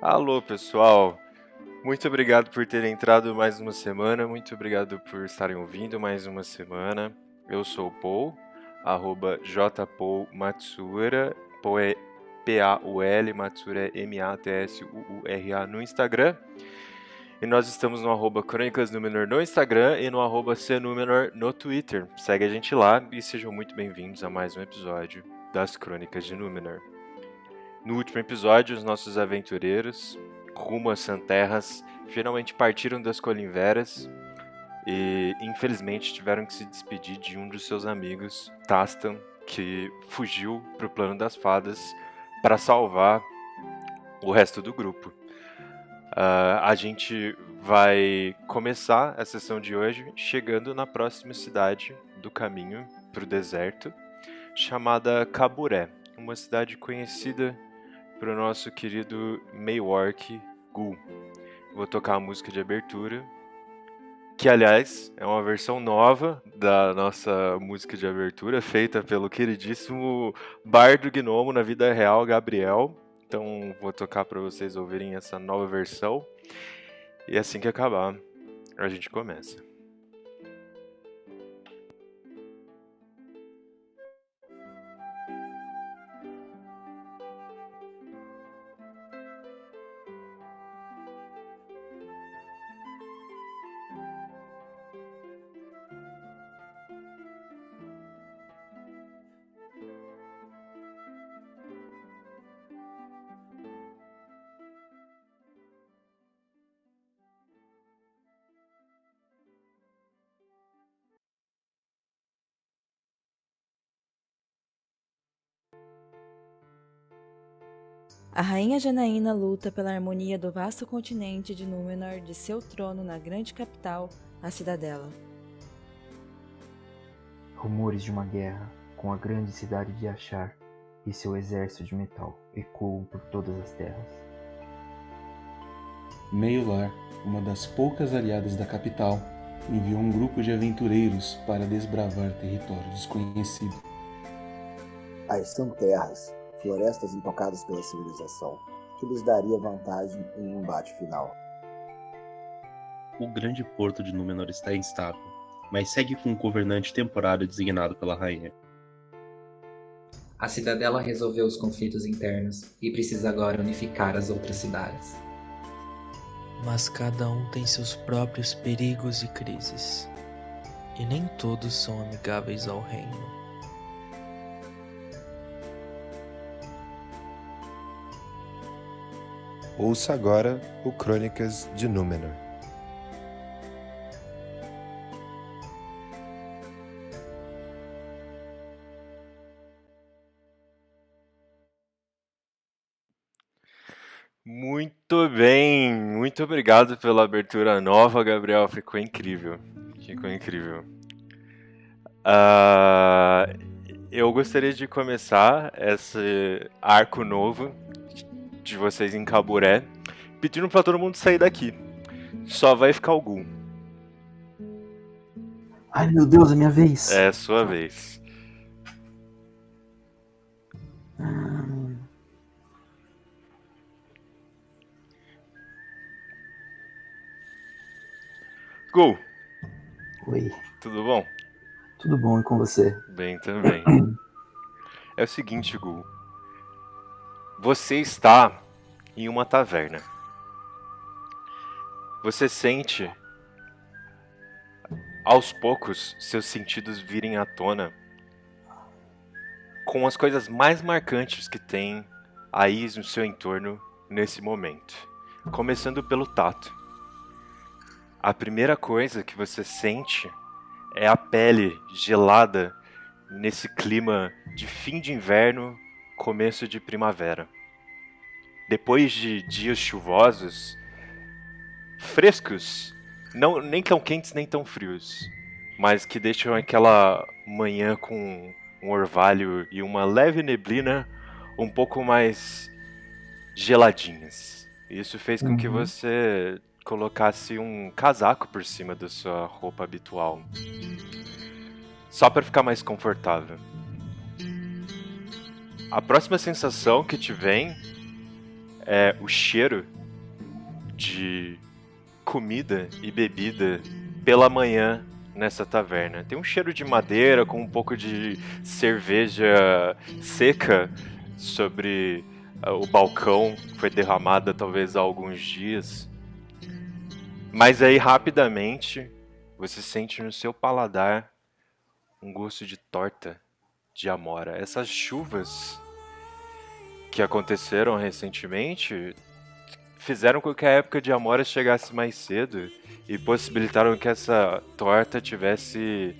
Alô, pessoal. Muito obrigado por terem entrado mais uma semana. Muito obrigado por estarem ouvindo mais uma semana. Eu sou o Paul, arroba jpaulmatsura, Paul é P-A-U-L, Matsura é M-A-T-S-U-U-R-A no Instagram. E nós estamos no arroba Crônicas no Instagram e no arroba no Twitter. Segue a gente lá e sejam muito bem-vindos a mais um episódio das Crônicas de Númenor. No último episódio, os nossos aventureiros, rumo às Santerras, finalmente partiram das Colinveras e, infelizmente, tiveram que se despedir de um dos seus amigos, Tastan, que fugiu para o plano das fadas para salvar o resto do grupo. Uh, a gente vai começar a sessão de hoje chegando na próxima cidade do caminho para o deserto, chamada Caburé, uma cidade conhecida para o nosso querido Maywork Gu. Vou tocar a música de abertura, que aliás é uma versão nova da nossa música de abertura, feita pelo queridíssimo Bardo Gnomo na vida real, Gabriel. Então vou tocar para vocês ouvirem essa nova versão. E assim que acabar, a gente começa. Rainha Janaína luta pela harmonia do vasto continente de Númenor de seu trono na grande capital, a Cidadela. Rumores de uma guerra com a grande cidade de Achar e seu exército de metal ecoam por todas as terras. Meiolar, uma das poucas aliadas da capital, enviou um grupo de aventureiros para desbravar território desconhecido. As são terras florestas intocadas pela civilização, que lhes daria vantagem em um embate final. O grande porto de Númenor está instável, mas segue com um governante temporário designado pela rainha. A cidadela resolveu os conflitos internos e precisa agora unificar as outras cidades. Mas cada um tem seus próprios perigos e crises, e nem todos são amigáveis ao reino. Ouça agora o Crônicas de Númenor. Muito bem, muito obrigado pela abertura nova, Gabriel. Ficou incrível, ficou incrível. Uh, eu gostaria de começar esse arco novo de vocês em Caburé, pedindo para todo mundo sair daqui. Só vai ficar o Gul. Ai meu Deus, é minha vez. É sua vez. Hum. Gul. Oi. Tudo bom? Tudo bom e com você? Bem também. é o seguinte, Gul. Você está em uma taverna. Você sente aos poucos seus sentidos virem à tona com as coisas mais marcantes que tem aí no seu entorno nesse momento. Começando pelo tato. A primeira coisa que você sente é a pele gelada nesse clima de fim de inverno começo de primavera. Depois de dias chuvosos, frescos, não nem tão quentes nem tão frios, mas que deixam aquela manhã com um orvalho e uma leve neblina um pouco mais geladinhas. Isso fez com uhum. que você colocasse um casaco por cima da sua roupa habitual. Só para ficar mais confortável. A próxima sensação que te vem é o cheiro de comida e bebida pela manhã nessa taverna. Tem um cheiro de madeira com um pouco de cerveja seca sobre uh, o balcão, que foi derramada talvez há alguns dias. Mas aí rapidamente você sente no seu paladar um gosto de torta de amora. Essas chuvas que aconteceram recentemente fizeram com que a época de amora chegasse mais cedo e possibilitaram que essa torta tivesse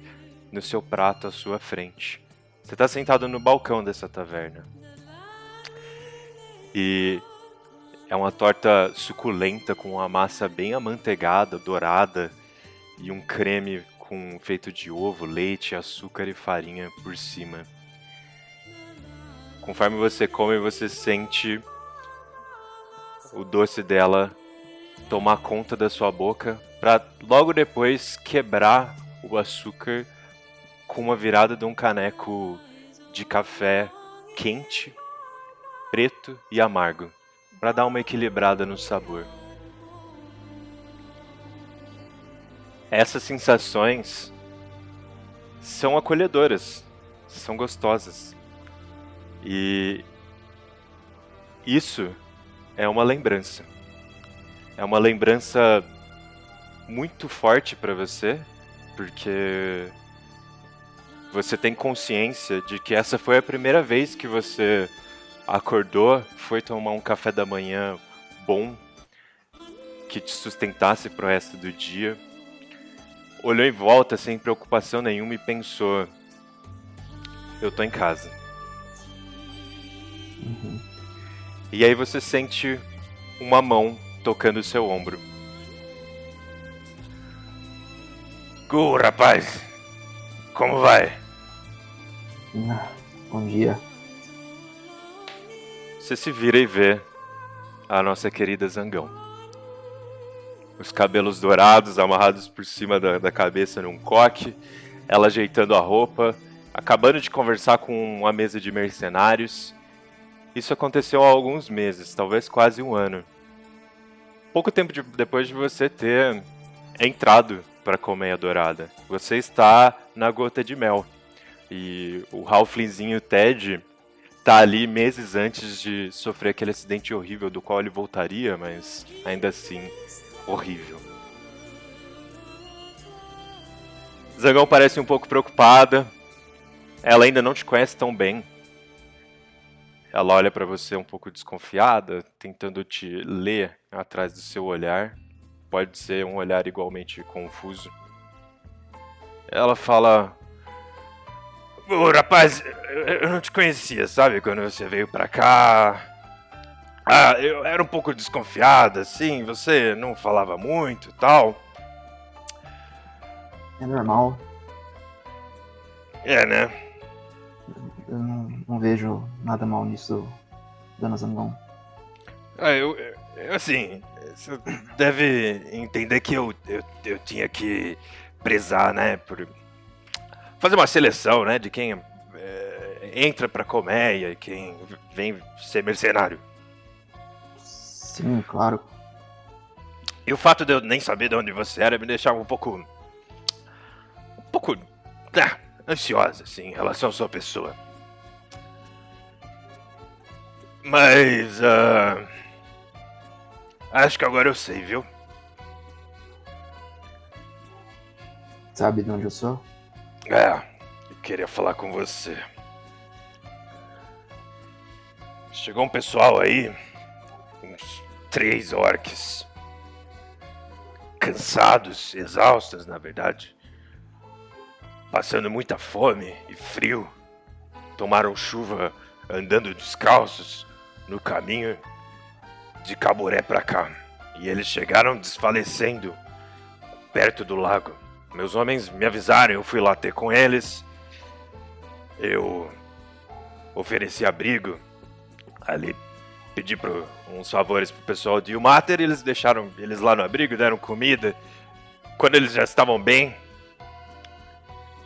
no seu prato à sua frente. Você está sentado no balcão dessa taverna. E é uma torta suculenta com uma massa bem amanteigada, dourada e um creme com feito de ovo, leite, açúcar e farinha por cima. Conforme você come, você sente o doce dela tomar conta da sua boca para logo depois quebrar o açúcar com uma virada de um caneco de café quente, preto e amargo, para dar uma equilibrada no sabor. Essas sensações são acolhedoras, são gostosas. E isso é uma lembrança. É uma lembrança muito forte para você, porque você tem consciência de que essa foi a primeira vez que você acordou, foi tomar um café da manhã bom, que te sustentasse pro resto do dia. Olhou em volta sem preocupação nenhuma e pensou: Eu tô em casa. Uhum. E aí você sente uma mão tocando o seu ombro. Gu, rapaz! Como vai? Ah, bom dia. Você se vira e vê a nossa querida Zangão. Os cabelos dourados amarrados por cima da, da cabeça num coque, ela ajeitando a roupa, acabando de conversar com uma mesa de mercenários. Isso aconteceu há alguns meses, talvez quase um ano. Pouco tempo de, depois de você ter entrado para Colmeia Dourada. Você está na Gota de Mel. E o Halflingzinho Ted tá ali meses antes de sofrer aquele acidente horrível do qual ele voltaria, mas ainda assim horrível. Zangão parece um pouco preocupada. Ela ainda não te conhece tão bem. Ela olha para você um pouco desconfiada, tentando te ler atrás do seu olhar. Pode ser um olhar igualmente confuso. Ela fala: Ô rapaz, eu não te conhecia, sabe? Quando você veio pra cá. Ah, eu era um pouco desconfiada, assim, você não falava muito tal. É normal. É, né? Eu não, não vejo nada mal nisso, dona Zangão. Ah, eu, eu, assim, você deve entender que eu, eu, eu tinha que prezar, né, por fazer uma seleção, né, de quem é, entra pra colmeia e quem vem ser mercenário. Sim, claro. E o fato de eu nem saber de onde você era me deixava um pouco. um pouco. Ah, ansiosa, assim, em relação à sua pessoa. Mas. Uh, acho que agora eu sei, viu? Sabe de onde eu sou? É, eu queria falar com você. Chegou um pessoal aí, uns três orcs, cansados, exaustos, na verdade, passando muita fome e frio, tomaram chuva andando descalços no caminho de Caburé para cá. E eles chegaram desfalecendo perto do lago. Meus homens me avisaram, eu fui lá ter com eles. Eu ofereci abrigo ali, pedi pro, uns favores pro pessoal de Umater, eles deixaram eles lá no abrigo, deram comida. Quando eles já estavam bem,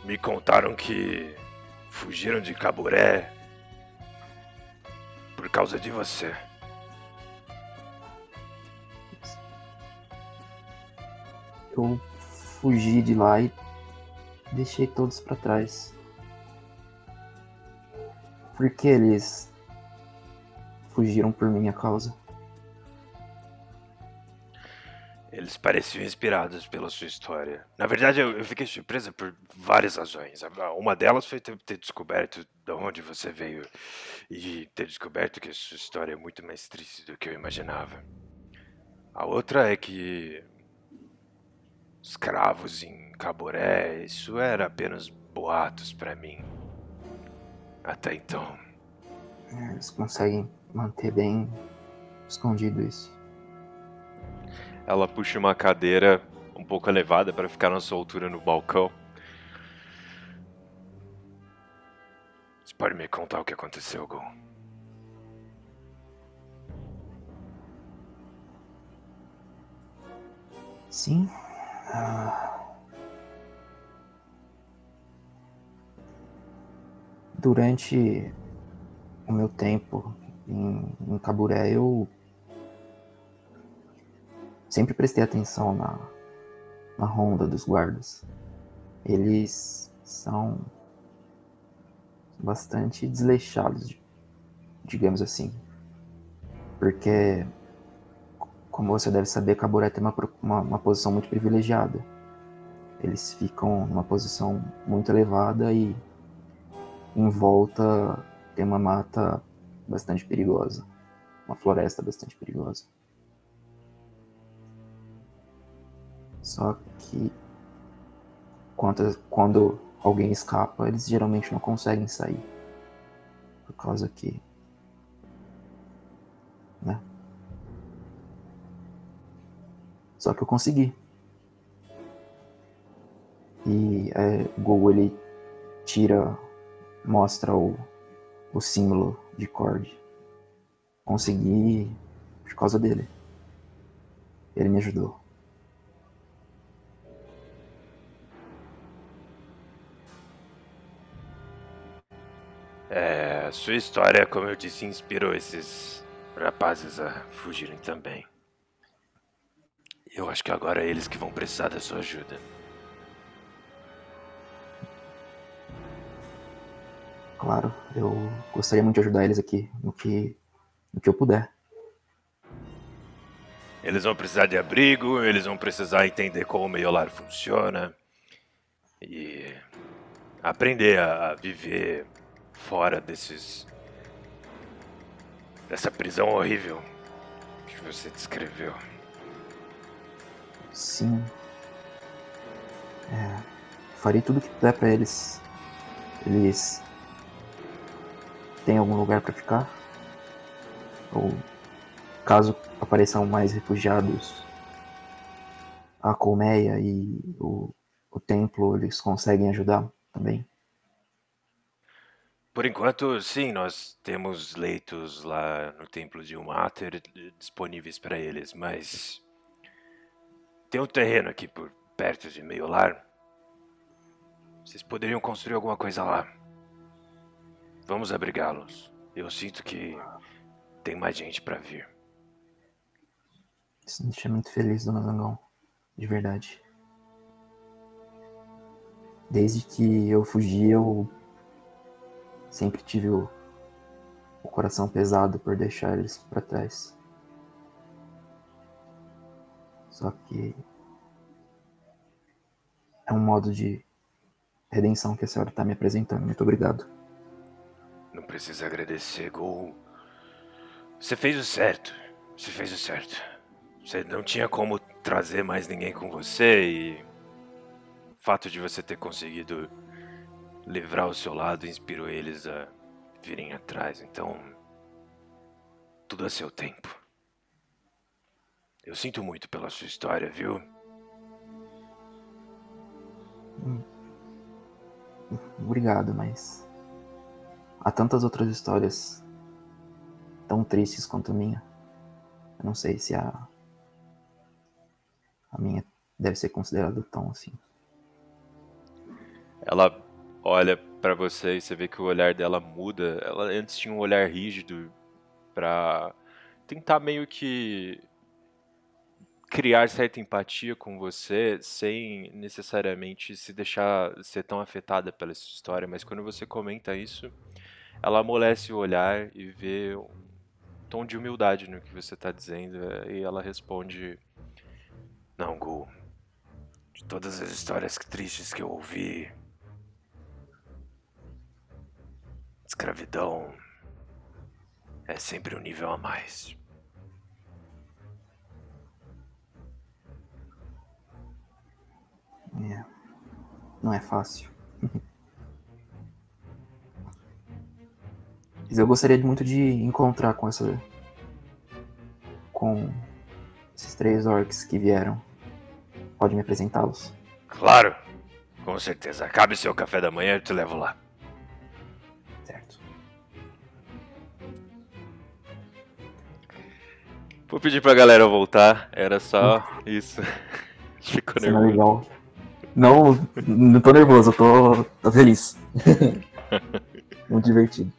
me contaram que fugiram de Caburé por causa de você. Eu fugi de lá e deixei todos para trás. Porque eles fugiram por minha causa? Eles pareciam inspirados pela sua história. Na verdade, eu, eu fiquei surpresa por várias razões. Uma delas foi ter, ter, descoberto de onde você veio e ter descoberto que a sua história é muito mais triste do que eu imaginava. A outra é que escravos em Caboré, isso era apenas boatos para mim. Até então. É, eles conseguem manter bem escondido isso. Ela puxa uma cadeira um pouco elevada para ficar na sua altura no balcão. Você pode me contar o que aconteceu, Gon? Sim. Ah... Durante o meu tempo em, em Caburé, eu sempre prestei atenção na, na ronda dos guardas. Eles são bastante desleixados, digamos assim. Porque, como você deve saber, Caburé tem uma, uma, uma posição muito privilegiada. Eles ficam numa posição muito elevada e em volta tem uma mata bastante perigosa, uma floresta bastante perigosa. Só que quando, quando alguém escapa, eles geralmente não conseguem sair. Por causa que. Né? Só que eu consegui. E é, o Google ele tira, mostra o, o símbolo de Cord. Consegui por causa dele. Ele me ajudou. É, sua história, como eu disse, inspirou esses rapazes a fugirem também. Eu acho que agora é eles que vão precisar da sua ajuda. Claro, eu gostaria muito de ajudar eles aqui no que, no que eu puder. Eles vão precisar de abrigo, eles vão precisar entender como o meiolar funciona e aprender a viver fora desses. dessa prisão horrível que você descreveu. Sim. É, farei tudo o que puder para eles. Eles têm algum lugar para ficar? Ou caso apareçam mais refugiados, a colmeia e o, o templo eles conseguem ajudar também? Por enquanto, sim, nós temos leitos lá no templo de Umater disponíveis para eles, mas tem um terreno aqui por perto de Meiolar. Vocês poderiam construir alguma coisa lá. Vamos abrigá-los. Eu sinto que tem mais gente para vir. Isso me deixa muito feliz, dona Zangão. De verdade. Desde que eu fugi, eu Sempre tive o, o coração pesado por deixar eles para trás. Só que é um modo de redenção que a senhora está me apresentando. Muito obrigado. Não precisa agradecer, Gol. Você fez o certo. Você fez o certo. Você não tinha como trazer mais ninguém com você e o fato de você ter conseguido livrar o seu lado inspirou eles a virem atrás. Então, tudo a seu tempo. Eu sinto muito pela sua história, viu? Hum. Obrigado, mas há tantas outras histórias tão tristes quanto a minha. Eu não sei se a a minha deve ser considerada tão assim. Ela olha para você e você vê que o olhar dela muda. Ela antes tinha um olhar rígido para tentar meio que criar certa empatia com você sem necessariamente se deixar ser tão afetada pela sua história, mas quando você comenta isso, ela amolece o olhar e vê um tom de humildade no que você está dizendo e ela responde: Não, Gu, de todas as histórias tristes que eu ouvi, escravidão é sempre um nível a mais. É. Não é fácil. Mas eu gostaria muito de encontrar com essa. com esses três orcs que vieram. Pode me apresentá-los? Claro, com certeza. Acabe seu café da manhã e eu te levo lá. Certo. Vou pedir pra galera voltar, era só isso. Ficou Cena nervoso. legal. Não, não tô nervoso, eu tô, tô feliz. muito divertido.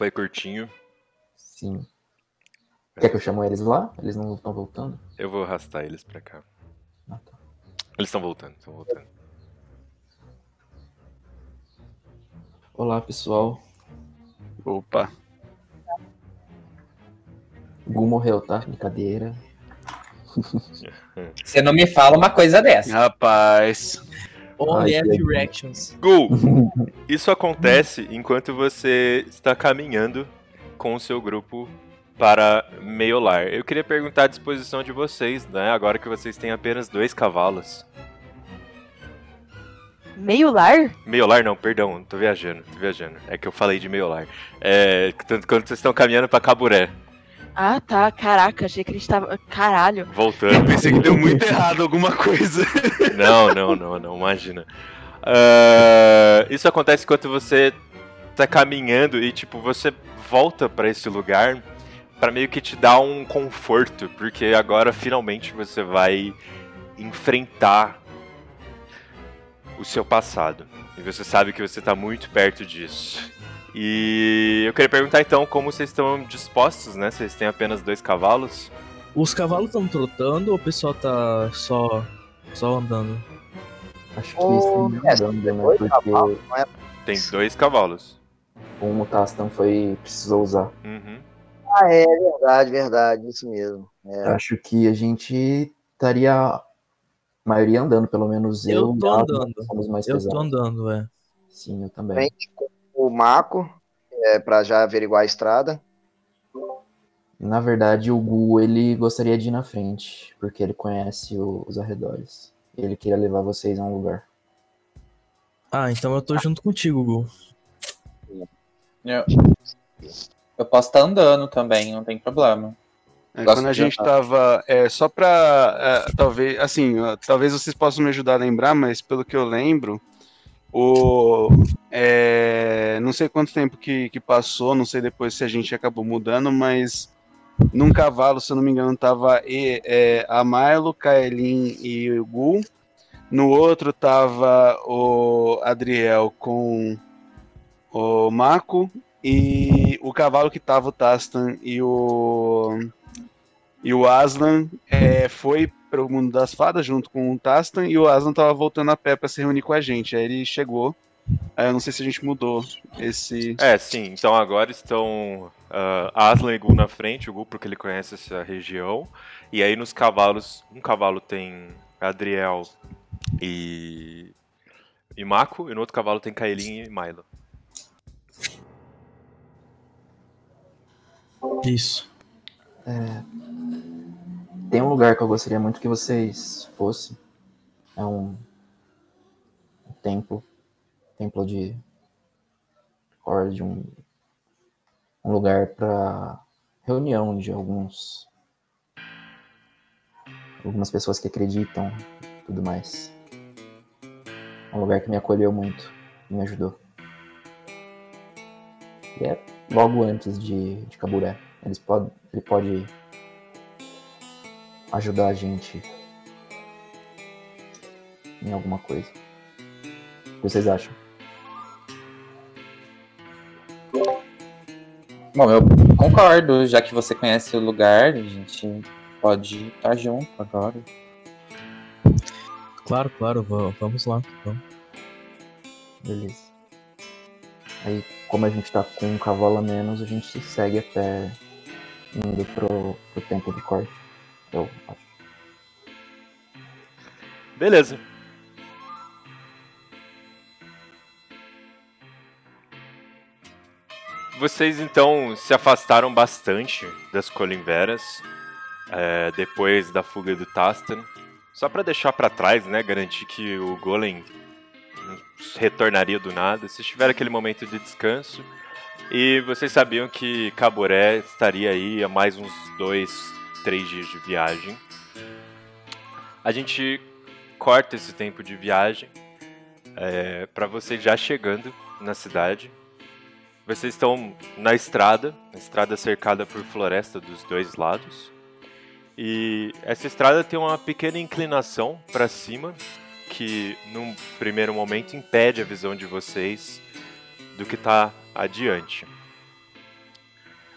Foi curtinho. Sim. Quer que eu chamo eles lá? Eles não estão voltando? Eu vou arrastar eles pra cá. Ah, tá. Eles estão voltando, estão voltando. Olá, pessoal. Opa. O Gu morreu, tá? Brincadeira. Você não me fala uma coisa dessa. Rapaz. Only Ai, F reactions. Gu, isso acontece enquanto você está caminhando com o seu grupo para Meiolar. Eu queria perguntar a disposição de vocês, né? Agora que vocês têm apenas dois cavalos. Meio lar? Meiolar não, perdão, tô viajando, tô viajando. É que eu falei de Meiolar. É, tanto quando vocês estão caminhando para Caburé, Ah, tá. Caraca, achei que a gente tava. Caralho. voltando. Pensei que deu muito errado alguma coisa. Não, não, não, não, imagina. Ah, isso acontece enquanto você tá caminhando e, tipo, você volta pra esse lugar pra meio que te dar um conforto, porque agora finalmente você vai enfrentar o seu passado. E você sabe que você tá muito perto disso. E eu queria perguntar então como vocês estão dispostos, né? Vocês têm apenas dois cavalos? Os cavalos estão trotando ou o pessoal tá só, só andando? Acho que Ô, isso mestre, não anda, né? dois Porque cavalos, não é? Tem dois cavalos. o Tastan foi. precisou usar. Uhum. Ah, é verdade, verdade, isso mesmo. É. Acho que a gente estaria. A maioria andando, pelo menos eu. Eu tô andando. Somos mais Eu pesados. tô andando, é. Sim, eu também. Frente com o Mako, é, pra já averiguar a estrada. Na verdade, o Gu ele gostaria de ir na frente, porque ele conhece o- os arredores. Ele queria levar vocês a um lugar. Ah, então eu tô junto contigo, Gu. Eu, eu posso estar andando também, não tem problema. É, quando a gente andar. tava. É, só pra. é, talvez. Assim, talvez vocês possam me ajudar a lembrar, mas pelo que eu lembro. O. é, não sei quanto tempo que, que passou, não sei depois se a gente acabou mudando, mas. Num cavalo, se eu não me engano, tava e- é, a Milo, Kaelin e o. No outro tava o Adriel com o Mako. E o cavalo que tava o Tastan e o. E o Aslan é, foi para o mundo das fadas junto com o Tastan e o Aslan tava voltando a pé para se reunir com a gente. Aí ele chegou. Aí eu não sei se a gente mudou esse. É, sim. Então agora estão ah, Aslan e Gu na frente, o Gu porque ele conhece essa região. E aí nos cavalos, um cavalo tem Adriel e, e Mako, e no outro cavalo tem Kaelin e Milo. Isso. É, Tem um lugar que eu gostaria muito que vocês fossem. É um, um templo. Templo de. Horde, um, um lugar para reunião de alguns. Algumas pessoas que acreditam e tudo mais. É um lugar que me acolheu muito, me ajudou. E é logo antes de, de Caburé. Eles pod, ele pode ajudar a gente em alguma coisa. O que vocês acham? Bom, eu concordo, já que você conhece o lugar, a gente pode estar junto agora. Claro, claro, va- vamos lá. Vamos. Beleza. Aí, como a gente tá com um cavalo a menos, a gente segue até indo pro, pro tempo de corte. Eu. Beleza. Vocês então se afastaram bastante das Colimveras é, depois da fuga do Tastan. Só pra deixar pra trás, né? Garantir que o Golem retornaria do nada. Vocês tiveram aquele momento de descanso. E vocês sabiam que Caboré estaria aí a mais uns dois, três dias de viagem. A gente corta esse tempo de viagem é, para vocês já chegando na cidade. Vocês estão na estrada, na estrada cercada por floresta dos dois lados. E essa estrada tem uma pequena inclinação para cima que, num primeiro momento, impede a visão de vocês do que está adiante.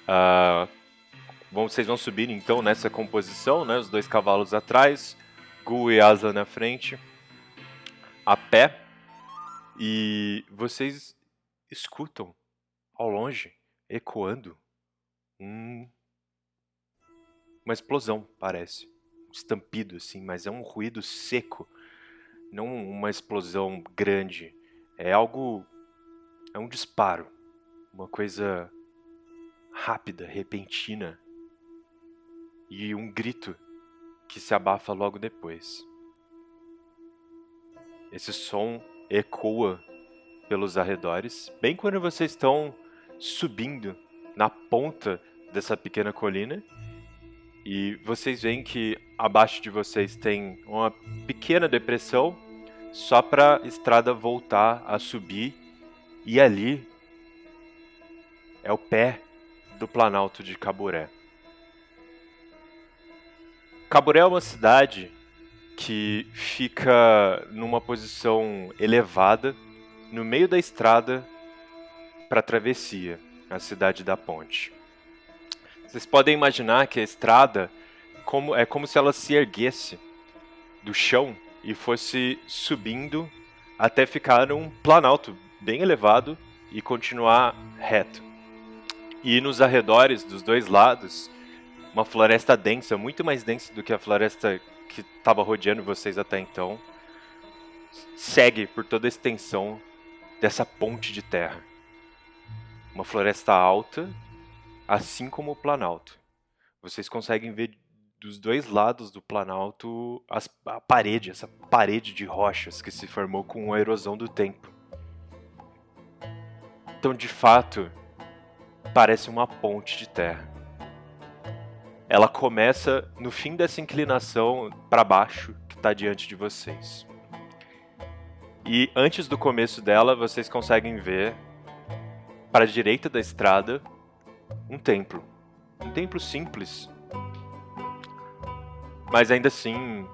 Ah, bom, vocês vão subir então nessa composição, né? Os dois cavalos atrás, Gu e Asa na frente, a pé. E vocês escutam ao longe, ecoando, um... uma explosão, parece. Um estampido, assim, mas é um ruído seco, não uma explosão grande. É algo. É um disparo. Uma coisa rápida, repentina. E um grito que se abafa logo depois. Esse som ecoa pelos arredores, bem quando vocês estão subindo na ponta dessa pequena colina. E vocês veem que abaixo de vocês tem uma pequena depressão, só para a estrada voltar a subir. E ali é o pé do Planalto de Caburé. Caburé é uma cidade que fica numa posição elevada no meio da estrada para a travessia, a cidade da ponte. Vocês podem imaginar que a estrada como, é como se ela se erguesse do chão e fosse subindo até ficar num planalto bem elevado e continuar reto. E nos arredores dos dois lados, uma floresta densa, muito mais densa do que a floresta que estava rodeando vocês até então, segue por toda a extensão dessa ponte de terra. Uma floresta alta, assim como o Planalto. Vocês conseguem ver dos dois lados do Planalto as, a parede, essa parede de rochas que se formou com a erosão do tempo. Então, de fato, parece uma ponte de terra. Ela começa no fim dessa inclinação para baixo que está diante de vocês. E antes do começo dela, vocês conseguem ver para a direita da estrada um templo. Um templo simples. Mas ainda assim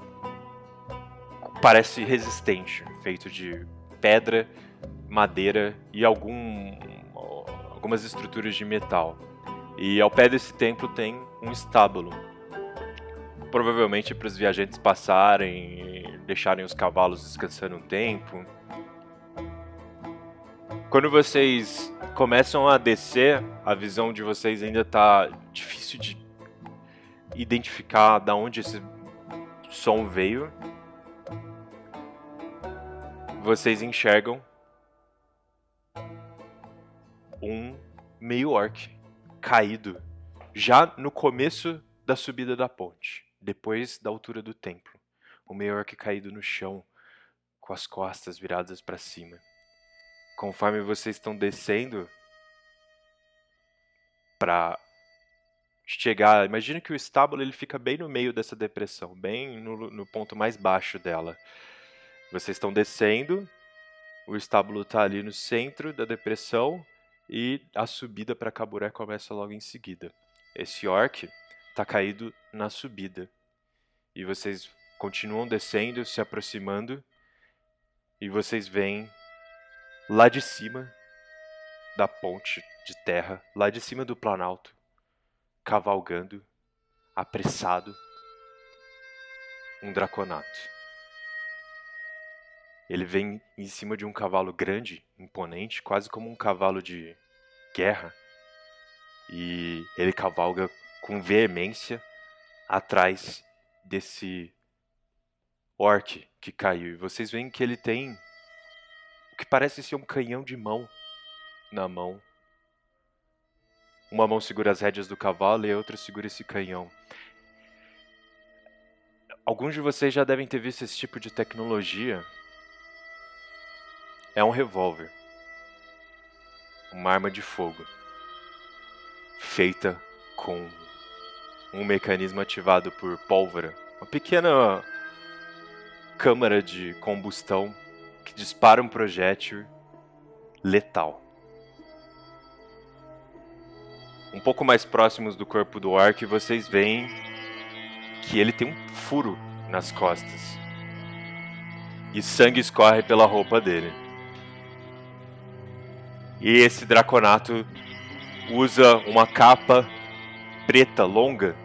parece resistente, feito de pedra, madeira e algum, algumas estruturas de metal. E ao pé desse templo tem um estábulo. Provavelmente para os viajantes passarem e deixarem os cavalos descansando um tempo. Quando vocês começam a descer, a visão de vocês ainda tá difícil de identificar da onde esse som veio. Vocês enxergam um meio orc caído já no começo da subida da ponte, depois da altura do templo. O meio orc caído no chão, com as costas viradas para cima. Conforme vocês estão descendo para chegar, imagina que o estábulo ele fica bem no meio dessa depressão, bem no, no ponto mais baixo dela. Vocês estão descendo, o estábulo está ali no centro da depressão e a subida para Caburé começa logo em seguida. Esse orc está caído na subida e vocês continuam descendo, se aproximando e vocês veem lá de cima da ponte de terra, lá de cima do planalto, cavalgando, apressado, um draconato. Ele vem em cima de um cavalo grande, imponente, quase como um cavalo de guerra, e ele cavalga com veemência atrás desse orc que caiu. E vocês veem que ele tem o que parece ser um canhão de mão na mão. Uma mão segura as rédeas do cavalo e a outra segura esse canhão. Alguns de vocês já devem ter visto esse tipo de tecnologia. É um revólver. Uma arma de fogo. Feita com um mecanismo ativado por pólvora. Uma pequena câmara de combustão que dispara um projétil letal. Um pouco mais próximos do corpo do Orc, vocês veem que ele tem um furo nas costas. E sangue escorre pela roupa dele. E esse draconato usa uma capa preta longa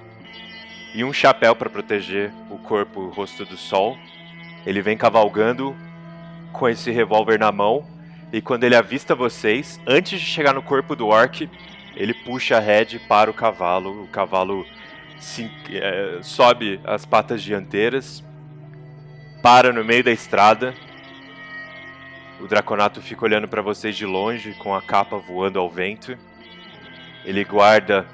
e um chapéu para proteger o corpo e o rosto do sol. Ele vem cavalgando com esse revólver na mão e quando ele avista vocês, antes de chegar no corpo do orc, ele puxa a head para o cavalo. O cavalo se, é, sobe as patas dianteiras, para no meio da estrada. O Draconato fica olhando para vocês de longe, com a capa voando ao vento. Ele guarda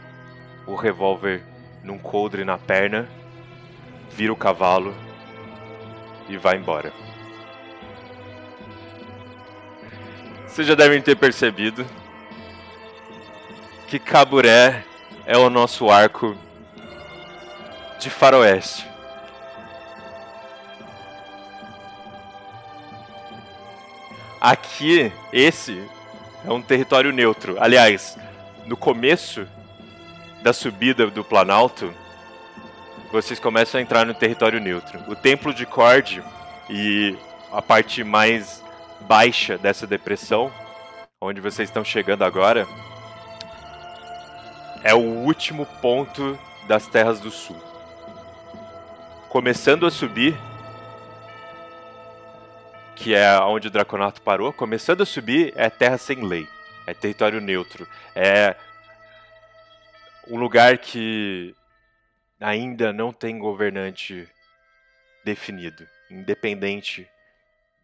o revólver num coldre na perna, vira o cavalo e vai embora. Vocês já devem ter percebido que Caburé é o nosso arco de faroeste. Aqui, esse é um território neutro. Aliás, no começo da subida do Planalto, vocês começam a entrar no território neutro. O Templo de Cord e a parte mais baixa dessa depressão, onde vocês estão chegando agora, é o último ponto das Terras do Sul. Começando a subir, que é onde o Draconato parou, começando a subir é terra sem lei, é território neutro, é um lugar que ainda não tem governante definido, independente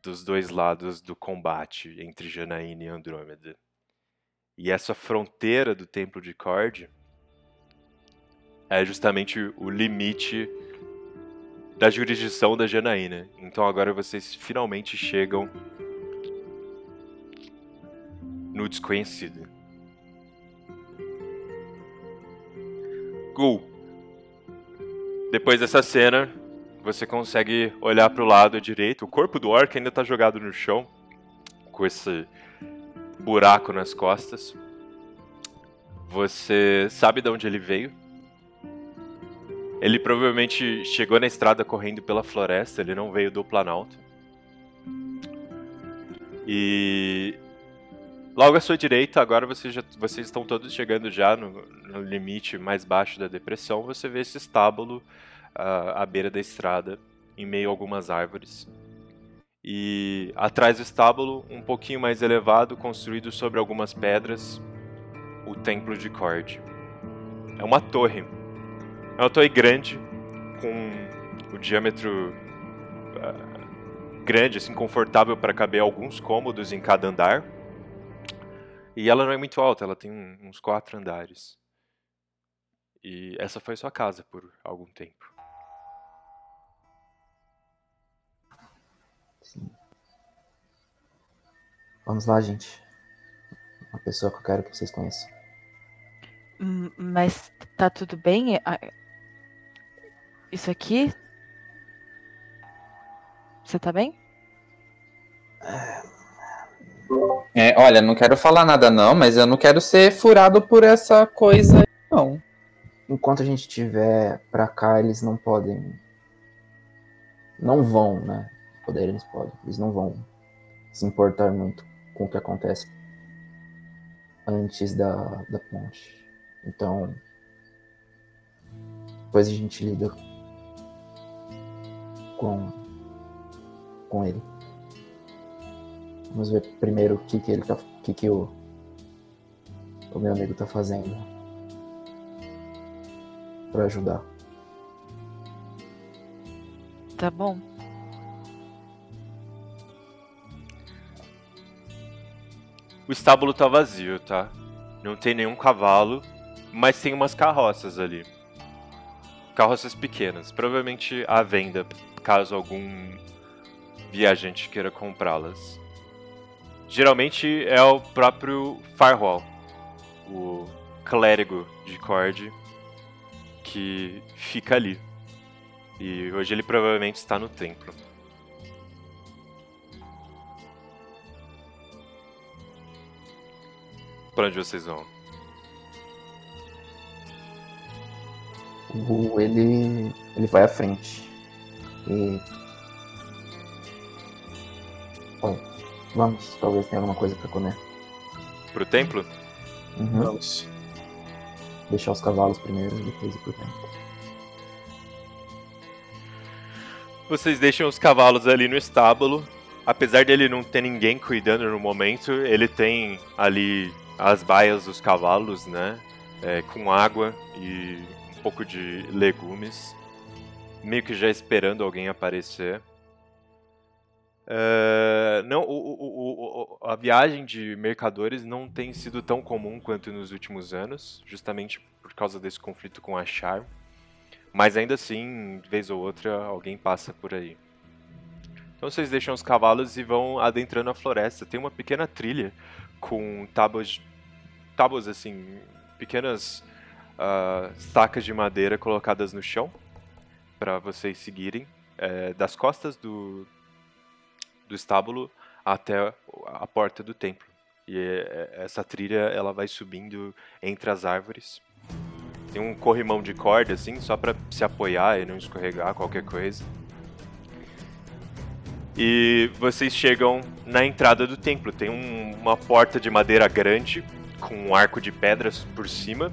dos dois lados do combate entre Janaína e Andrômeda. E essa fronteira do Templo de Cord é justamente o limite da jurisdição da Janaína. Então agora vocês finalmente chegam no desconhecido. Gul. Depois dessa cena, você consegue olhar para o lado direito. O corpo do orc ainda está jogado no chão, com esse buraco nas costas. Você sabe de onde ele veio? Ele provavelmente chegou na estrada correndo pela floresta, ele não veio do Planalto. E logo à sua direita, agora vocês, já, vocês estão todos chegando já no, no, limite mais baixo da depressão. Você vê esse estábulo uh, à beira da estrada, em meio a algumas árvores. E atrás do estábulo, um pouquinho mais elevado, construído sobre algumas pedras, o Templo de Cord. É uma torre. É uma torre grande, com o diâmetro uh, grande, assim, confortável para caber alguns cômodos em cada andar. E ela não é muito alta, ela tem uns quatro andares. E essa foi sua casa por algum tempo. Sim. Vamos lá, gente. Uma pessoa que eu quero que vocês conheçam. Hum, Mas tá tudo bem? Isso aqui? Você tá bem? É, olha, não quero falar nada não, mas eu não quero ser furado por essa coisa, não. Enquanto a gente estiver pra cá, eles não podem. Não vão, né? Poder eles podem. Eles não vão se importar muito com o que acontece. antes da, da ponte. Então, depois a gente lida com, com ele. Vamos ver primeiro o que, que ele tá. O que, que o, o meu amigo tá fazendo para ajudar. Tá bom. O estábulo tá vazio, tá? Não tem nenhum cavalo, mas tem umas carroças ali. Carroças pequenas, provavelmente à venda, caso algum viajante queira comprá-las. Geralmente é o próprio Firewall, o clérigo de Cord, que fica ali. E hoje ele provavelmente está no templo. Pra onde vocês vão? O, ele, ele vai à frente. E. Bom, vamos, talvez tenha alguma coisa pra comer. Pro templo? Uhum. Vamos. Deixar os cavalos primeiro e depois ir pro templo. Vocês deixam os cavalos ali no estábulo. Apesar dele não ter ninguém cuidando no momento, ele tem ali as baias dos cavalos, né? É, com água e um pouco de legumes. Meio que já esperando alguém aparecer. É, não, o, o, o, a viagem de mercadores não tem sido tão comum quanto nos últimos anos, justamente por causa desse conflito com a Char. Mas ainda assim, de vez ou outra, alguém passa por aí. Então vocês deixam os cavalos e vão adentrando a floresta. Tem uma pequena trilha com tábuas, tábuas assim, pequenas uh, estacas de madeira colocadas no chão para vocês seguirem é, das costas do, do estábulo até a porta do templo. E é, essa trilha ela vai subindo entre as árvores. Tem um corrimão de corda assim, só para se apoiar e não escorregar qualquer coisa. E vocês chegam na entrada do templo. Tem um, uma porta de madeira grande com um arco de pedras por cima.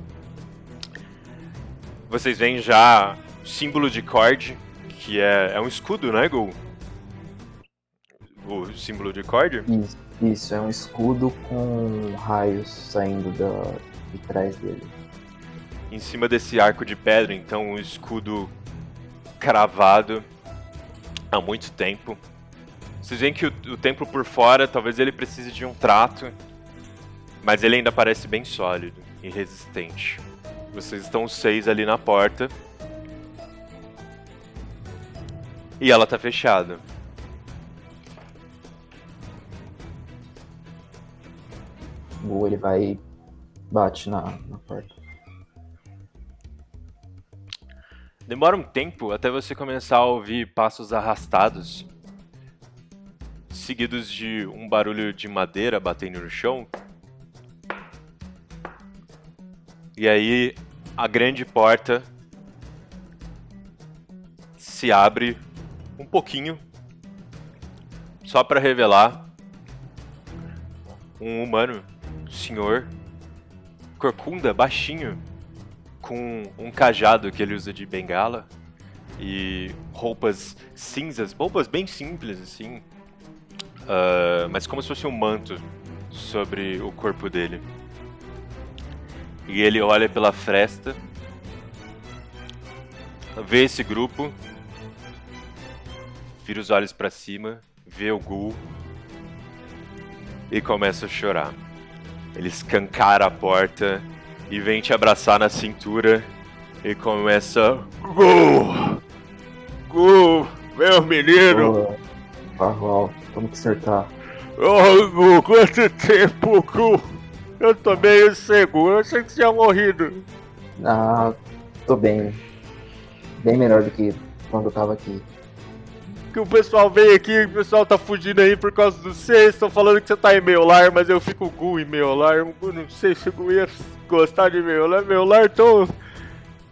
Vocês veem já símbolo de Cord, que é, é um escudo, né, Gol? O símbolo de Cord? Isso, isso, é um escudo com raios saindo da, de trás dele. Em cima desse arco de pedra, então, um escudo cravado há muito tempo. Vocês veem que o, o templo por fora, talvez ele precise de um trato, mas ele ainda parece bem sólido e resistente. Vocês estão seis ali na porta. E ela tá fechada. O ele vai e bate na, na porta. Demora um tempo até você começar a ouvir passos arrastados, seguidos de um barulho de madeira batendo no chão. E aí a grande porta se abre um pouquinho, só para revelar um humano, um senhor, corcunda, baixinho, com um cajado que ele usa de bengala e roupas cinzas, roupas bem simples assim, uh, mas como se fosse um manto sobre o corpo dele. E ele olha pela fresta, vê esse grupo, vira os olhos para cima, vê o Gul e começa a chorar. Ele escancara a porta e vem te abraçar na cintura e começa. Gul! Gul! Meu menino! Farwell, como que tá? Oh, Gul, quanto tempo, Gul! Eu tô meio seguro, eu achei que você tinha morrido. Ah, tô bem. Bem melhor do que quando eu tava aqui. Que o pessoal veio aqui, o pessoal tá fugindo aí por causa do você, estão falando que você tá em meu lar, mas eu fico Gu em meu lar. Eu não sei se eu ia gostar de meu lar. Meu lar tão.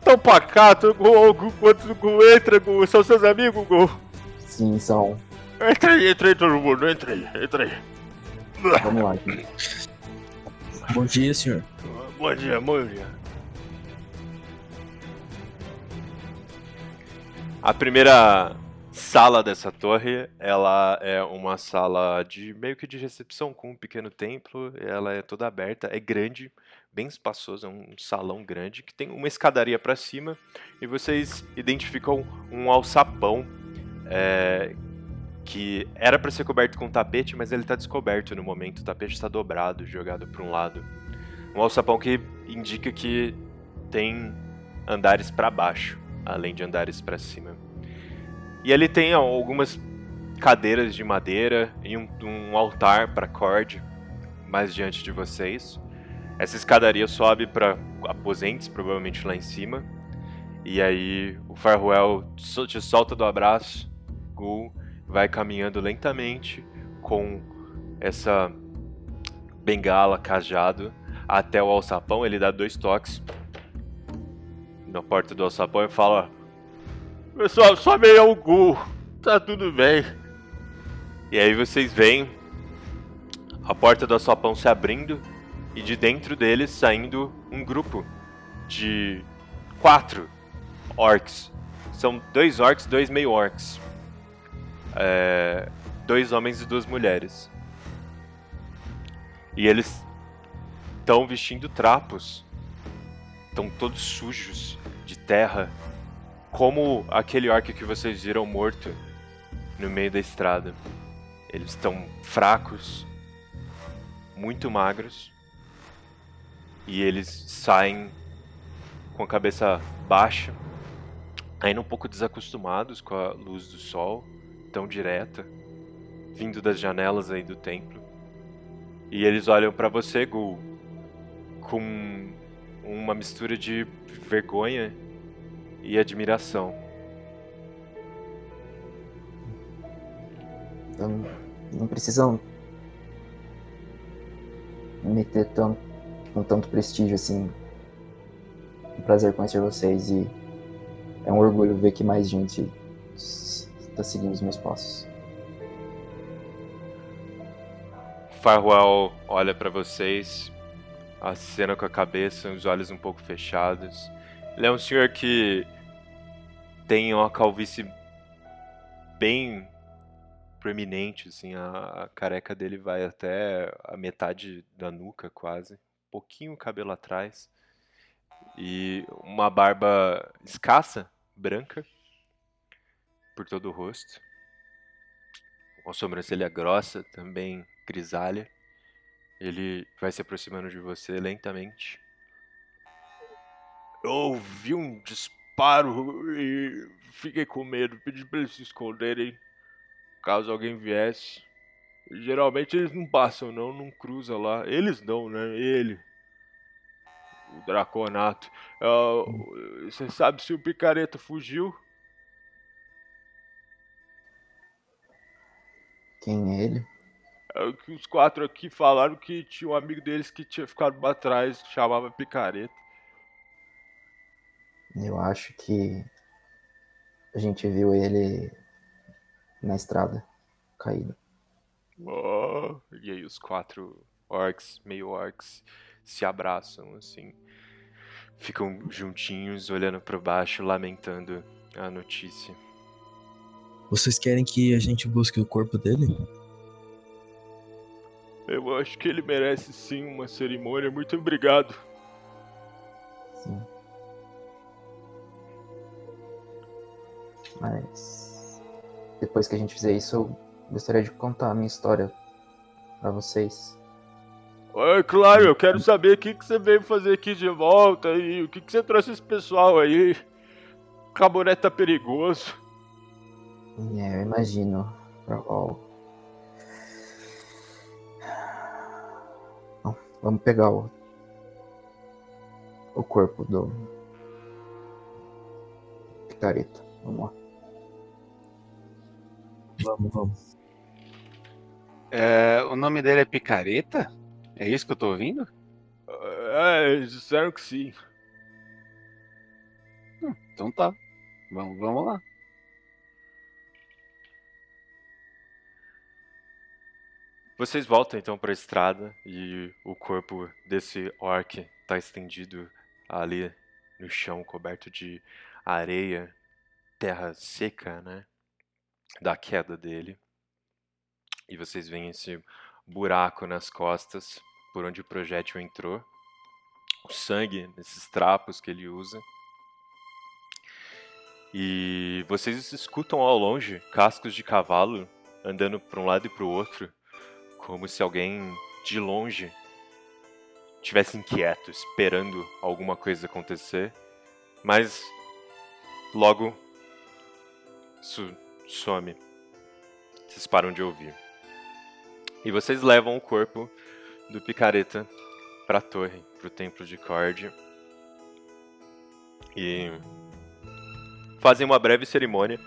tão pacato, Gu, Gu, quanto Gu entra, Gu. São seus amigos, Gu? Sim, são. Entra aí, entra aí todo mundo, entra aí, entra aí. Vamos lá, gente. Bom dia, senhor. Bom dia, bom dia. A primeira sala dessa torre, ela é uma sala de meio que de recepção com um pequeno templo. Ela é toda aberta, é grande, bem espaçoso, é um salão grande que tem uma escadaria para cima e vocês identificam um alçapão é, que era para ser coberto com tapete, mas ele está descoberto no momento. O tapete está dobrado, jogado para um lado. Um alçapão que indica que tem andares para baixo, além de andares para cima. E ali tem algumas cadeiras de madeira e um, um altar para cord mais diante de vocês. Essa escadaria sobe para aposentes, provavelmente lá em cima. E aí o Farwell te solta do abraço. Gul vai caminhando lentamente com essa bengala, cajado, até o alçapão. Ele dá dois toques na porta do alçapão e fala: Pessoal, só meio o. Tá tudo bem. E aí vocês veem a porta do alçapão se abrindo e de dentro deles saindo um grupo de quatro orcs. São dois orcs, dois meio orcs. É, dois homens e duas mulheres. E eles estão vestindo trapos. Estão todos sujos de terra. Como aquele orc que vocês viram morto no meio da estrada. Eles estão fracos, muito magros e eles saem com a cabeça baixa, ainda um pouco desacostumados com a luz do sol, tão direta, vindo das janelas aí do templo. E eles olham para você, Gul, com uma mistura de vergonha e admiração. Então, não precisam meter tão, com tanto prestígio assim. Um prazer conhecer vocês e é um orgulho ver que mais gente está seguindo os meus passos. Farwell olha para vocês, acena com a cabeça, os olhos um pouco fechados. Ele é um senhor que tem uma calvície bem proeminente, assim, a, a, careca dele vai até a metade da nuca, quase, pouquinho cabelo atrás, e uma barba escassa, branca, por todo o rosto, uma sobrancelha grossa, também grisalha. Ele vai se aproximando de você lentamente. Eu ouvi um disparo e fiquei com medo, pedi para eles se esconderem caso alguém viesse. Geralmente eles não passam, não, não cruza lá. Eles não, né? Ele. O Draconato. Uh, você sabe se o picareta fugiu? Quem é ele? É que os quatro aqui falaram que tinha um amigo deles que tinha ficado pra trás, que chamava picareta. Eu acho que a gente viu ele na estrada, caído. Oh, e aí os quatro orcs, meio orcs, se abraçam assim. Ficam juntinhos, olhando para baixo, lamentando a notícia. Vocês querem que a gente busque o corpo dele? Eu acho que ele merece sim uma cerimônia. Muito obrigado. Sim. Mas depois que a gente fizer isso, eu gostaria de contar a minha história para vocês. É claro, eu quero saber o que, que você veio fazer aqui de volta e o que, que você trouxe esse pessoal aí. Caboné tá perigoso. É, eu imagino. Bom, vamos pegar o, o corpo do picareta. Vamos lá. Vamos, vamos. É, o nome dele é Picareta? É isso que eu tô ouvindo? É, eles disseram que sim. Hum, então tá. Vamos, vamos lá. Vocês voltam então para a estrada e o corpo desse orc está estendido ali no chão, coberto de areia, terra seca, né? Da queda dele. E vocês veem esse buraco nas costas por onde o projétil entrou. O sangue nesses trapos que ele usa. E vocês escutam ao longe cascos de cavalo andando para um lado e para o outro, como se alguém de longe tivesse inquieto, esperando alguma coisa acontecer, mas logo isso some. Vocês param de ouvir. E vocês levam o corpo do picareta para a torre, para o templo de Cord. E fazem uma breve cerimônia.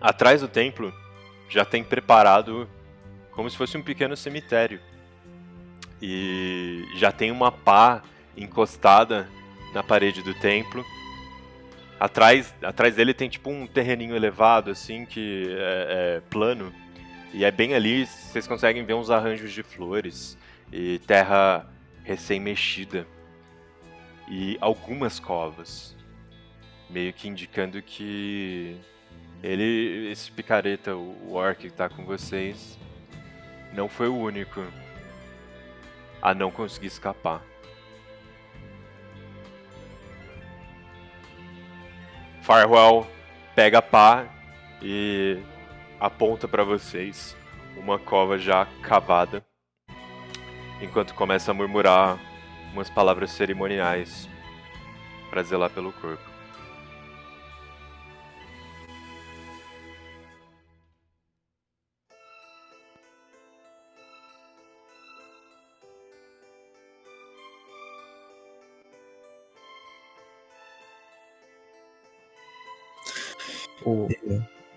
Atrás do templo já tem preparado como se fosse um pequeno cemitério. E já tem uma pá encostada na parede do templo. Atrás, atrás dele tem tipo um terreninho elevado, assim, que é, é plano. E é bem ali, vocês conseguem ver uns arranjos de flores e terra recém-mexida. E algumas covas. Meio que indicando que ele, esse picareta, o orc que tá com vocês, não foi o único a não conseguir escapar. Farwell pega a pá e aponta para vocês uma cova já cavada, enquanto começa a murmurar umas palavras cerimoniais para zelar pelo corpo.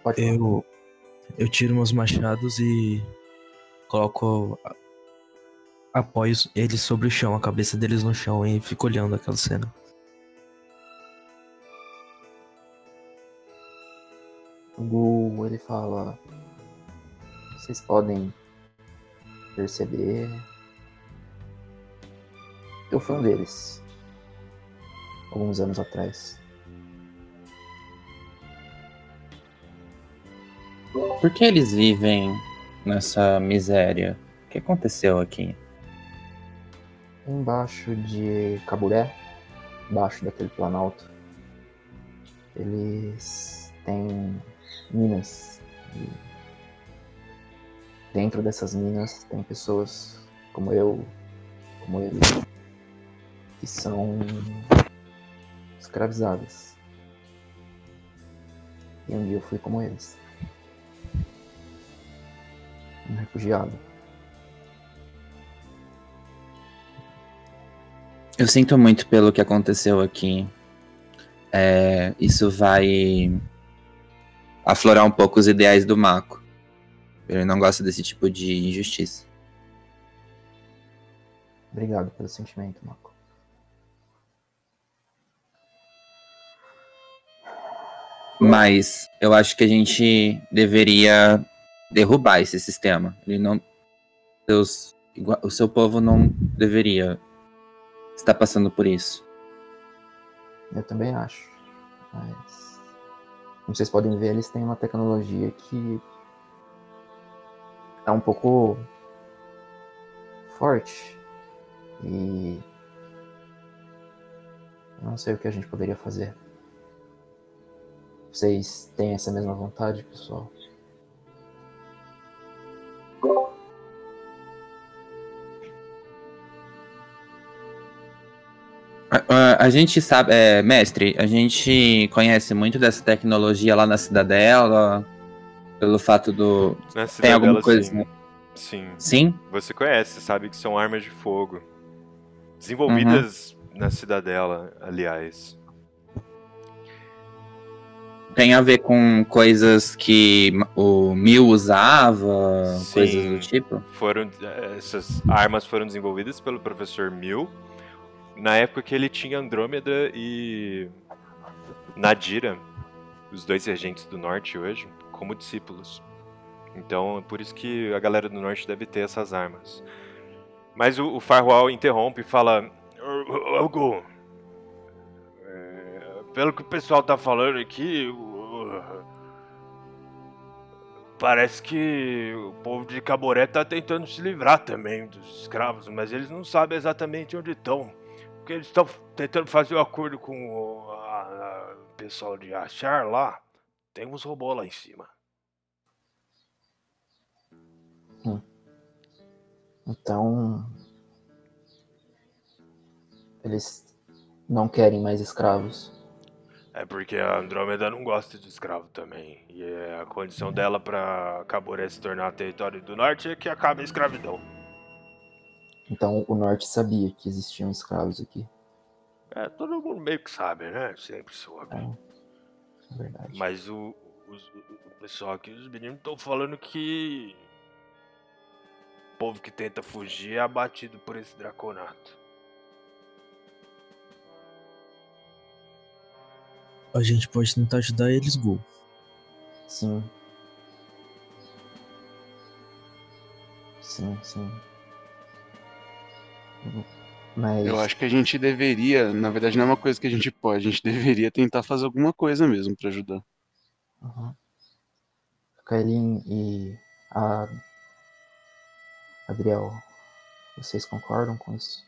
Pode eu, eu tiro meus machados e coloco. Apoio eles sobre o chão, a cabeça deles no chão e fico olhando aquela cena. O Gu, ele fala. Vocês podem perceber. Eu fui um deles. Alguns anos atrás. Por que eles vivem nessa miséria? O que aconteceu aqui? Embaixo de Caburé, embaixo daquele planalto, eles têm minas. E dentro dessas minas tem pessoas como eu, como ele, que são escravizadas. E um dia eu fui como eles. Um refugiado. Eu sinto muito pelo que aconteceu aqui. É, isso vai aflorar um pouco os ideais do Mako. Ele não gosta desse tipo de injustiça. Obrigado pelo sentimento, Marco. Mas eu acho que a gente deveria derrubar esse sistema. Ele não. Igua- o seu povo não deveria estar passando por isso. Eu também acho. Mas. Como vocês podem ver, eles têm uma tecnologia que. É um pouco. forte. E. eu Não sei o que a gente poderia fazer. Vocês têm essa mesma vontade, pessoal? A, gente sabe, é, mestre, a gente conhece muito dessa tecnologia lá na cidadela, pelo fato do. Na Tem alguma Cidadela, coisa. sim. né? Sim. Sim? Você conhece, sabe que são armas de fogo. Desenvolvidas Uhum. na Cidadela, aliás. Tem a ver com coisas que o Mil usava, coisas do tipo? Foram, eh, essas armas foram desenvolvidas pelo professor Mill na época que ele tinha Andrômeda e Nadira, os dois regentes do norte hoje, como discípulos. Então, por isso que a galera do norte deve ter essas armas. Mas o, o interrompe e fala: Algo. É, pelo que o pessoal tá falando aqui, parece que o povo de Caboré tá tentando se livrar também dos escravos, mas eles não sabem exatamente onde estão. Porque eles estão tentando fazer um acordo com o a- a- pessoal de Achar lá. Tem uns robôs lá em cima. Então. Eles não querem mais escravos. É porque a Andrômeda não gosta de escravo também. E é a condição dela pra Caboré se tornar território do norte é que acabe a escravidão. Então o norte sabia que existiam escravos aqui. É, todo mundo meio que sabe, né? Sempre soube. É verdade. Mas o, os- o pessoal aqui, os meninos estão falando que o povo que tenta fugir é abatido por esse draconato. A gente pode tentar ajudar eles, Gol. Sim. Sim, sim. Mas. Eu acho que a gente deveria, na verdade não é uma coisa que a gente pode, a gente deveria tentar fazer alguma coisa mesmo pra ajudar. Uhum. Kailin e a Adriel, vocês concordam com isso?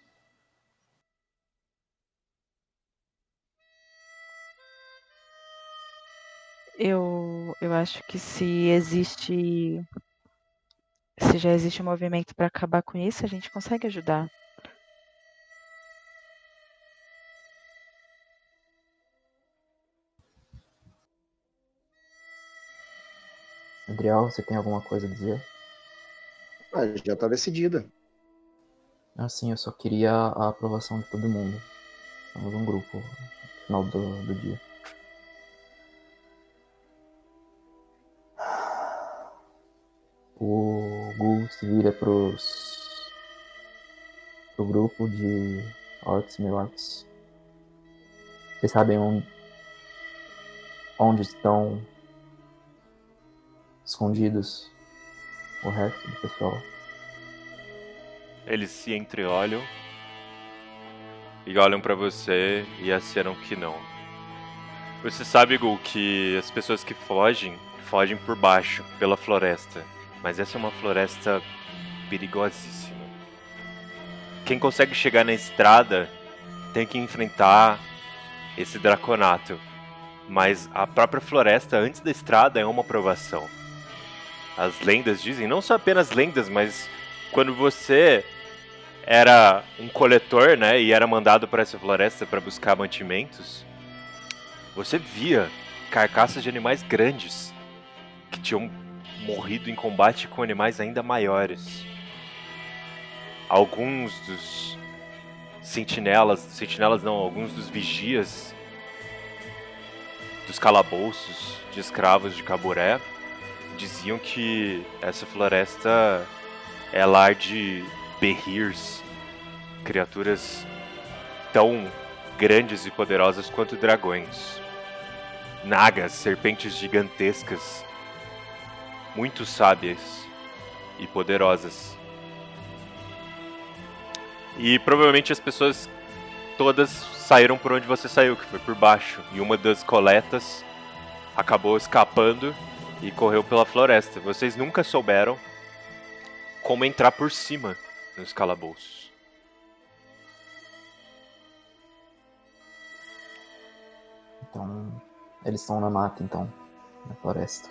Eu, eu acho que se existe. Se já existe um movimento para acabar com isso, a gente consegue ajudar. Adriel, você tem alguma coisa a dizer? Ah, já tá decidida. Ah, sim, eu só queria a aprovação de todo mundo. Somos um grupo no final do, do dia. O Gu se vira pros. pro grupo de orcs e orcs. Vocês sabem onde, onde estão escondidos o resto do pessoal? Eles se entreolham e olham pra você e acenam que não. Você sabe, Gul, que as pessoas que fogem, fogem por baixo, pela floresta. Mas essa é uma floresta perigosíssima. Quem consegue chegar na estrada tem que enfrentar esse draconato. Mas a própria floresta, antes da estrada, é uma provação. As lendas dizem, não só apenas lendas, mas quando você era um coletor, né, e era mandado para essa floresta para buscar mantimentos, você via carcaças de animais grandes que tinham morrido em combate com animais ainda maiores. Alguns dos sentinelas, sentinelas não, alguns dos vigias dos calabouços de escravos de Caboré diziam que essa floresta é lar de berrirs, criaturas tão grandes e poderosas quanto dragões. Nagas, serpentes gigantescas, muito sábias e poderosas. E provavelmente as pessoas todas saíram por onde você saiu, que foi por baixo. E uma das coletas acabou escapando e correu pela floresta. Vocês nunca souberam como entrar por cima nos calabouços. Então, eles estão na mata, então, na floresta.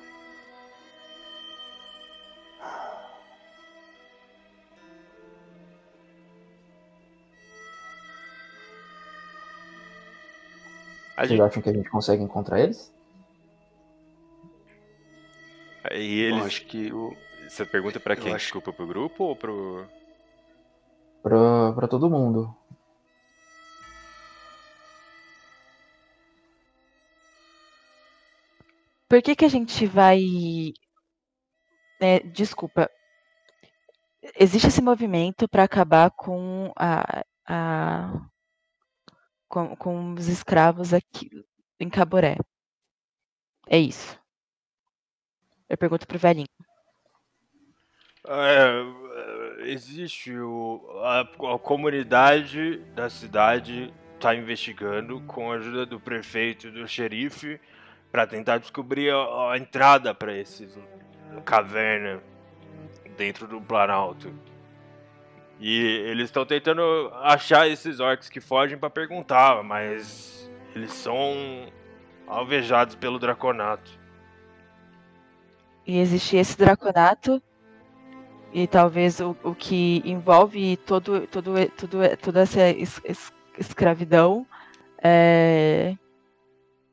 A Vocês gente- acham que a gente consegue encontrar eles? E eles. Bom, acho que o. Você pergunta pra Eu quem? acho- Desculpa, pro grupo ou pro. Pra, pra todo mundo. Por que que a gente vai. é, desculpa. Existe esse movimento para acabar com a, a com, com os escravos aqui em Caboré. É isso. Eu pergunto pro velhinho. É, existe o, a, a comunidade da cidade está investigando com a ajuda do prefeito e do xerife para tentar descobrir a, a entrada para esse caverna dentro do Planalto. E eles estão tentando achar esses orcs que fogem para perguntar, mas eles são alvejados pelo Draconato. E existe esse Draconato e talvez o, o que envolve todo, todo, todo, toda essa es, es, escravidão é,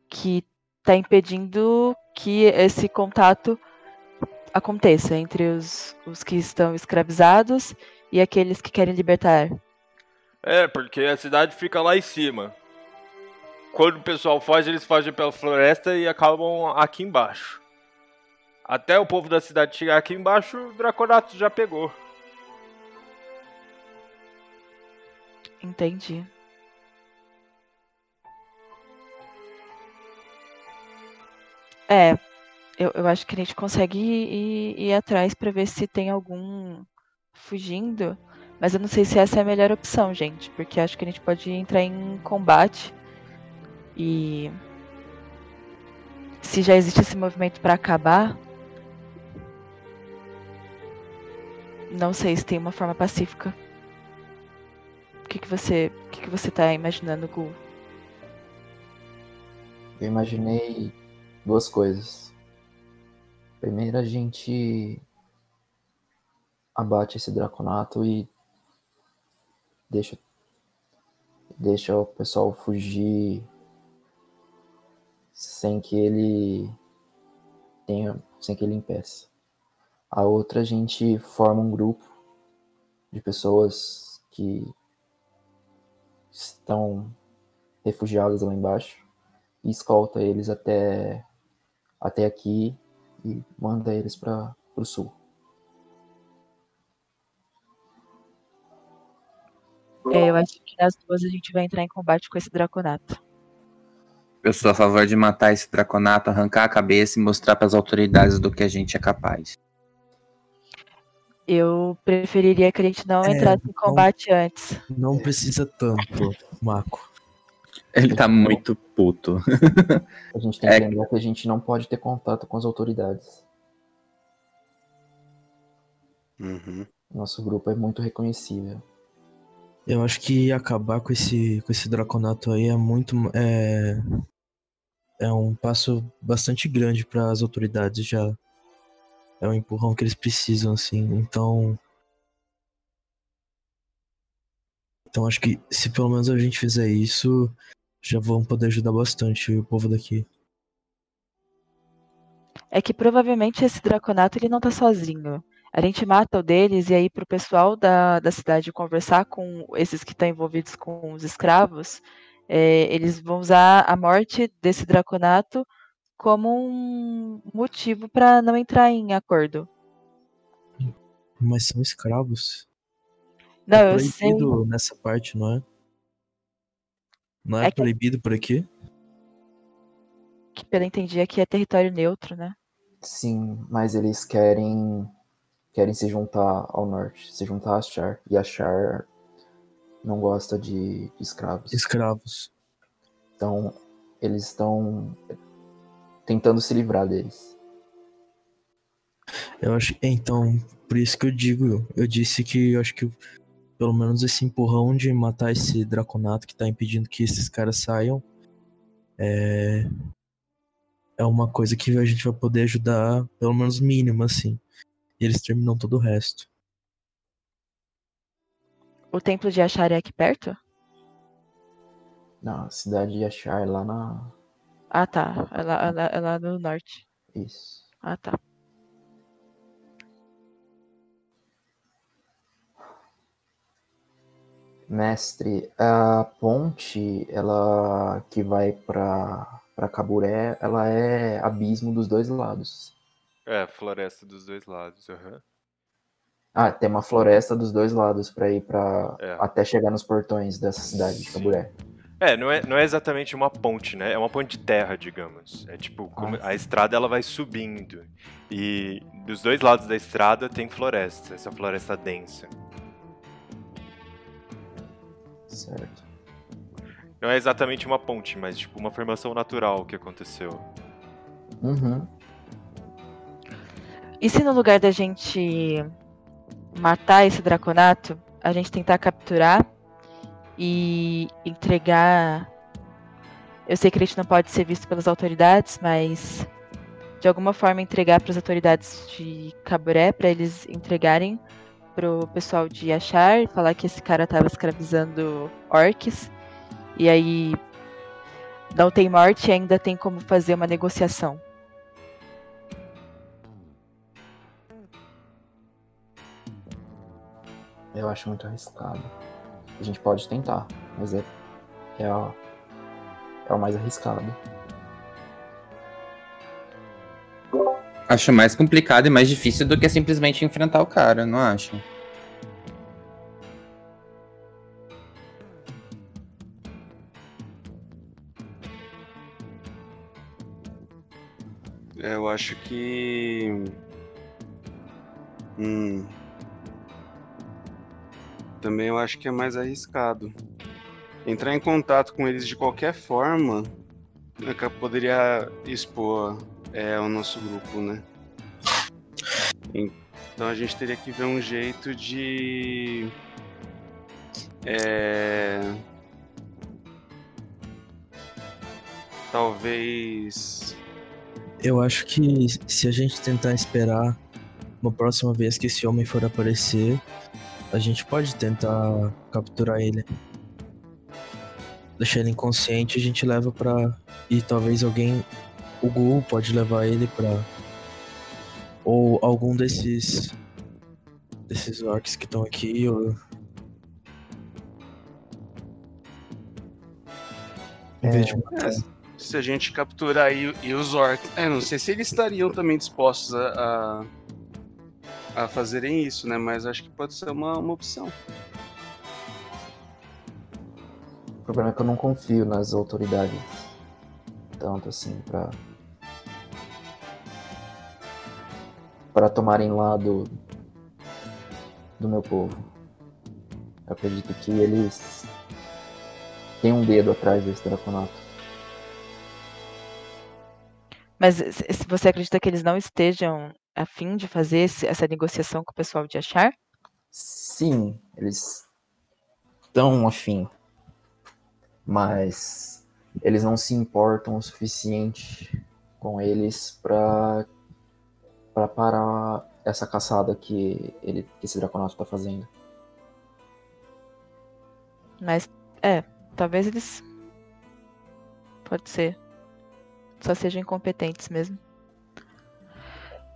que está impedindo que esse contato aconteça entre os, os que estão escravizados e aqueles que querem libertar. É, porque a cidade fica lá em cima. Quando o pessoal foge, eles fogem pela floresta e acabam aqui embaixo. Até o povo da cidade chegar aqui embaixo, o Draconato já pegou. Entendi. É, eu, eu acho que a gente consegue ir, ir, ir atrás para ver se tem algum fugindo. Mas eu não sei se essa é a melhor opção, gente. Porque acho que a gente pode entrar em combate. E. Se já existe esse movimento para acabar, Não sei se tem uma forma pacífica. O que, que você. O que, que você tá imaginando, Gu? Eu imaginei duas coisas. Primeiro a gente abate esse draconato e deixa deixa o pessoal fugir sem que ele tenha sem que ele impeça. A outra a gente forma um grupo de pessoas que estão refugiadas lá embaixo e escolta eles até até aqui e manda eles para o sul. É, eu acho que nas duas a gente vai entrar em combate com esse draconato. Eu sou a favor de matar esse draconato, arrancar a cabeça e mostrar para as autoridades do que a gente é capaz. Eu preferiria que a gente não é, entrasse em combate não, antes. Não precisa tanto, Marco. Ele tá muito puto. A gente tem que é... lembrar que a gente não pode ter contato com as autoridades. Uhum. Nosso grupo é muito reconhecível. Eu acho que acabar com esse, com esse Draconato aí é muito. É, é um passo bastante grande para as autoridades já é o empurrão que eles precisam, assim. Então. Então acho que se pelo menos a gente fizer isso, já vão poder ajudar bastante o povo daqui. É que provavelmente esse Draconato ele não tá sozinho. A gente mata o deles e aí pro pessoal da, da cidade conversar com esses que estão envolvidos com os escravos, é, eles vão usar a morte desse Draconato como um motivo para não entrar em acordo. Mas são escravos. Não, é eu sei. proibido nessa parte, não é? Não é, É que- proibido por aqui? Que pelo entendi aqui é território neutro, né? Sim, mas eles querem querem se juntar ao norte, se juntar a Char. E a Char não gosta de, de escravos. Escravos. Então, eles estão tentando se livrar deles. Eu acho. Então, por isso que eu digo, eu disse que eu acho que pelo menos esse empurrão de matar esse Draconato que tá impedindo que esses caras saiam é. É uma coisa que a gente vai poder ajudar, pelo menos mínimo, assim. E eles terminam todo o resto. O templo de Achar é aqui perto? Na cidade de Achar, lá na. Ah, tá. É lá, é lá, é lá no norte. Isso. Ah, tá. Mestre, a ponte, ela que vai pra, pra Caburé, ela é abismo dos dois lados. É, floresta dos dois lados. aham. Ah, tem uma floresta dos dois lados pra ir pra. É. até chegar nos portões dessa cidade de Caburé. É, não é, não é exatamente uma ponte, né? É uma ponte de terra, digamos. É tipo, como- a estrada ela vai subindo. E dos dois lados da estrada tem floresta, essa floresta densa. Certo. Não é exatamente uma ponte, mas tipo uma formação natural que aconteceu. Uhum. E se no lugar da gente matar esse draconato, a gente tentar capturar e entregar. Eu sei que a gente não pode ser visto pelas autoridades, mas de alguma forma entregar para as autoridades de Caburé, para eles entregarem pro pessoal de Achar falar que esse cara estava escravizando orcs. E aí não tem morte ainda tem como fazer uma negociação. Eu acho muito arriscado. A gente pode tentar, mas é, é, a- é o mais arriscado. Acho mais complicado e mais difícil do que simplesmente enfrentar o cara, não acho? É, Eu acho que. Hum. Também eu acho que é mais arriscado. Entrar em contato com eles de qualquer forma é poderia expor é, o nosso grupo, né? Então a gente teria que ver um jeito de. É. Talvez. Eu acho que se a gente tentar esperar uma próxima vez que esse homem for aparecer, a gente pode tentar capturar ele. Deixar ele inconsciente, a gente leva pra. E talvez alguém. O Gu pode levar ele pra. Ou algum desses. Desses orcs que estão aqui, ou. Em vez de É, se a gente capturar e, e os orcs. É, não sei se eles estariam também dispostos a, a, a fazerem isso, né? Mas acho que pode ser uma, uma opção. O problema é que eu não confio nas autoridades tanto assim pra. para tomarem lado do meu povo. Eu acredito que eles têm um dedo atrás desse draconato. Mas se você acredita que eles não estejam a fim de fazer esse- essa negociação com o pessoal de Achar? Sim, eles estão afim, mas eles não se importam o suficiente com eles pra para parar essa caçada que ele que esse draconato tá fazendo. Mas, é, talvez eles. Pode ser. Só sejam incompetentes mesmo.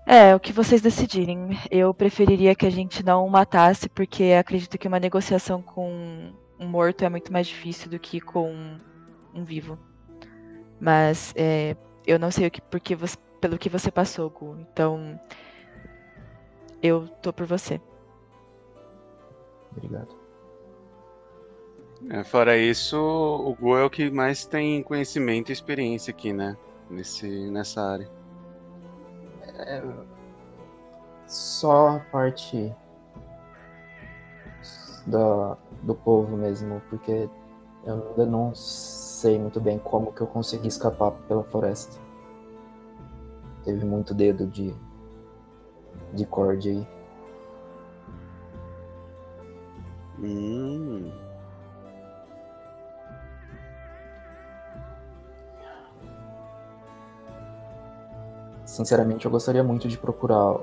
É, o que vocês decidirem. Eu preferiria que a gente não o matasse, porque acredito que uma negociação com um morto é muito mais difícil do que com um vivo. Mas é, eu não sei o que, porque você, pelo que você passou, Gu. Então. Eu tô por você. Obrigado. É, fora isso, o Go é o que mais tem conhecimento e experiência aqui, né? Nesse, nessa área. É, só a parte da, do povo mesmo, porque eu ainda não sei muito bem como que eu consegui escapar pela floresta. Teve muito dedo de, de corda aí. Hum. Sinceramente, eu gostaria muito de procurar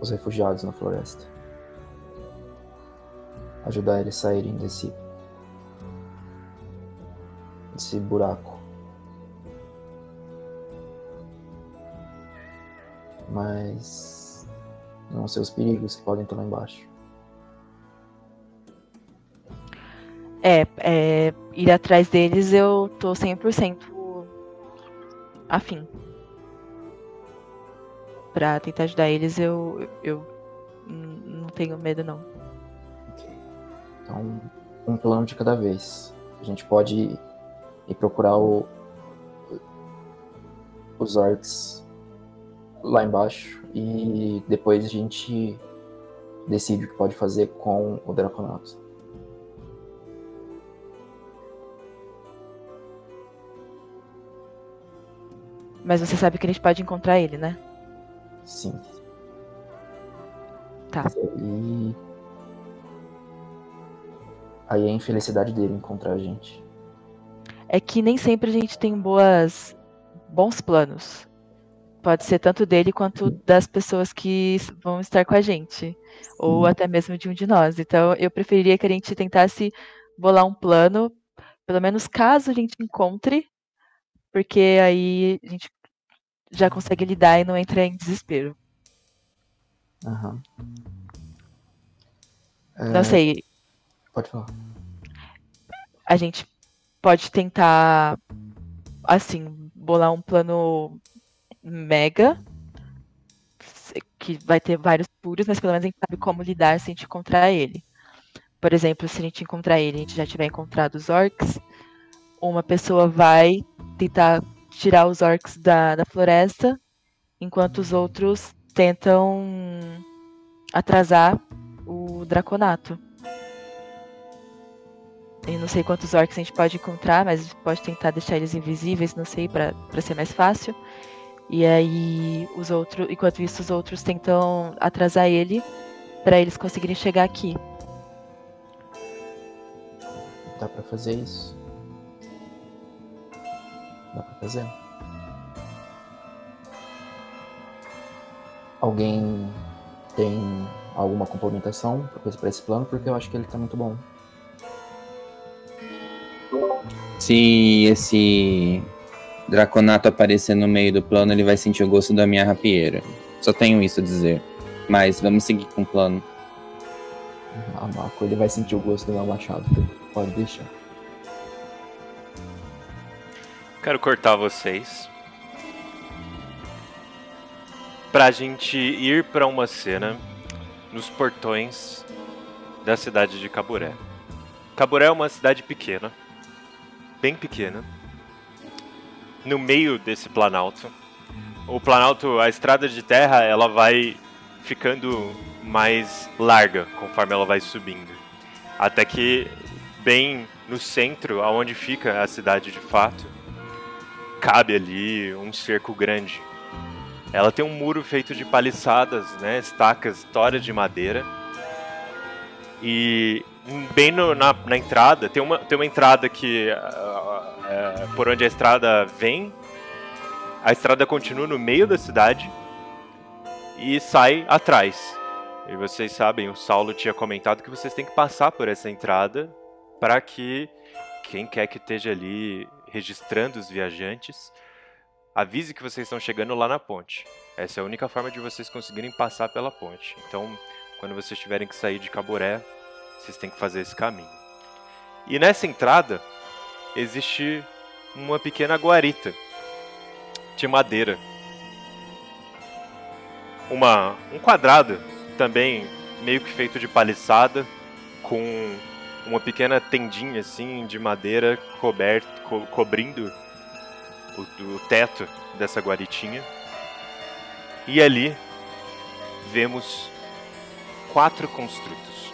os refugiados na floresta. Ajudar eles a saírem desse. desse buraco. Mas. não sei os perigos que podem estar lá embaixo. É, é, ir atrás deles eu tô 100% afim. Pra tentar ajudar eles eu, eu não tenho medo não. Então, um plano de cada vez. A gente pode e procurar o, os orcs lá embaixo e depois a gente decide o que pode fazer com o Draconato. Mas você sabe que a gente pode encontrar ele, né? Sim. Tá. E aí é a infelicidade dele encontrar a gente. É que nem sempre a gente tem boas bons planos. Pode ser tanto dele quanto das pessoas que vão estar com a gente, ou até mesmo de um de nós. Então, eu preferiria que a gente tentasse bolar um plano, pelo menos caso a gente encontre, porque aí a gente já consegue lidar e não entra em desespero. Não É, sei, Pode falar. a gente pode tentar, assim, bolar um plano mega, que vai ter vários furos, mas pelo menos a gente sabe como lidar se a gente encontrar ele. Por exemplo, se a gente encontrar ele, a gente já tiver encontrado os orcs, uma pessoa vai tentar tirar os orcs da, da floresta, enquanto os outros tentam atrasar o draconato. Eu não sei quantos orcs a gente pode encontrar, mas pode tentar deixar eles invisíveis, não sei, pra ser mais fácil. E aí os outros, enquanto isso os outros tentam atrasar ele pra eles conseguirem chegar aqui. Dá pra fazer isso? Dá pra fazer? Alguém tem alguma complementação pra esse plano? Porque eu acho que ele tá muito bom. Se esse Draconato aparecer no meio do plano, ele vai sentir o gosto da minha rapieira. Só tenho isso a dizer. Mas vamos seguir com o plano. A Mako, ele vai sentir o gosto do meu machado. Pode deixar. Quero cortar vocês. Pra gente ir pra uma cena nos portões da cidade de Caburé. Caburé é uma cidade pequena, bem pequena, no meio desse planalto. O planalto, a estrada de terra, ela vai ficando mais larga conforme ela vai subindo. Até que bem no centro, aonde fica a cidade de fato, cabe ali um cerco grande. Ela tem um muro feito de paliçadas, né, estacas, toras de madeira. E bem no- na, na entrada, tem uma, tem uma entrada que é, por onde a estrada vem, a estrada continua no meio da cidade e sai atrás. E vocês sabem, o Saulo tinha comentado que vocês têm que passar por essa entrada para que quem quer que esteja ali registrando os viajantes avise que vocês estão chegando lá na ponte. Essa é a única forma de vocês conseguirem passar pela ponte. Então, quando vocês tiverem que sair de Caboré, vocês têm que fazer esse caminho. E nessa entrada existe uma pequena guarita de madeira. Uma, um quadrado também meio que feito de paliçada com uma pequena tendinha assim de madeira coberto, co- cobrindo o, o teto dessa guaritinha. E ali vemos quatro construtos.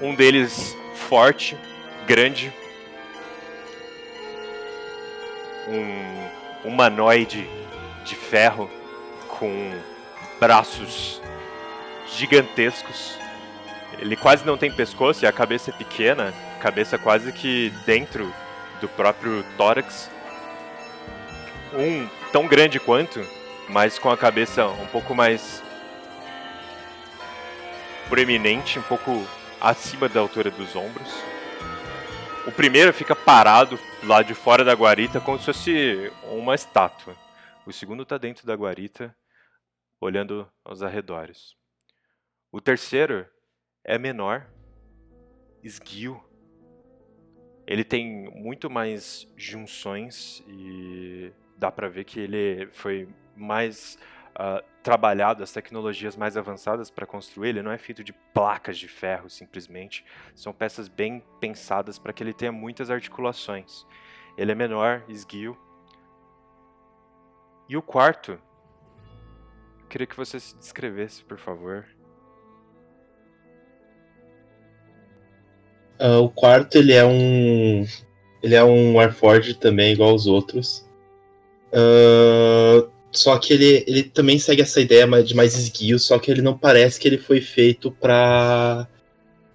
Um deles forte, grande, um humanoide de ferro com braços gigantescos. Ele quase não tem pescoço e a cabeça é pequena, cabeça quase que dentro do próprio tórax. Um tão grande quanto, mas com a cabeça um pouco mais proeminente, um pouco acima da altura dos ombros. O primeiro fica parado lá de fora da guarita como se fosse uma estátua. O segundo está dentro da guarita, olhando aos arredores. O terceiro é menor, esguio. Ele tem muito mais junções e dá pra ver que ele foi mais uh, trabalhado as tecnologias mais avançadas para construir. Ele não é feito de placas de ferro simplesmente. São peças bem pensadas para que ele tenha muitas articulações. Ele é menor, esguio. E o quarto, eu queria que você se descrevesse, por favor. Uh, o quarto ele é um ele é um Warforged também igual aos outros. Uh, só que ele, ele também segue essa ideia de mais esguio, só que ele não parece que ele foi feito para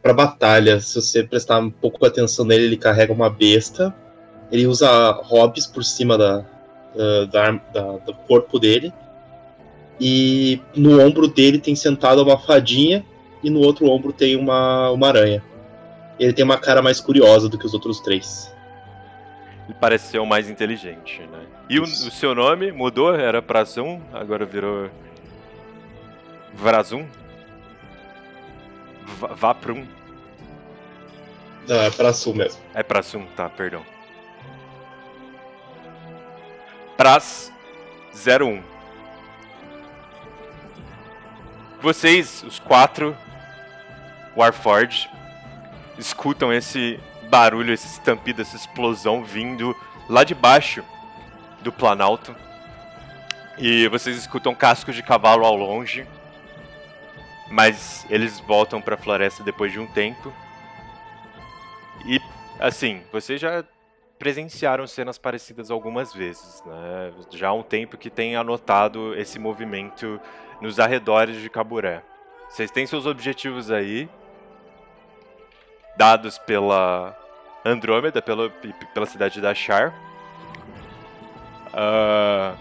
para batalha. Se você prestar um pouco atenção nele, ele carrega uma besta. Ele usa hobbies por cima da, da, da, do corpo dele. E no ombro dele tem sentado uma fadinha e no outro ombro tem uma, uma aranha. Ele tem uma cara mais curiosa do que os outros três. Ele parece ser o mais inteligente, né? E o, o, seu nome mudou? Era Prazum, agora virou. Vrazum? V Vaprum? Não, é Prasum mesmo. É Prasum, tá, perdão. Pras 01. Vocês, os quatro Warforged, escutam esse barulho, esse estampido, essa explosão vindo lá de baixo do Planalto. E vocês escutam cascos de cavalo ao longe. Mas eles voltam para a floresta depois de um tempo. E assim, vocês já presenciaram cenas parecidas algumas vezes, né? Já há um tempo que tem anotado esse movimento nos arredores de Caburé. Vocês têm seus objetivos aí, dados pela Andrômeda, pela, pela cidade da Char. Uh...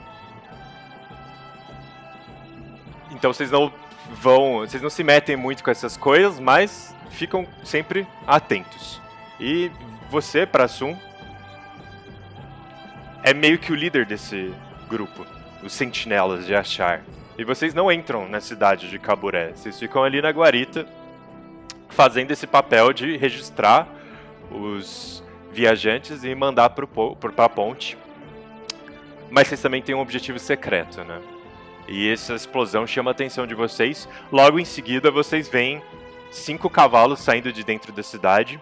Então vocês não vão. Vocês não se metem muito com essas coisas, mas ficam sempre atentos. E você, Prassum, é meio que o líder desse grupo, os sentinelas de Achar. E vocês não entram na cidade de Caburé, vocês ficam ali na guarita fazendo esse papel de registrar os viajantes e mandar para a ponte. Mas vocês também têm um objetivo secreto, né? E essa explosão chama a atenção de vocês. Logo em seguida, vocês veem cinco cavalos saindo de dentro da cidade.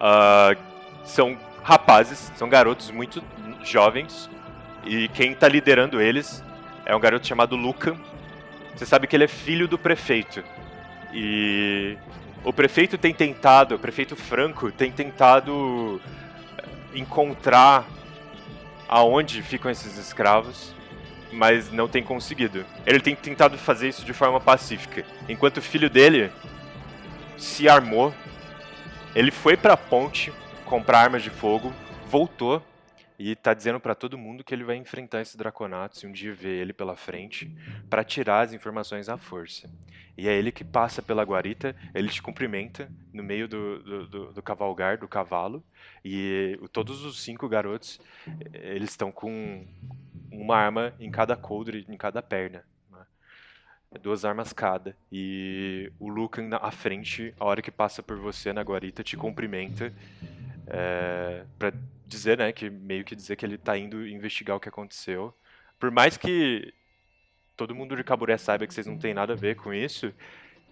Uh, são rapazes, são garotos muito jovens. E quem está liderando eles é um garoto chamado Luca. Você sabe que ele é filho do prefeito. E o prefeito tem tentado, o prefeito Franco tem tentado eh, encontrar aonde ficam esses escravos, mas não tem conseguido. Ele tem tentado fazer isso de forma pacífica, enquanto o filho dele se armou. Ele foi para a ponte comprar armas de fogo, voltou e tá dizendo para todo mundo que ele vai enfrentar esse Draconato se um dia ver ele pela frente para tirar as informações à força. E é ele que passa pela guarita, ele te cumprimenta no meio do, do, do, do cavalgar do cavalo e todos os cinco garotos eles estão com uma arma em cada coldre, em cada perna. Né? Duas armas cada. E o Lucan à frente, a hora que passa por você na guarita, te cumprimenta é, para dizer, né, que meio que dizer que ele tá indo investigar o que aconteceu. Por mais que todo mundo de Caburé saiba que vocês não têm nada a ver com isso,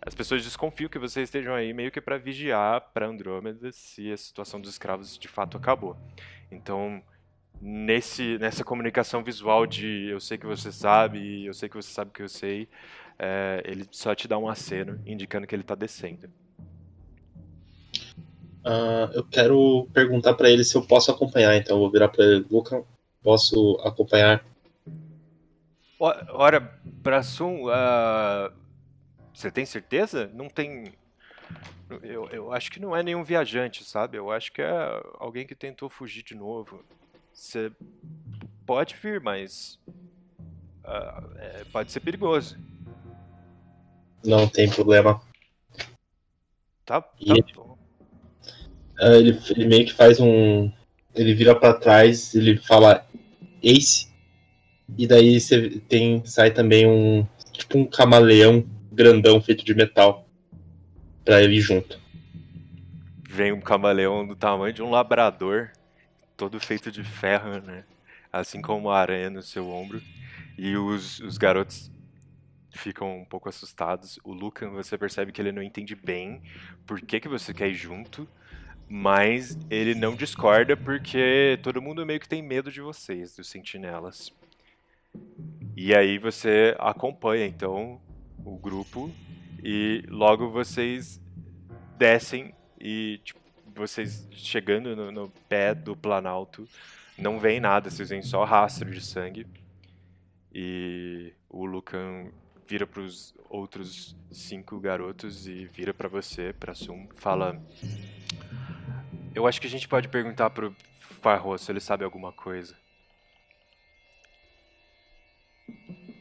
as pessoas desconfiam que vocês estejam aí meio que para vigiar para Andrômeda se a situação dos escravos de fato acabou. Então, nesse nessa comunicação visual de eu sei que você sabe eu sei que você sabe que eu sei, é, ele só te dá um aceno indicando que ele está descendo. Uh, eu quero perguntar para ele se eu posso acompanhar, então eu vou virar para ele, Luca, posso acompanhar? Ora, Brassum, uh, você tem certeza? Não tem. Eu, eu acho que não é nenhum viajante, sabe? Eu acho que é alguém que tentou fugir de novo. Você pode vir, mas. Uh, é, pode ser perigoso. Não tem problema. Tá, tá e... bom. Uh, ele, ele meio que faz um. Ele vira para trás, ele fala Ace. E daí você tem. Sai também um. Tipo um camaleão grandão feito de metal. Pra ele junto. Vem um camaleão do tamanho de um labrador. Todo feito de ferro, né? Assim como uma aranha no seu ombro. E os, os garotos ficam um pouco assustados. O Lucan, você percebe que ele não entende bem por que, que você quer ir junto, mas ele não discorda porque todo mundo meio que tem medo de vocês, dos sentinelas. E aí você acompanha então o grupo e logo vocês descem e tipo, vocês chegando no, no pé do Planalto não veem nada, vocês veem só rastro de sangue. E o Lucan vira para os outros cinco garotos e vira para você, para Sum, fala: Eu acho que a gente pode perguntar pro Farro se ele sabe alguma coisa.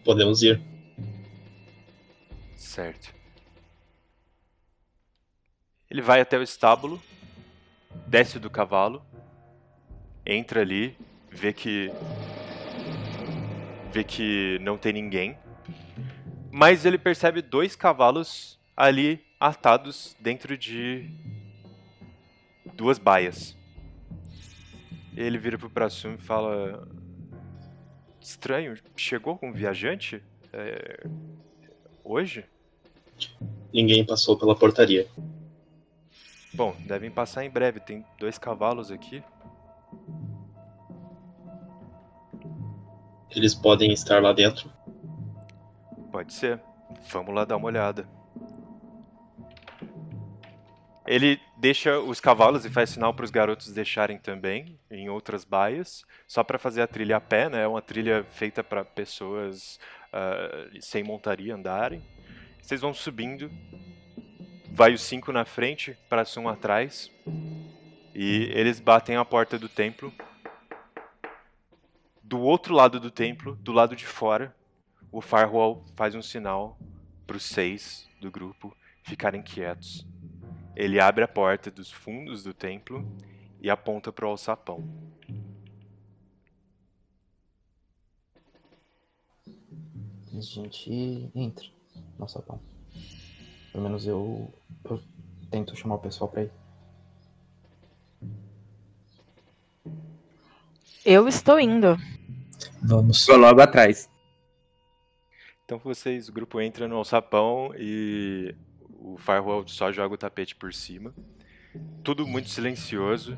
Podemos ir. Certo. Ele vai até o estábulo, desce do cavalo, entra ali, vê que vê que não tem ninguém, mas ele percebe dois cavalos ali atados dentro de duas baias. Ele vira pro Prassum e fala: Estranho, chegou com um viajante? É... Hoje? Ninguém passou pela portaria. Bom, devem passar em breve. Tem dois cavalos aqui. Eles podem estar lá dentro. Pode ser. Vamos lá dar uma olhada. Ele deixa os cavalos e faz sinal para os garotos deixarem também em outras baias, só para fazer a trilha a pé, né? É uma trilha feita para pessoas uh, sem montaria andarem. Vocês vão subindo, vai os cinco na frente, para um atrás, e eles batem a porta do templo. Do outro lado do templo, do lado de fora, o Firewall faz um sinal para os seis do grupo ficarem quietos. Ele abre a porta dos fundos do templo e aponta para o alçapão. A gente entra no alçapão. Pelo menos eu, eu tento chamar o pessoal para ir. Eu estou indo. Vamos. Tô logo atrás. Então vocês, o grupo entra no alçapão e o Firewall só joga o tapete por cima. Tudo muito silencioso.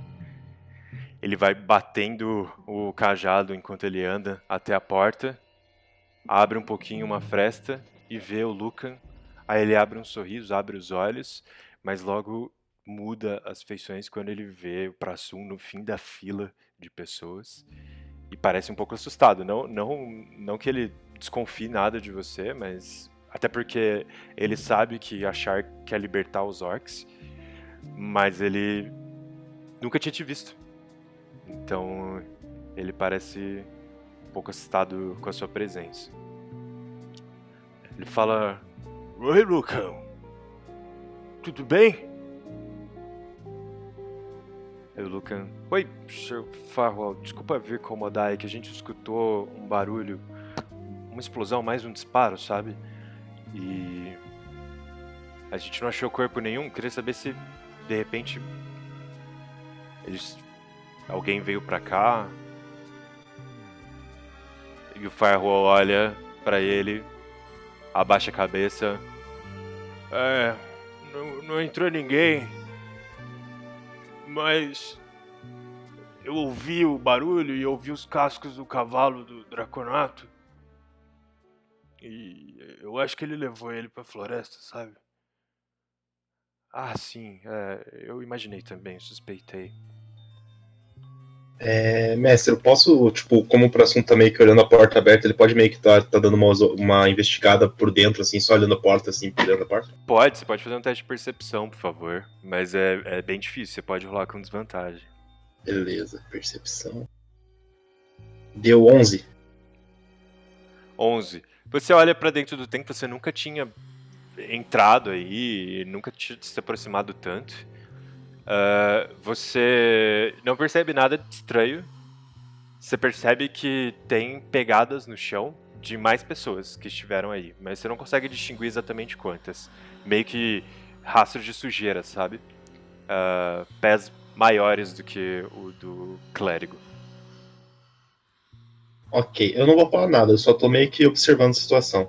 Ele vai batendo o cajado enquanto ele anda até a porta, abre um pouquinho uma fresta e vê o Lucan. Aí ele abre um sorriso, abre os olhos, mas logo muda as feições quando ele vê o Prassum no fim da fila de pessoas e parece um pouco assustado. Não, não, não que ele desconfie nada de você, mas até porque ele sabe que achar quer libertar os orcs, mas ele nunca tinha te visto. Então ele parece um pouco assustado com a sua presença. Ele fala: Oi, Lucão. Tudo bem? Aí o Lucan, oi, Sr. Farwell, desculpa vir incomodar, é que a gente escutou um barulho, uma explosão, mais um disparo, sabe? E a gente não achou corpo nenhum, queria saber se de repente eles alguém veio pra cá. E o Firewall olha para ele, abaixa a cabeça. É, não, não entrou ninguém. Mas eu ouvi o barulho e ouvi os cascos do cavalo do Draconato. E eu acho que ele levou ele pra floresta, sabe? Ah, sim, é, eu imaginei também, suspeitei. É, mestre, eu posso, tipo, como o próximo tá meio que olhando a porta aberta, ele pode meio que tá, tá dando uma, uma investigada por dentro, assim, só olhando a porta, assim, por dentro da porta? Pode, você pode fazer um teste de percepção, por favor. Mas é, é bem difícil, você pode rolar com desvantagem. Beleza, percepção. Deu 11. 11. Você olha para dentro do templo, você nunca tinha entrado aí, nunca tinha se aproximado tanto. Uh, você não percebe nada de estranho. Você percebe que tem pegadas no chão de mais pessoas que estiveram aí, mas você não consegue distinguir exatamente quantas. Meio que rastros de sujeira, sabe? Uh, pés maiores do que o do clérigo. Ok, eu não vou falar nada, eu só tô meio que observando a situação.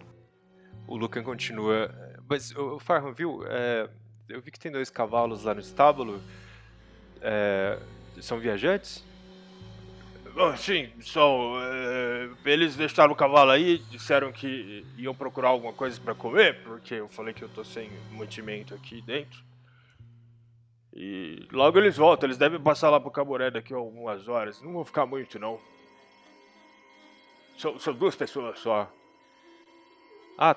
O Lucan continua. Mas, o Farhan, viu? É, eu vi que tem dois cavalos lá no estábulo. É, são viajantes? Ah, sim, são. é, eles deixaram o cavalo aí, disseram que iam procurar alguma coisa pra comer, porque eu falei que eu tô sem mantimento aqui dentro. E logo eles voltam, eles devem passar lá pro Caboré daqui a algumas horas. Não vão ficar muito, não. São, são duas pessoas só. Ah,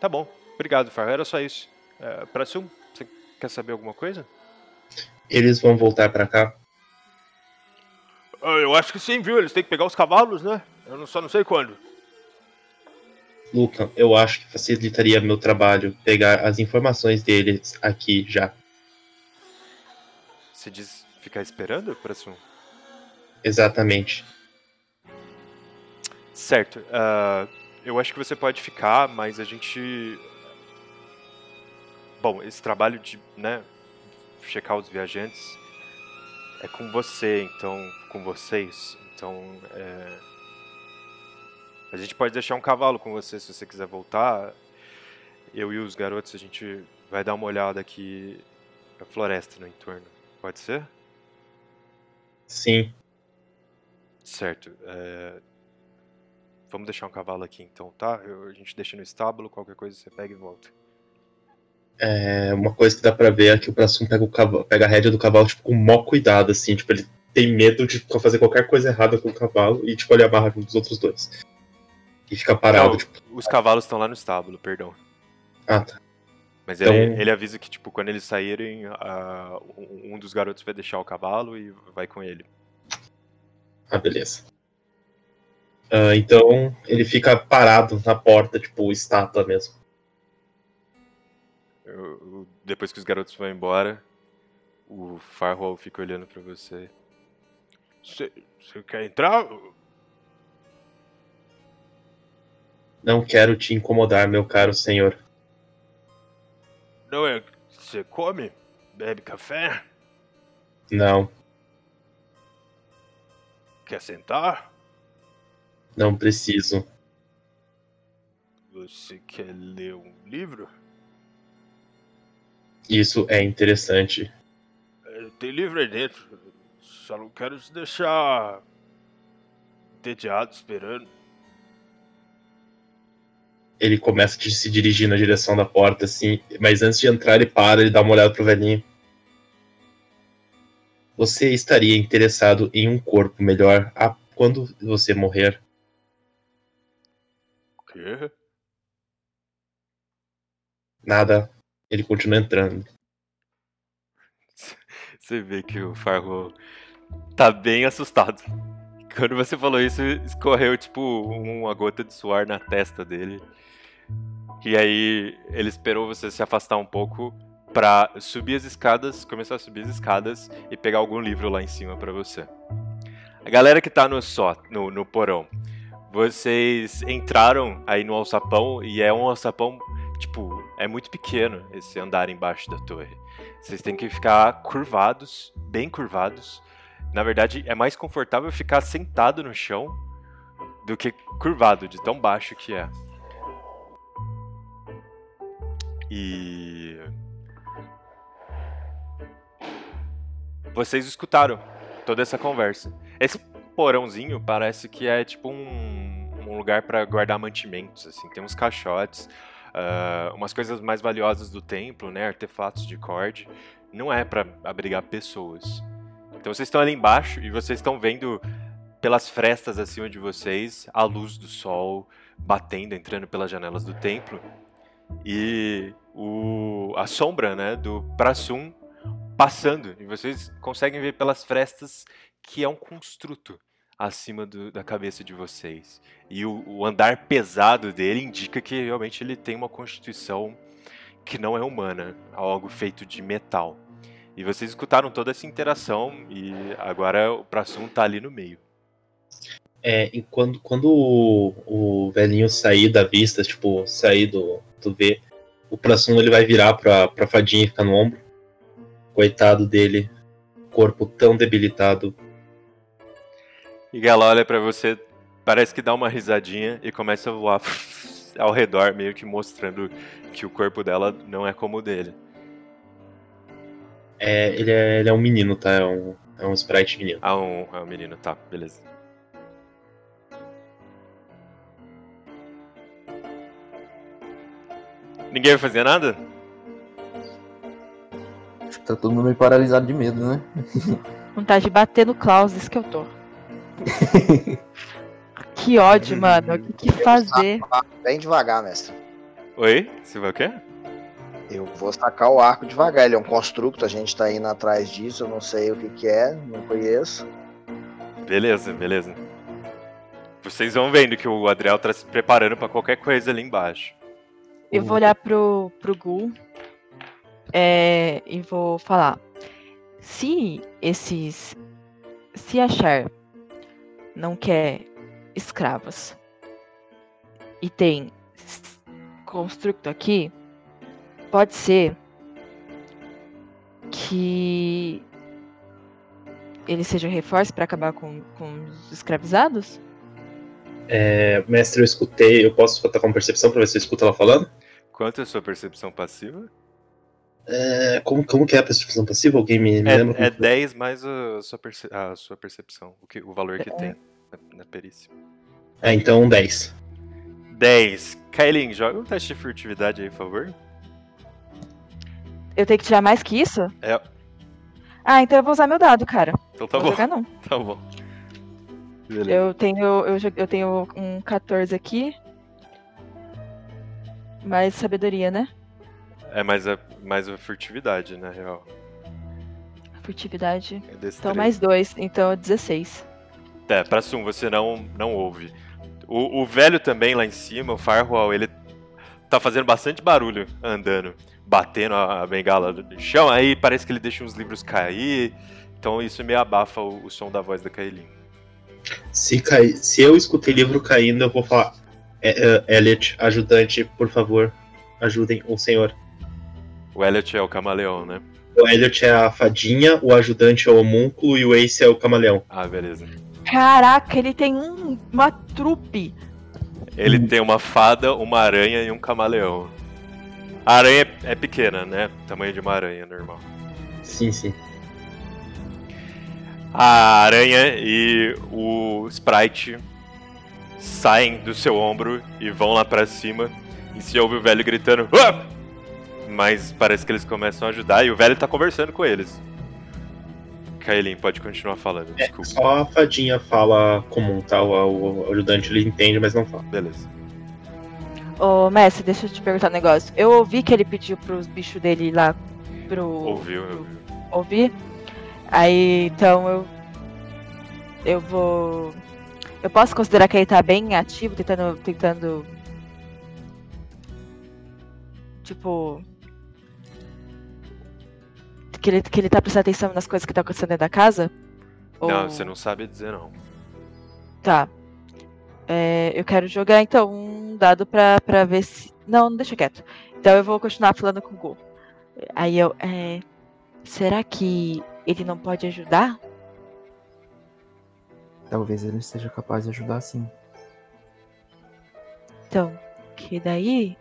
tá bom. Obrigado, Farhan. Era só isso. É, Pratsum, você quer saber alguma coisa? Eles vão voltar pra cá? Ah, eu acho que sim, viu? Eles têm que pegar os cavalos, né? Eu não- só não sei quando. Lucan, eu acho que facilitaria meu trabalho pegar as informações deles aqui já. Você diz ficar esperando, Pratsum? Exatamente. Certo. ah, eu acho que você pode ficar, mas a gente. Bom, esse trabalho de, né, checar os viajantes é com você, então, com vocês. Então, é... a gente pode deixar um cavalo com você se você quiser voltar. Eu e os garotos, a gente vai dar uma olhada aqui na floresta no entorno. Pode ser? Sim. Certo. é, Vamos deixar um cavalo aqui então, tá? Eu- A gente deixa no estábulo, qualquer coisa você pega e volta. É, uma coisa que dá pra ver é que o Prassum pega, o cavalo, pega a rédea do cavalo tipo, com maior cuidado, assim, tipo, ele tem medo de fazer qualquer coisa errada com o cavalo e tipo, ele amarra junto dos outros dois. E fica parado, Não, tipo, Os cavalos estão lá no estábulo, perdão. ah tá. Mas Então- ele, ele avisa que, tipo, quando eles saírem, um um dos garotos vai deixar o cavalo e vai com ele. Ah, beleza. Ah, então ele fica parado na porta, tipo, estátua mesmo. Eu- depois que os garotos vão embora, o Farwell fica olhando pra você. Você quer entrar? Não quero te incomodar, meu caro senhor. Não é. Você come? Bebe café? Não, Quer sentar? Não preciso. Você quer ler um livro? Isso é interessante. É, Tem livro aí dentro. Só não quero te deixar entediado esperando. Ele começa a se dirigir na direção da porta, assim, mas antes de entrar, ele para, ele dá uma olhada pro velhinho. Você estaria interessado em um corpo melhor a- quando você morrer? Quê? Nada. Ele continua entrando. Você vê que o Farwell tá bem assustado. Quando você falou isso, escorreu, tipo, uma gota de suor na testa dele. E aí, ele esperou você se afastar um pouco pra subir as escadas, começar a subir as escadas e pegar algum livro lá em cima pra você. A galera que tá no só, no, no porão, vocês entraram aí no alçapão e é um alçapão, tipo, é muito pequeno esse andar embaixo da torre. Vocês têm que ficar curvados, bem curvados. Na verdade, é mais confortável ficar sentado no chão do que curvado, de tão baixo que é. E. Vocês escutaram toda essa conversa. Esse porãozinho parece que é tipo um, um lugar para guardar mantimentos, assim. Tem uns caixotes, ah, umas coisas mais valiosas do templo, né? Artefatos de cord. Não é para abrigar pessoas. Então vocês estão ali embaixo e vocês estão vendo pelas frestas acima de vocês a luz do sol batendo, entrando pelas janelas do templo. E o, a sombra né, do Prassum passando. E vocês conseguem ver pelas frestas que é um construto acima do- da cabeça de vocês. E o, o andar pesado dele indica que realmente ele tem uma constituição que não é humana, algo feito de metal. E vocês escutaram toda essa interação e agora o Prassum tá ali no meio. É, e quando, quando o, o velhinho sair da vista, tipo, sair do. Vê, o Prassum ele vai virar pra, pra fadinha e ficar no ombro. Coitado dele, corpo tão debilitado. E ela olha pra você parece que dá uma risadinha e começa a voar ao redor, meio que mostrando que o corpo dela não é como o dele. É, ele, é, ele é um menino, tá? É um, é um sprite menino. Ah, um, é um menino, tá, beleza. Ninguém vai fazer nada? Acho que tá todo mundo meio paralisado de medo, né? Vontade de bater no Klaus, isso que eu tô. que ódio, mano. O que, que fazer? Bem devagar, mestre. Oi? Você vai o quê? Eu vou sacar o arco devagar. Ele é um construto, a gente tá indo atrás disso. Eu não sei o que, que é, não conheço. Beleza, beleza. Vocês vão vendo que o Adriel tá se preparando pra qualquer coisa ali embaixo. Eu vou olhar pro, pro Gul é, e vou falar. Se esses. Se achar não quer escravos e tem construto aqui, pode ser que ele seja reforço para acabar com, com os escravizados? É, mestre, eu escutei. Eu posso botar com percepção pra ver se eu escuto ela falando? Quanto é a sua percepção passiva? É, como, como que é a percepção passiva? Alguém me, me É, lembra? é foi? 10 mais a sua, perce- a sua percepção, o, que, o valor que É. tem na, na perícia. É, então 10. 10. Kailin, joga um teste de furtividade aí, por favor. Eu tenho que tirar mais que isso? É, Ah, então eu vou usar meu dado, cara. então tá vou bom. jogar não. Tá bom. Beleza. Eu tenho, eu, eu tenho um 14 aqui. Mais sabedoria, né? É mais a, mais a furtividade, na real. Furtividade. É. Então mais dois, então 16. É, pra Sum, você não, não ouve. O, o velho também lá em cima, o Firewall, ele tá fazendo bastante barulho andando, batendo a, a bengala no chão, aí parece que ele deixa uns livros cair, então isso meio abafa o, o som da voz da Kailin. Se, cai... Se eu escutei livro caindo, eu vou falar. É, é, Elliot, ajudante, por favor, ajudem o senhor. O Elliot é o camaleão, né? O Elliot é a fadinha, o ajudante é o homúnculo e o Ace é o camaleão. Ah, beleza. Caraca, ele tem um, uma trupe. Ele tem uma fada, uma aranha e um camaleão. A aranha é, é pequena, né? Tamanho de uma aranha normal. Sim, sim. A aranha e o Sprite saem do seu ombro e vão lá pra cima. E se ouve o velho gritando. "Ah!" Mas parece que eles começam a ajudar e o velho tá conversando com eles. Kaelin, pode continuar falando, desculpa. Só a fadinha fala comum, tá? O, o ajudante ele entende, mas não fala. Beleza. Ô, mestre, deixa eu te perguntar um negócio. Eu ouvi que ele pediu pros bichos dele ir lá pro. Ouviu, ouviu. Ouvir? Aí, então eu. Eu vou. Eu posso considerar que ele tá bem ativo, tentando. tentando. Tipo. Que ele, que ele tá prestando atenção nas coisas que tá acontecendo dentro da casa? Não, Ou- você não sabe dizer não. Tá. É, eu quero jogar então um dado pra, pra ver se. Não, não deixa quieto. Então eu vou continuar falando com o Go. Aí eu. é, Será que ele não pode ajudar? Talvez ele seja capaz de ajudar sim. Então, que daí.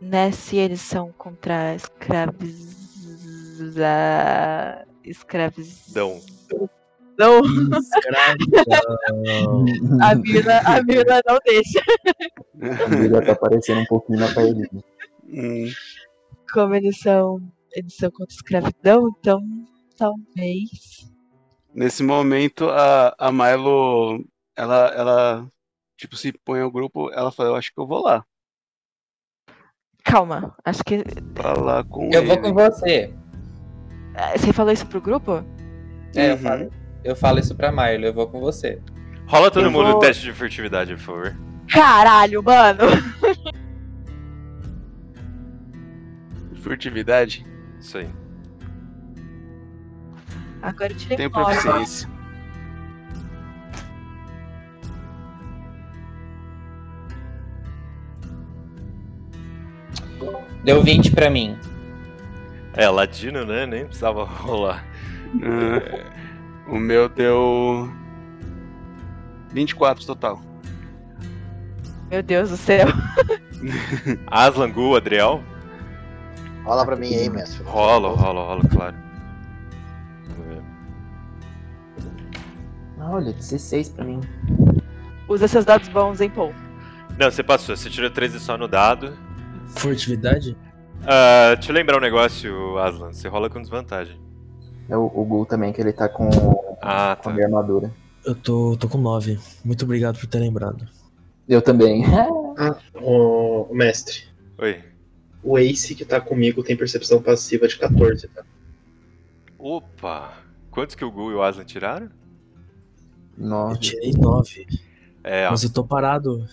Né, se eles são contra escravos. Escravidão. Dão. Não. a Mila, a Mila não deixa. A Mila tá aparecendo um pouquinho na parede. Como eles são, eles são contra escravidão, então talvez. Nesse momento, a, a Milo, ela, ela, tipo, se põe ao grupo, ela fala, eu acho que eu vou lá. Calma, acho que. Pra lá com Eu vou ele. com você. Ah, Você falou isso pro grupo? É, eu Uhum. falo, eu falo isso pra Milo, eu vou com você. Rola todo Eu mundo o vou- teste de furtividade, por favor. Caralho, mano! Furtividade. Isso aí. Agora eu tirei Tem nove. proficiência. Deu 20 pra mim. É, ladino, né? Nem precisava rolar. Ah, o meu deu. 24 total. Meu Deus do céu. Aslan, Gu, Adriel? Rola pra mim aí, mestre. Rola, rola, rola, claro. Ver. Olha, 16 pra mim. Usa seus dados bons, hein, Paul? Não, você passou, você tirou 13 só no dado. Furtividade? Ah, deixa eu lembrar um negócio, Aslan. Você rola com desvantagem. É o, o Gul também, que ele tá com, Ah, com a tá. minha armadura. Eu tô, tô com 9. Muito obrigado por ter lembrado. Eu também. Ah, ô, mestre. Oi. O Ace que tá comigo tem percepção passiva de 14, tá? Opa! Quantos que o Gu e o Aslan tiraram? Eu 9. tirei 9. É. Mas eu tô parado.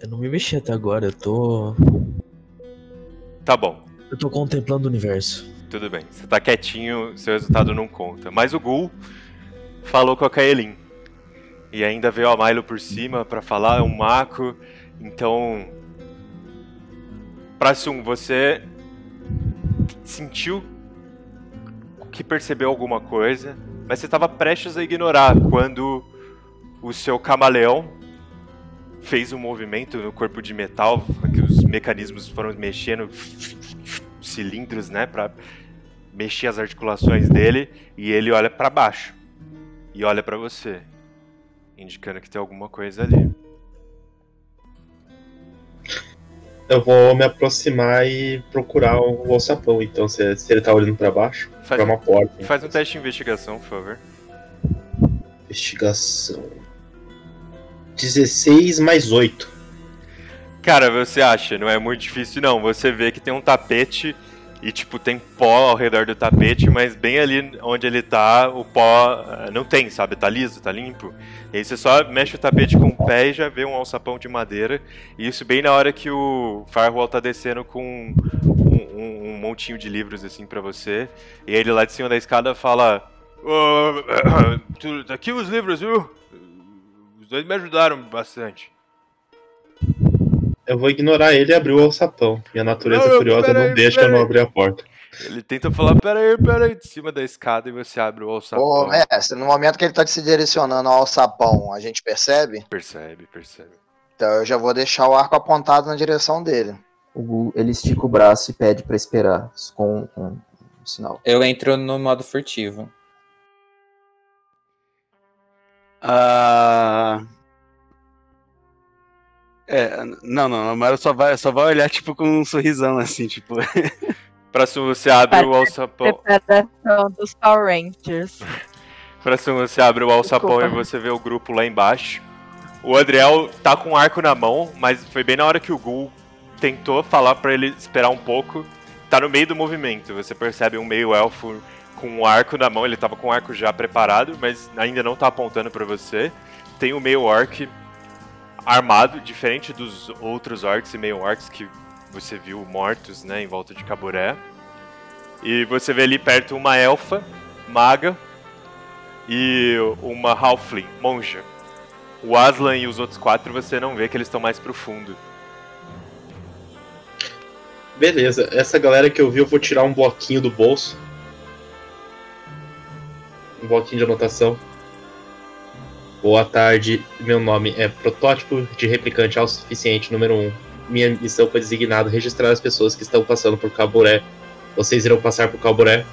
Eu não me mexi até agora, eu tô. Tá bom. Eu tô contemplando o universo. Tudo bem. Você tá quietinho, seu resultado não conta. Mas o Gul falou com a Kaelin. E ainda veio a Milo por cima pra falar, é um maco. Então. Prassum, você sentiu que percebeu alguma coisa, mas você estava prestes a ignorar quando o seu camaleão fez um movimento no corpo de metal, mecanismos foram mexendo cilindros, né, para mexer as articulações dele, e ele olha para baixo e olha para você, indicando que tem alguma coisa ali. Eu vou me aproximar e procurar o alçapão, então, se, se ele tá olhando pra baixo, Faz, pra uma porta. faz um teste de investigação, por favor. Investigação. 16 mais 8. Cara, você acha, não é muito difícil não. Você vê que tem um tapete e tipo tem pó ao redor do tapete, mas bem ali onde ele tá, o pó ah, não tem, sabe? Tá liso, tá limpo. E aí você só mexe o tapete com o pé e já vê um alçapão de madeira. E isso bem na hora que o Firewall tá descendo com um, um- um montinho de livros assim pra você. E ele lá de cima da escada fala: "Ô, tu- tá aqui os livros, viu? Os dois me ajudaram bastante. Eu vou ignorar ele e abrir o alçapão. Minha natureza Não, não, curiosa não aí, deixa eu não abrir a porta. Ele tenta falar, peraí, peraí, de cima da escada e você abre o alçapão. Ô, mestre, no momento que ele tá se direcionando ao sapão, a gente percebe? Percebe, percebe. Então eu já vou deixar o arco apontado na direção dele. O Gul, ele estica o braço e pede pra esperar com, com um sinal. Eu entro no modo furtivo. Ah. É, não, não, a Mara só vai, só vai olhar, tipo, com um sorrisão, assim, tipo. Próximo você abre o alçapão. Preparação dos Power Rangers. Próximo você abre o alçapão Desculpa. e você vê o grupo lá embaixo. O Adriel tá com um arco na mão, mas foi bem na hora que o Gul tentou falar pra ele esperar um pouco. Tá no meio do movimento. Você percebe um meio elfo com um arco na mão. Ele tava com o arco já preparado, mas ainda não tá apontando pra você. Tem o meio orc armado, diferente dos outros orcs e meio orcs que você viu mortos, né, em volta de Caburé. E você vê ali perto uma elfa, maga, e uma halfling, monja. O Aslan e os outros quatro você não vê que eles estão mais pro fundo. Beleza, essa galera que eu vi, eu vou tirar um bloquinho do bolso. Um bloquinho de anotação. Boa tarde, meu nome é Protótipo de Replicante Autossuficiente número 1. Minha missão foi designada registrar as pessoas que estão passando por Caburé. Vocês irão passar por Caburé?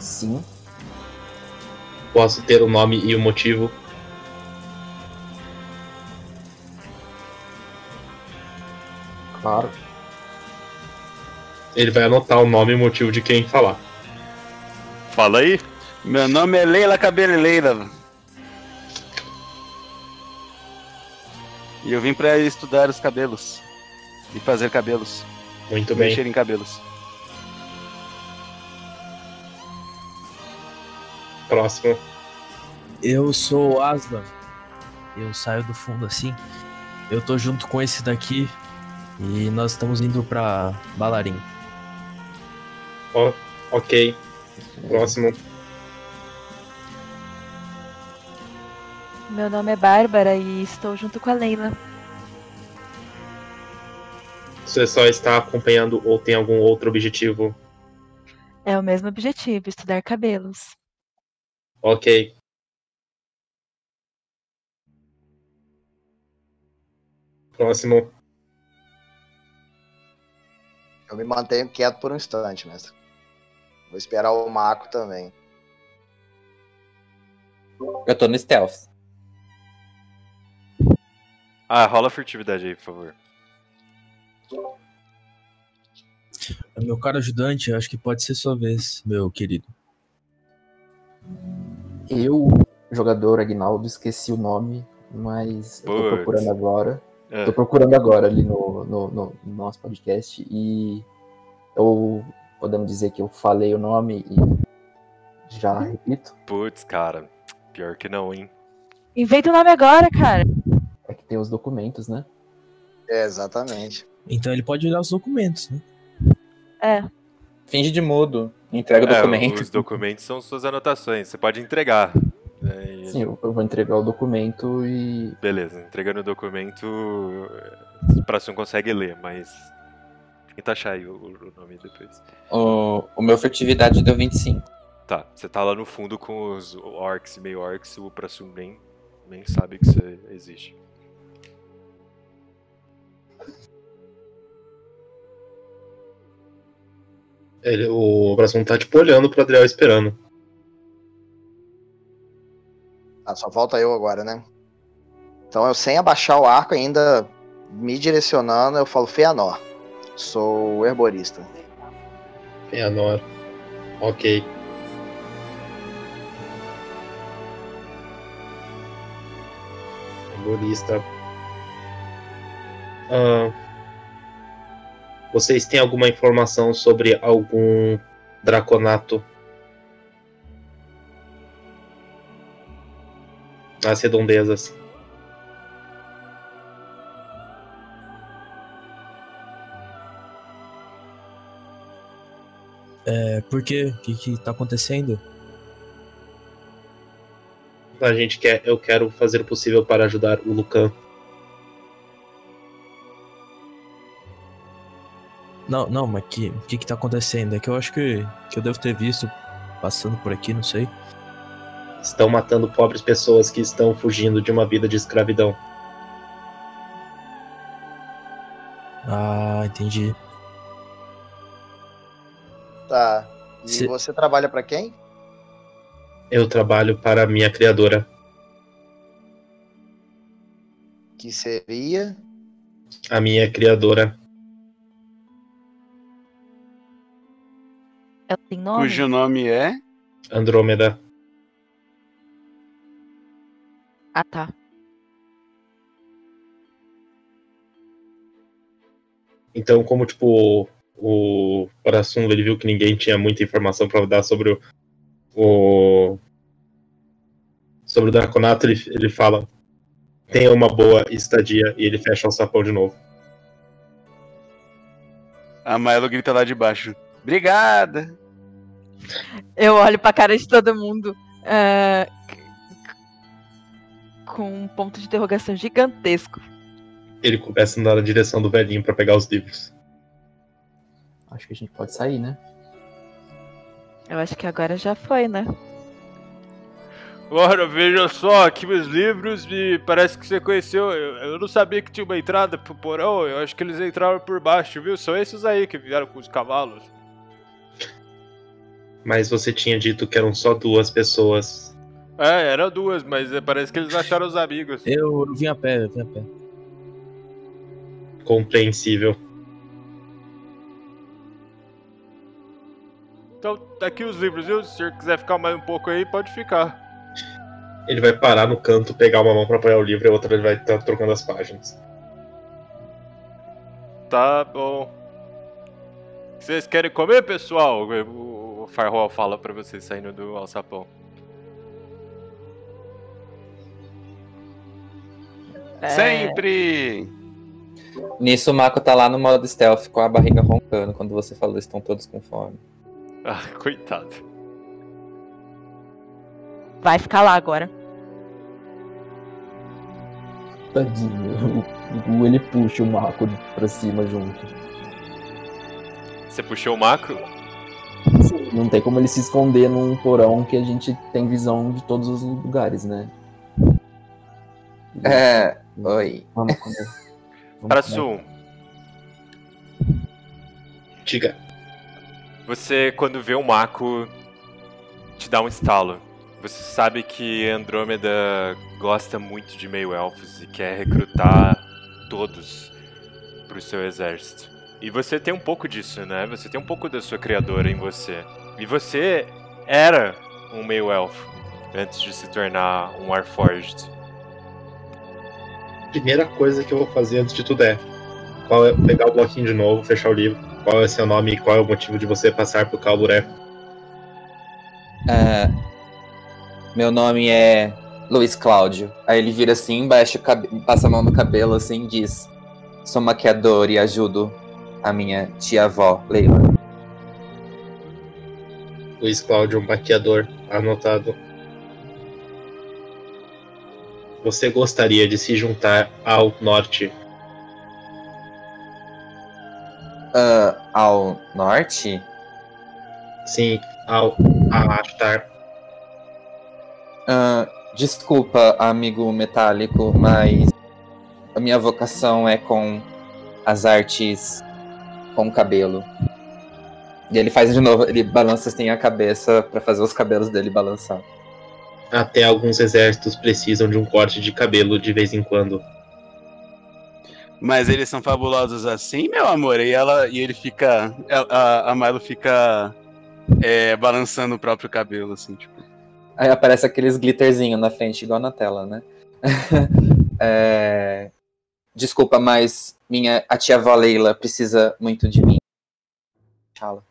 Sim. Posso ter o nome e o motivo? Claro. Ele vai anotar o nome e o motivo de quem falar. Fala aí. Meu nome é Leila Cabeleleira. E eu vim pra estudar os cabelos. E fazer cabelos. Muito bem. Mexer em cabelos. Próximo. Eu sou o Aslan. Eu saio do fundo assim. Eu tô junto com esse daqui. E nós estamos indo pra Balarim. Ó, ok. Próximo. Meu nome é Bárbara e estou junto com a Leila. Você só está acompanhando ou tem algum outro objetivo? É o mesmo objetivo, estudar cabelos. Ok. Próximo. Eu me mantenho quieto por um instante, mestre. Vou esperar o Mako também. Eu tô no stealth. Ah, rola furtividade aí, por favor. Meu caro ajudante, acho que pode ser sua vez, meu querido. Eu, jogador Agnaldo, esqueci o nome, mas eu tô Puts. procurando agora. É. Tô procurando agora ali no, no, no- no nosso podcast e eu podemos dizer que eu falei o nome e já repito. Putz, cara. Pior que não, hein? Inventa o nome agora, cara. É que tem os documentos, né? É, exatamente. Então ele pode olhar os documentos, né? É. Finge de mudo. Entrega o É, documento. Os documentos são suas anotações. Você pode entregar. né, e- Sim, eu, eu vou entregar o documento e Beleza, entregando o documento, o próximo consegue ler, mas. Tenta achar aí o, o nome depois. O, o meu furtividade deu 25. Tá, você tá lá no fundo com os orcs e meio orcs, o Prassum nem, nem sabe que você existe. Ele, o Brasil tá tipo olhando pro Adriel esperando. Ah, só falta eu agora, né? Então eu sem abaixar o arco ainda me direcionando, eu falo Feanor. Sou herborista. Feanor. Ok. Humorista. Ah, vocês têm alguma informação sobre algum draconato nas redondezas? É, por quê? O que, que tá acontecendo? A gente quer, eu quero fazer o possível para ajudar o Lucan. Não, não, mas que, o que que tá acontecendo? É que eu acho que, que eu devo ter visto passando por aqui, não sei. Estão matando pobres pessoas que estão fugindo de uma vida de escravidão. Ah, entendi. Tá. E Se- você trabalha pra quem? Eu trabalho para a minha criadora. Que seria. A minha criadora. Ela tem nome? Cujo nome é. Andrômeda. Ah, tá. Então, como tipo o Parassum ele viu que ninguém tinha muita informação para dar sobre o, o sobre o Draconato, ele, ele fala: tenha uma boa estadia e ele fecha o sapão de novo. A Milo grita lá de baixo. Obrigada! Eu olho pra cara de todo mundo ah, com um ponto de interrogação gigantesco. Ele começa a andar na direção do velhinho para pegar os livros. Acho que a gente pode sair, né? Eu acho que agora já foi, né? Ora, veja só, aqui meus livros e parece que você conheceu. Eu, eu não sabia que tinha uma entrada pro porão, eu acho que eles entraram por baixo, viu? São esses aí que vieram com os cavalos. Mas você tinha dito que eram só duas pessoas. É, eram duas, mas é, parece que eles acharam os amigos. Eu, eu vim a pé, eu vim a pé. Compreensível. Então, tá aqui os livros, viu? Se o senhor quiser ficar mais um pouco aí, pode ficar. Ele vai parar no canto, pegar uma mão para apoiar o livro e a outra ele vai estar trocando as páginas. Tá bom. Vocês querem comer, pessoal? O o Firewall fala pra vocês saindo do alçapão. É. Sempre! Nisso o Mako tá lá no modo stealth com a barriga roncando quando você falou estão todos com fome. Ah, coitado. Vai ficar lá agora. Tadinho. O, o ele puxa o Marco pra cima junto. Você puxou o macro? Sim, não tem como ele se esconder num porão que a gente tem visão de todos os lugares, né? É. Oi. Vamos comer. Para Sul, Diga. Você quando vê o Mako te dá um estalo. Você sabe que Andrômeda gosta muito de meio-elfos e quer recrutar todos pro seu exército. E você tem um pouco disso, né? Você tem um pouco da sua criadora em você. E você era um meio-elfo antes de se tornar um Warforged. Primeira coisa que eu vou fazer antes de tudo é, é pegar o bloquinho de novo, fechar o livro. Qual é seu nome e qual é o motivo de você passar por Calburé? É, meu nome é Luiz Cláudio. Aí ele vira assim, baixa, passa a mão no cabelo assim e diz: Sou maquiador e ajudo a minha tia-avó, Leila. Luiz Cláudio, maquiador, anotado. Você gostaria de se juntar ao norte? Ah, ao norte? Sim, ao a Ashtar. Ah, desculpa, amigo metálico, mas a minha vocação é com as artes com cabelo. E ele faz de novo, ele balança assim a cabeça pra fazer os cabelos dele balançar. Até alguns exércitos precisam de um corte de cabelo de vez em quando. Mas eles são fabulosos assim, meu amor. E ela e ele fica. A, a Milo fica é, balançando o próprio cabelo, assim, tipo. Aí aparece aqueles glitterzinho na frente, igual na tela, né? É, Desculpa, mas minha a tia avó Leila precisa muito de mim. Fala.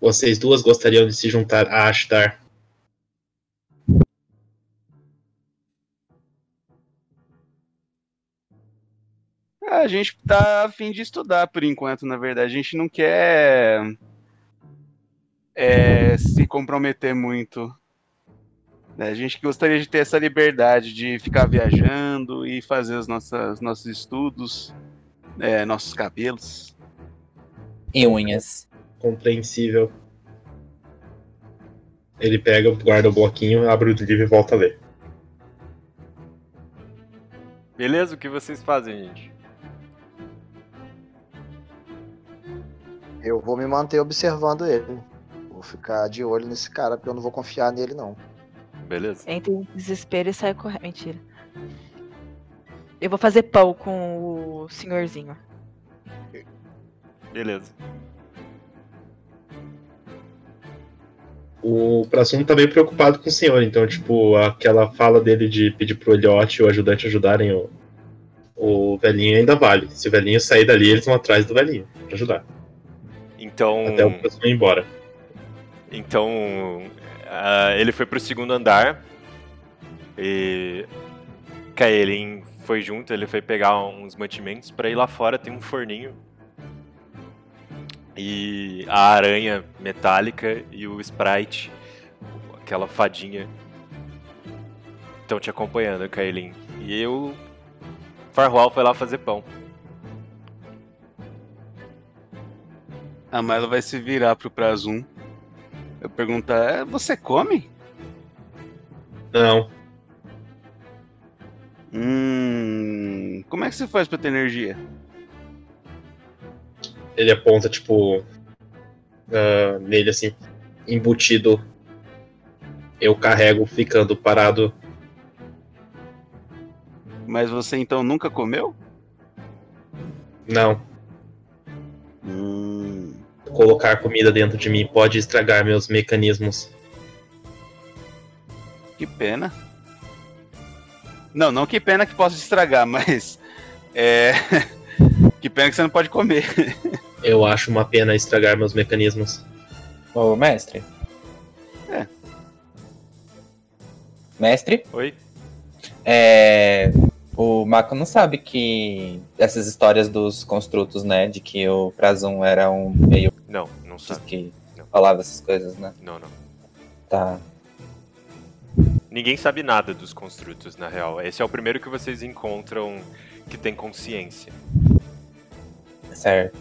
Vocês duas gostariam de se juntar a Ashtar? A gente tá a fim de estudar por enquanto, na verdade. A gente não quer é, se comprometer muito. né? A gente gostaria de ter essa liberdade de ficar viajando e fazer os nossas, nossos estudos, é, nossos cabelos. E unhas. Compreensível. Ele pega, guarda o bloquinho, abre o livro e volta a ler. Beleza? O que vocês fazem, gente? Eu vou me manter observando ele. Vou ficar de olho nesse cara, porque eu não vou confiar nele, não. Beleza. Entra em desespero e sai correndo. Mentira. Eu vou fazer pão com o senhorzinho. Beleza. O Prassum tá meio preocupado com o senhor, então, tipo, aquela fala dele de pedir pro Eliote e o ajudante ajudarem o, o velhinho ainda vale. Se o velhinho sair dali, eles vão atrás do velhinho pra ajudar. Então. Até o Prassum ir embora. Então, ah, ele foi pro segundo andar e Kaelin foi junto, ele foi pegar uns mantimentos pra ir lá fora, tem um forninho. E a aranha metálica e o Sprite, aquela fadinha, estão te acompanhando, Kaelin. E eu, Farwell foi lá fazer pão. A Milo vai se virar pro Prazum. Eu perguntar, "É, você come? Não. Hum. Como é que você faz pra ter energia? Ele aponta, tipo, ah, nele assim, embutido. Eu carrego ficando parado. Mas você então nunca comeu? Não. Hum. Colocar comida dentro de mim pode estragar meus mecanismos. Que pena. Não, não que pena que possa estragar, mas. É. que pena que você não pode comer. Eu acho uma pena estragar meus mecanismos. Ô, mestre. É. Mestre? Oi? É. O Mako não sabe que essas histórias dos construtos, né? De que o Prazum era um meio. Não, não sabe. Que falava essas coisas, né? Não, não. Tá. Ninguém sabe nada dos construtos, na real. Esse é o primeiro que vocês encontram que tem consciência. Certo.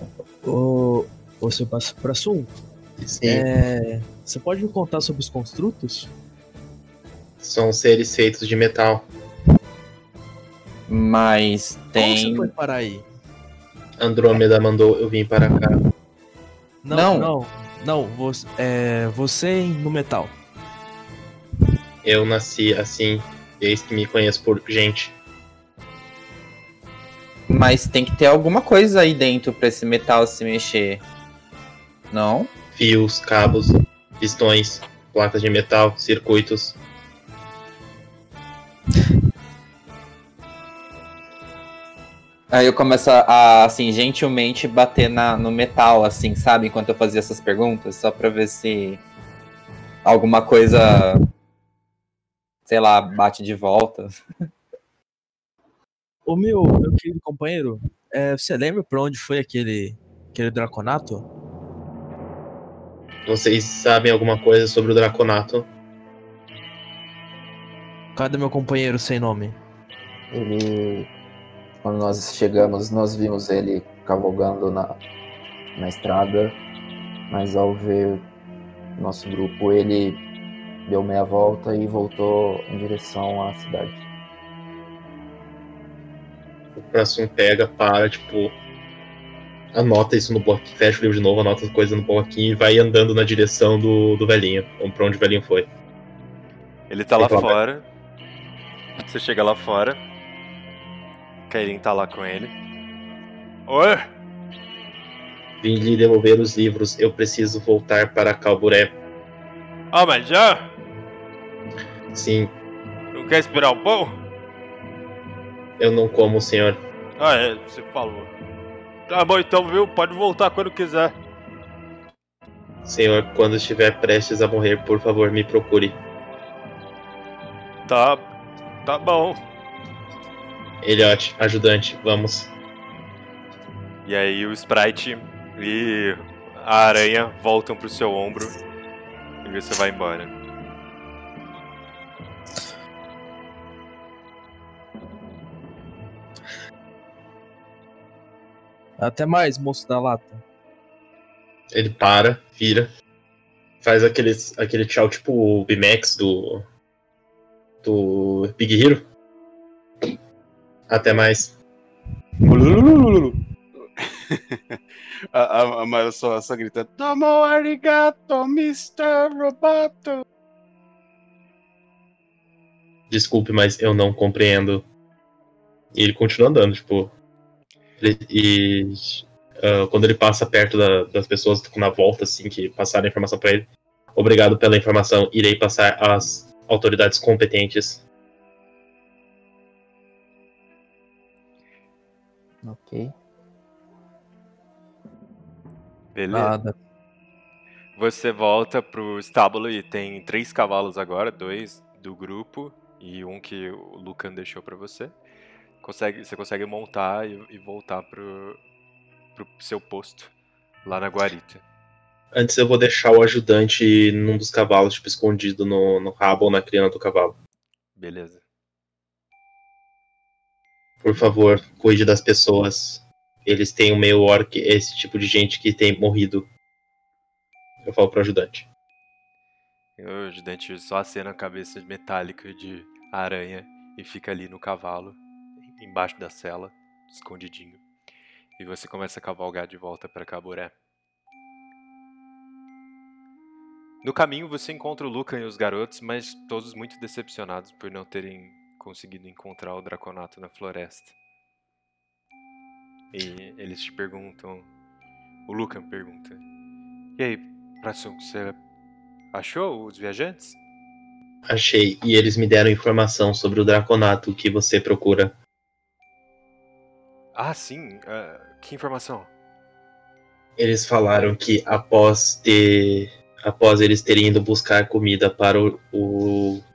Ô, ô seu passo pra sul. Sim. É, você pode me contar sobre os construtos? São seres feitos de metal. Mas Como tem. você foi parar aí? Andrômeda mandou eu vim para cá. Não, Não. não, não. Você, é, você no metal. Eu nasci assim, desde que me conheço por gente. Mas tem que ter alguma coisa aí dentro pra esse metal se mexer. Não? Fios, cabos, pistões, placas de metal, circuitos. Aí eu começo a, assim, gentilmente bater na, no metal, assim, sabe? Enquanto eu fazia essas perguntas, só pra ver se alguma coisa, sei lá, bate de volta. Ô meu, meu querido companheiro, é, você lembra pra onde foi aquele, aquele draconato? Vocês sabem alguma coisa sobre o Draconato? Cadê meu companheiro sem nome? Ele. Quando nós chegamos, nós vimos ele cavalgando na, na estrada, mas ao ver nosso grupo, ele deu meia volta e voltou em direção à cidade. O próximo pega, para, tipo. Anota isso no bloquinho, fecha o livro de novo, anota as coisas no bloquinho e vai andando na direção do, do velhinho, ou pra onde o velhinho foi. Ele tá lá fora. Você chega lá fora. Kairin tá lá com ele. Oi! Vim lhe devolver os livros, eu preciso voltar para Calburé. Ah, mas já? Sim, Não quer esperar um pouco? eu não como, senhor. Ah, é, você falou. Tá bom então, viu? Pode voltar quando quiser. Senhor, quando estiver prestes a morrer, por favor, me procure. Tá. Tá bom. Elliot, ajudante, vamos. E aí o Sprite e a aranha voltam pro seu ombro e você vai embora. Até mais, moço da lata. Ele para, vira, faz aquele, aquele tchau tipo o B-Max do. do Big Hero. Até mais. a, a, a Mara só, só grita: Tomo arigato, Mr. Roboto. Desculpe, mas eu não compreendo. E ele continua andando, tipo. e ah, quando ele passa perto da- das pessoas na volta, assim, que passaram a informação pra ele. Obrigado pela informação, irei passar às autoridades competentes. Ok. Beleza? Nada. Você volta pro estábulo e tem três cavalos agora, dois do grupo e um que o Lucan deixou pra você. Consegue, você consegue montar e, e voltar pro, pro seu posto lá na guarita. Antes eu vou deixar o ajudante num dos cavalos, tipo, escondido no, no rabo ou na crina do cavalo. Beleza. Por favor, cuide das pessoas. Eles têm o meio orc, esse tipo de gente que tem morrido. Eu falo pro ajudante. O ajudante só acena a cabeça metálica de aranha e fica ali no cavalo, embaixo da cela, escondidinho. E você começa a cavalgar de volta para Caburé. No caminho você encontra o Lucan e os garotos, mas todos muito decepcionados por não terem conseguido encontrar o Draconato na floresta. E eles te perguntam. O Lucan pergunta: E aí, Pratsum, você achou os viajantes? Achei, e eles me deram informação sobre o Draconato que você procura. Ah, sim. ah, que informação? Eles falaram que após ter. Após eles terem ido buscar comida para o. o-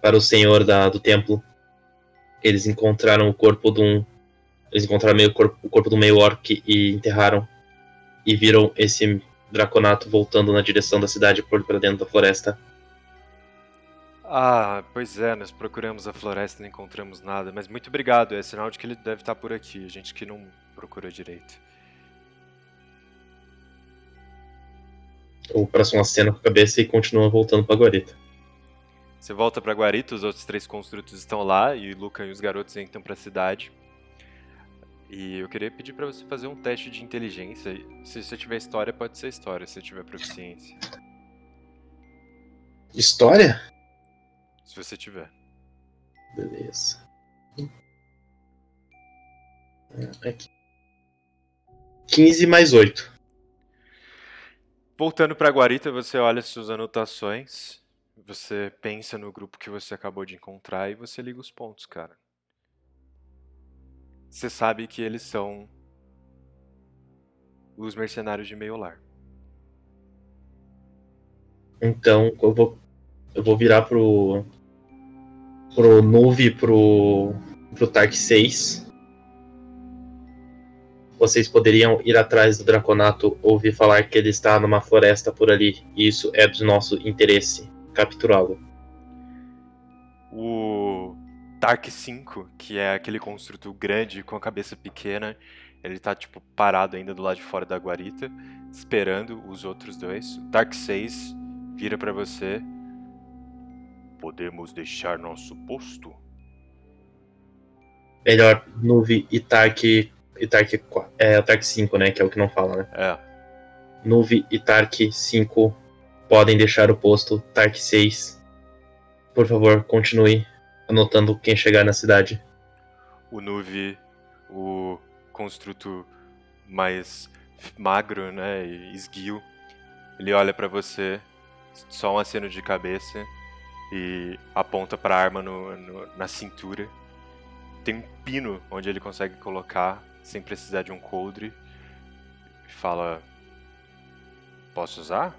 para o senhor da, do templo, eles encontraram o corpo de um. Eles encontraram meio corpo, o corpo do meio orc e enterraram. E viram esse Draconato voltando na direção da cidade por para dentro da floresta. Ah, pois é, nós procuramos a floresta e não encontramos nada, mas muito obrigado, é sinal de que ele deve estar por aqui, a gente que não procura direito. O próximo acena com a cabeça e continua voltando pra guarita. Você volta pra Guarita, os outros três construtos estão lá e o Luca e os garotos entram pra cidade. E eu queria pedir pra você fazer um teste de inteligência. Se você tiver história, pode ser história, se você tiver proficiência. História? Se você tiver. Beleza. Aqui. 15 mais 8. Voltando pra Guarita, você olha suas anotações, você pensa no grupo que você acabou de encontrar e você liga os pontos, cara. Você sabe que eles são os mercenários de meio lar. Então eu vou, eu vou virar pro. pro Nuve pro. pro Tark 6. Vocês poderiam ir atrás do Draconato, ouvir falar que ele está numa floresta por ali, e isso é do nosso interesse capturá-lo. O Tark 5, que é aquele construto grande com a cabeça pequena, ele tá tipo parado ainda do lado de fora da guarita, esperando os outros dois. O Tark 6 vira para você. Podemos deixar nosso posto? Melhor Nuve e Tark. E Tark é o Tark 5, né? Que é o que não fala, né? É. Nuve e Tark 5 podem deixar o posto. Tark 6. Por favor, continue anotando quem chegar na cidade. O Nuve, o construto mais magro, né, e esguio, ele olha para você, só um aceno de cabeça e aponta para a arma no, no, na cintura. Tem um pino onde ele consegue colocar sem precisar de um coldre. Fala: Posso usar?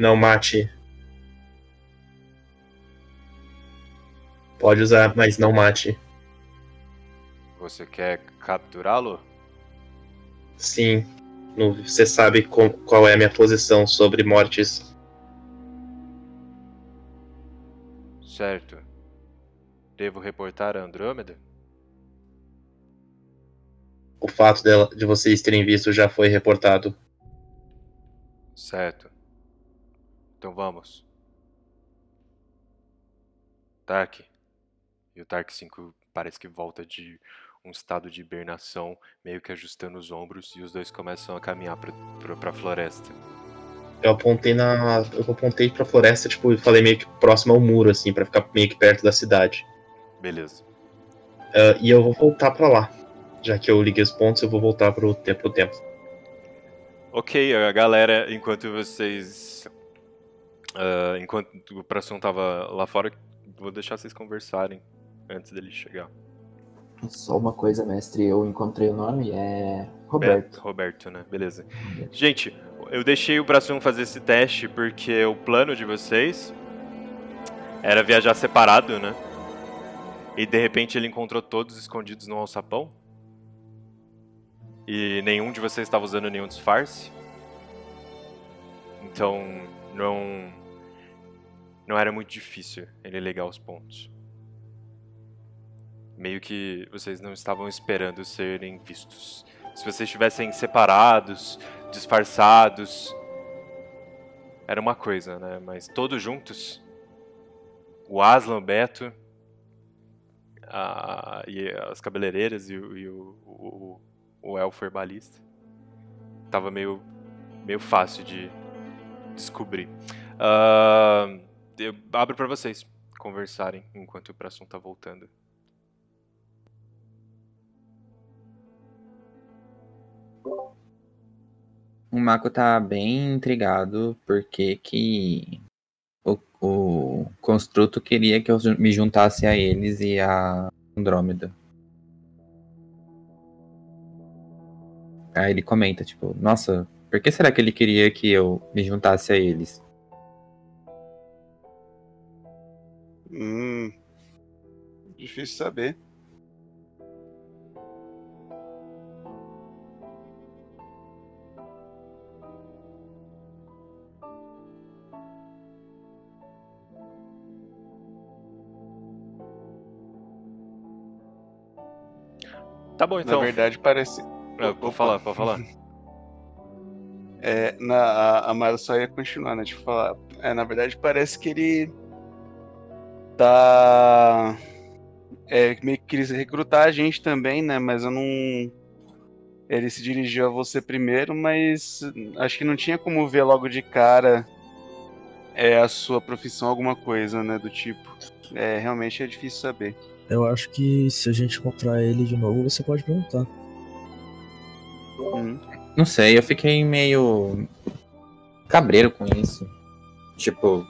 Não mate. Pode usar, mas não mate. Você quer capturá-lo? Sim. Você sabe qual é a minha posição sobre mortes. Certo. Devo reportar a Andrômeda? O fato dela, de vocês terem visto já foi reportado. Certo. Então vamos. Tark. E o Tark 5 parece que volta de um estado de hibernação, meio que ajustando os ombros, e os dois começam a caminhar pra, pra, pra floresta. Eu apontei na. Eu apontei pra floresta, tipo, e falei meio que próximo ao muro, assim, pra ficar meio que perto da cidade. Beleza. Ah, e eu vou voltar pra lá. Já que eu liguei os pontos, eu vou voltar pro tempo pro tempo. Ok, a galera, enquanto vocês. Ah, enquanto o Pração tava lá fora, vou deixar vocês conversarem antes dele chegar. Só uma coisa, mestre, eu encontrei o nome, é Roberto. É, Roberto, né? Beleza. Gente, eu deixei o Braçum fazer esse teste porque o plano de vocês era viajar separado, né? E de repente ele encontrou todos escondidos no alçapão. E nenhum de vocês estava usando nenhum disfarce. Então, não não era muito difícil ele ligar os pontos. Meio que vocês não estavam esperando serem vistos. Se vocês estivessem separados, disfarçados, era uma coisa, né? Mas todos juntos, o Aslan, o Beto, a, e as cabeleireiras e, o, e o, o, o elfo herbalista, tava meio, meio fácil de descobrir. Ah, eu abro pra vocês conversarem enquanto o Pração tá voltando. O Mako tá bem intrigado porque que o, o construto queria que eu me juntasse a eles e a Andrômeda. Aí ele comenta, tipo, nossa, por que será que ele queria que eu me juntasse a eles? Hum. Difícil saber. Tá bom, então. Na verdade, parece. Ah, Pode falar, pode falar. É, na, a, a Mara só ia continuar, né? Tipo, falar. É, na verdade, parece que ele tá. É, meio que quis recrutar a gente também, né? Mas eu não. Ele se dirigiu a você primeiro, mas acho que não tinha como ver logo de cara é, a sua profissão, alguma coisa, né? Do tipo. É, realmente é difícil saber. Eu acho que se a gente encontrar ele de novo, você pode perguntar. Uhum. Não sei, eu fiquei meio cabreiro com isso. Tipo,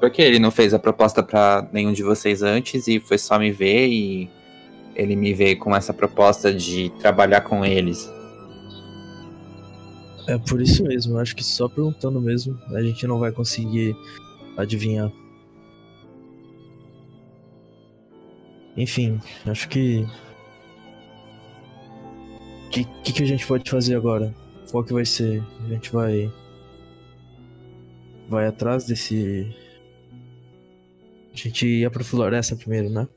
por que ele não fez a proposta pra nenhum de vocês antes e foi só me ver e ele me veio com essa proposta de trabalhar com eles? É por isso mesmo, acho que só perguntando mesmo a gente não vai conseguir adivinhar. Enfim, acho que. O que, que, que a gente pode fazer agora? Qual que vai ser? A gente vai. Vai atrás desse. A gente ia pra floresta primeiro, né?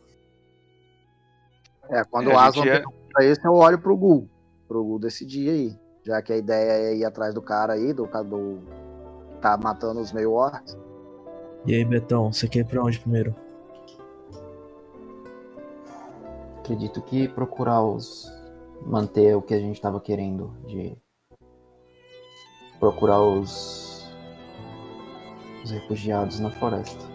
É, quando É, o a Aslan ia- pergunta isso, eu olho pro Gul. Pro Gul decidir aí. Já que a ideia é ir atrás do cara aí, do cara do. tá matando os meio orcs. E aí, Betão, você quer ir pra onde primeiro? Acredito que procurar os. manter o que a gente estava querendo de. procurar os. os refugiados na floresta.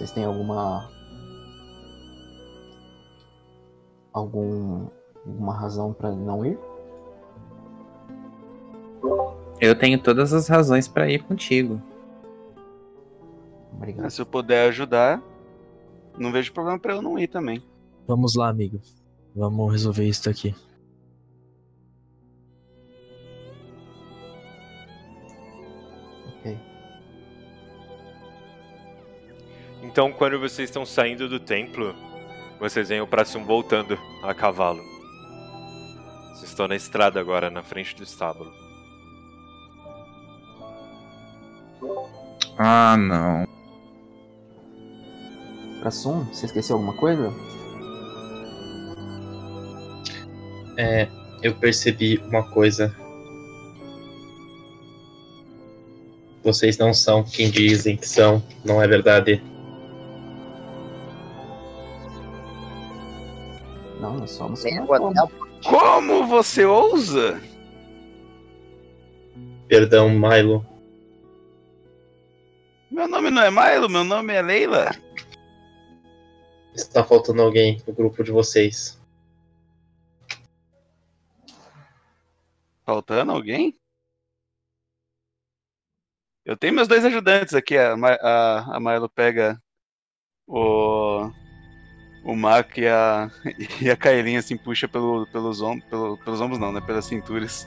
Vocês têm alguma. algum. alguma razão para não ir? Eu tenho todas as razões pra ir contigo. Obrigado. Se eu puder ajudar, não vejo problema pra eu não ir também. Vamos lá, amigo. Vamos resolver isso aqui. Então, quando vocês estão saindo do templo, vocês veem o próximo voltando a cavalo. Vocês estão na estrada agora, na frente do estábulo. Ah, não. Prassum, você esqueceu alguma coisa? É, eu percebi uma coisa. Vocês não são quem dizem que são, não é verdade? Não, nós somos. Como você ousa? Perdão, Milo. Meu nome não é Milo, meu nome é Leila. Está faltando alguém no grupo de vocês. Faltando alguém? Eu tenho meus dois ajudantes aqui. A, Ma- a, a Milo pega o. O Mac e a. E a Kaelin assim puxa pelo, pelos, ombros, pelo, pelos ombros, não, né? Pelas cinturas.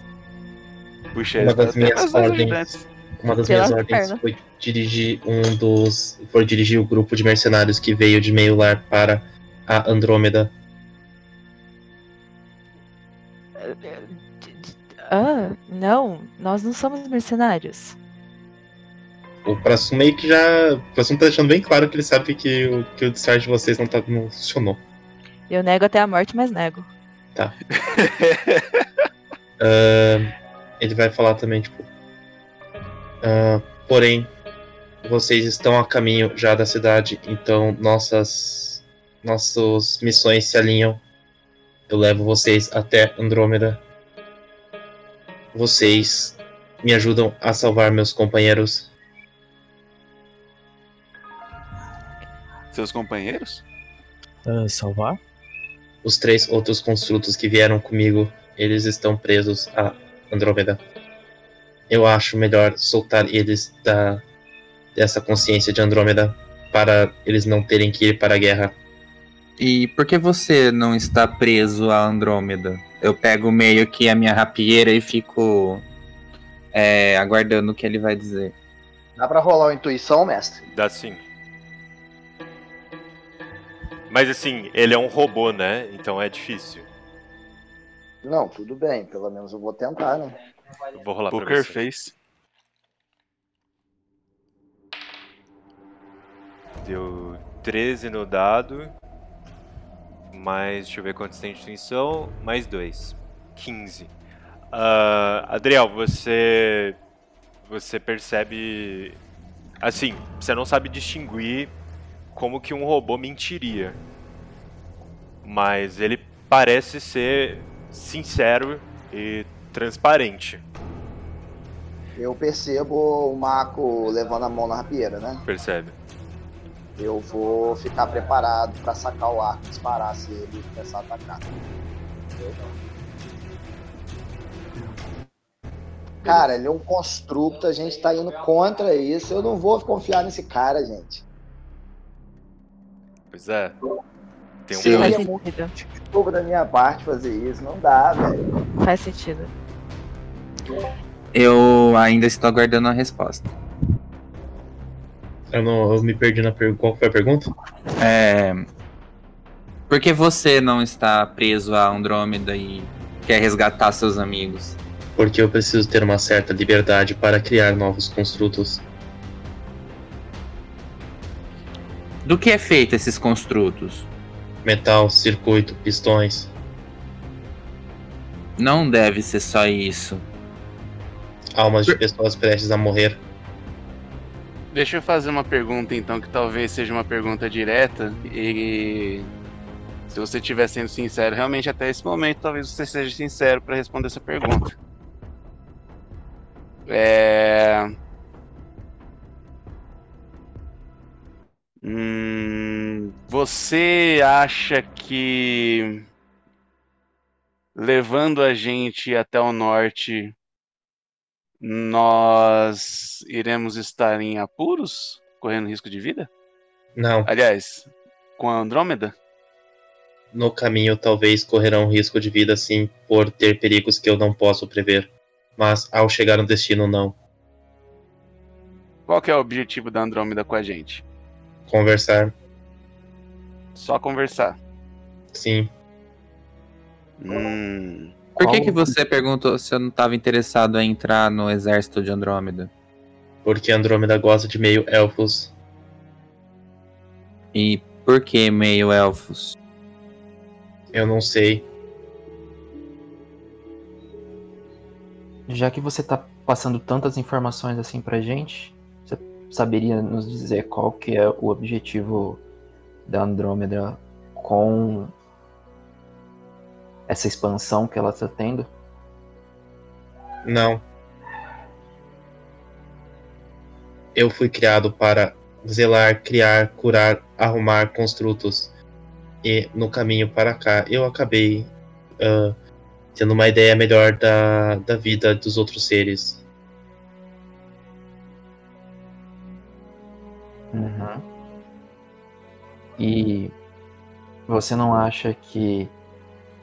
Puxa Uma eles. das minhas ordens, uma das minhas ordens foi dirigir um dos, foi dirigir o grupo de mercenários que veio de meio lar para a Andrômeda. Ah, não, nós não somos mercenários. O Prassum meio que já, o Prassum tá deixando bem claro que ele sabe que o que o discharge de vocês não, tá, não funcionou. Eu nego até a morte, mas nego. Tá. Ah, ele vai falar também, tipo. ah, porém, vocês estão a caminho já da cidade, então nossas. Nossas missões se alinham. Eu levo vocês até Andrômeda. Vocês me ajudam a salvar meus companheiros. Seus companheiros? Ah, salvar? Os três outros construtos que vieram comigo, eles estão presos a Andrômeda. Eu acho melhor soltar eles da dessa consciência de Andrômeda para eles não terem que ir para a guerra. E por que você não está preso a Andrômeda? Eu pego meio que a minha rapieira e fico é, aguardando o que ele vai dizer. Dá pra rolar uma intuição, mestre? Dá sim. Mas assim, ele é um robô, né? Então é difícil. Não, tudo bem. Pelo menos eu vou tentar, né? Eu vou rolar pra Poker você. Face. Deu 13 no dado. mais. Deixa eu ver quantos tem de intuição. Mais 2. 15. Uh, Adriel, você. Você percebe. Assim, você não sabe distinguir como que um robô mentiria. Mas ele parece ser sincero e transparente. Eu percebo o Mako levando a mão na rapieira, né? Percebe. Eu vou ficar preparado pra sacar o arco e disparar se ele começar a atacar. Cara, ele é um construto, a gente tá indo contra isso. Eu não vou confiar nesse cara, gente. Pois é. Tem um Seria muito pouco da minha parte fazer isso. Não dá, velho. Faz sentido. Eu ainda estou aguardando a resposta. Eu, não, eu me perdi na pergunta. Qual foi a pergunta? É. Por que você não está preso a Andrômeda e quer resgatar seus amigos? Porque eu preciso ter uma certa liberdade para criar novos construtos. Do que é feito esses construtos? Metal, circuito, pistões. Não deve ser só isso. Almas de pessoas prestes a morrer. Deixa eu fazer uma pergunta então, que talvez seja uma pergunta direta e se você estiver sendo sincero, realmente até esse momento, talvez você seja sincero para responder essa pergunta. É... Hum, você acha que levando a gente até o norte nós iremos estar em apuros, correndo risco de vida? Não. Aliás, com a Andrômeda? No caminho, talvez correrão risco de vida, sim, por ter perigos que eu não posso prever. Mas ao chegar no destino, não. Qual é o objetivo da Andrômeda com a gente? Conversar. Só conversar. Sim. Hum. Por que, que você perguntou se eu não estava interessado em entrar no exército de Andrômeda? Porque Andrômeda gosta de meio elfos. E por que meio elfos? Eu não sei. Já que você tá passando tantas informações assim pra gente, saberia nos dizer qual que é o objetivo da Andrômeda com essa expansão que ela está tendo? Não. Eu fui criado para zelar, criar, curar, arrumar construtos. E no caminho para cá eu acabei uh, tendo uma ideia melhor da, da vida dos outros seres. Uhum. E você não acha que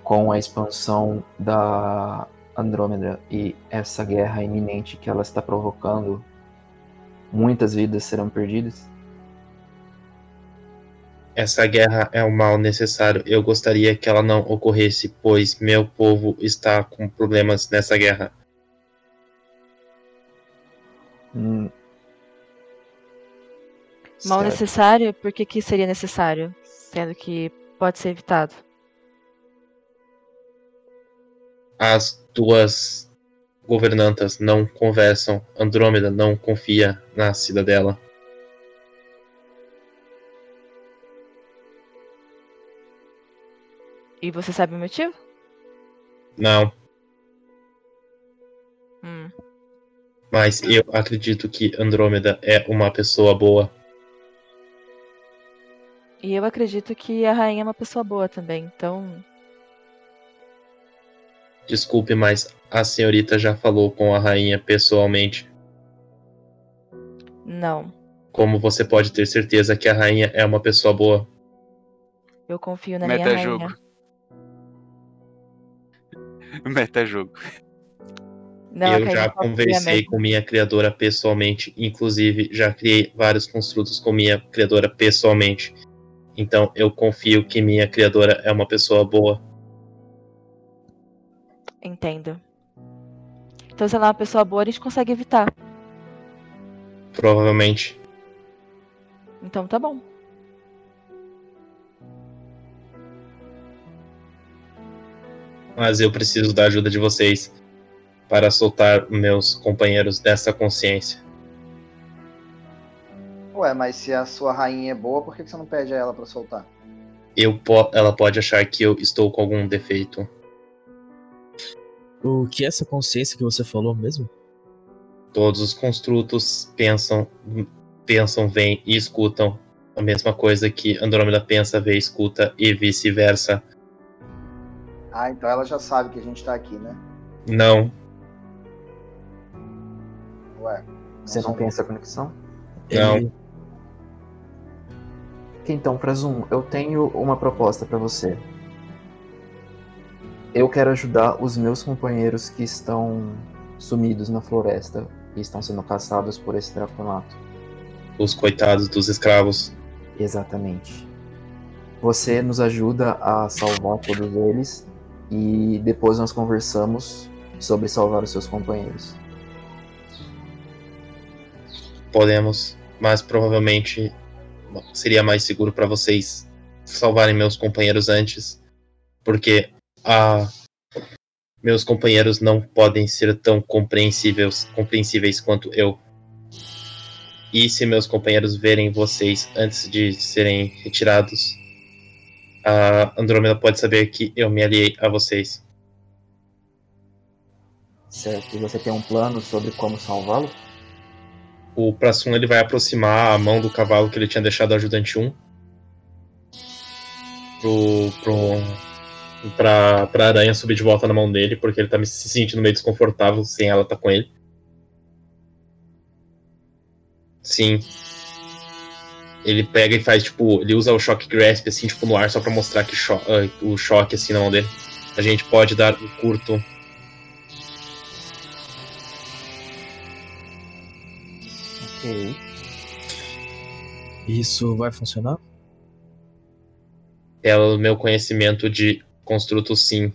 com a expansão da Andrômeda e essa guerra iminente que ela está provocando, muitas vidas serão perdidas? Essa guerra é um mal necessário. Eu gostaria que ela não ocorresse, pois meu povo está com problemas nessa guerra. Hum. Mal Certo. necessário? Por que, que seria necessário? Sendo que pode ser evitado. As duas governantas não conversam. Andrômeda não confia na cidadela. E você sabe o motivo? Não, Hum. mas eu acredito que Andrômeda é uma pessoa boa. E eu acredito que a rainha é uma pessoa boa também, então. Desculpe, mas a senhorita já falou com a rainha pessoalmente. Não. Como você pode ter certeza que a rainha é uma pessoa boa? Eu confio na minha Metajogo. rainha. Metajogo. Não, eu já conversei com minha criadora pessoalmente, inclusive já criei vários construtos com minha criadora pessoalmente. Então eu confio que minha criadora é uma pessoa boa. Entendo. Então, se ela é uma pessoa boa, a gente consegue evitar. Provavelmente. Então tá bom. mas eu preciso da ajuda de vocês para soltar meus companheiros dessa consciência. Ué, mas se a sua rainha é boa, por que você não pede a ela pra soltar? Eu po- ela pode achar que eu estou com algum defeito. O que é essa consciência que você falou mesmo? Todos os construtos pensam, pensam, veem e escutam a mesma coisa que Andrômeda pensa, vê, escuta e vice-versa. Ah, então ela já sabe que a gente tá aqui, né? Não, Ué. Você não tem essa conexão? Não. Ok, Então, Prazum, eu tenho uma proposta pra você. Eu quero ajudar os meus companheiros que estão sumidos na floresta e estão sendo caçados por esse draconato. os coitados dos escravos. Exatamente. Você nos ajuda a salvar todos eles e depois nós conversamos sobre salvar os seus companheiros. Podemos, mas provavelmente seria mais seguro para vocês salvarem meus companheiros antes, porque ah, meus companheiros não podem ser tão compreensíveis, compreensíveis quanto eu. E se meus companheiros verem vocês antes de serem retirados, a Andrômeda pode saber que eu me aliei a vocês. Certo. E você tem um plano sobre como salvá-lo? O Prassum ele vai aproximar a mão do cavalo que ele tinha deixado ajudante 1 pro, pro, pra, pra aranha subir de volta na mão dele, porque ele tá se sentindo meio desconfortável sem ela estar com ele. Sim. Ele pega e faz, tipo, ele usa o choque grasp, assim, tipo, no ar, só pra mostrar que cho ah, o choque, assim, na mão dele. A gente pode dar o curto. Ok. Isso vai funcionar? Pelo meu conhecimento de construto, sim.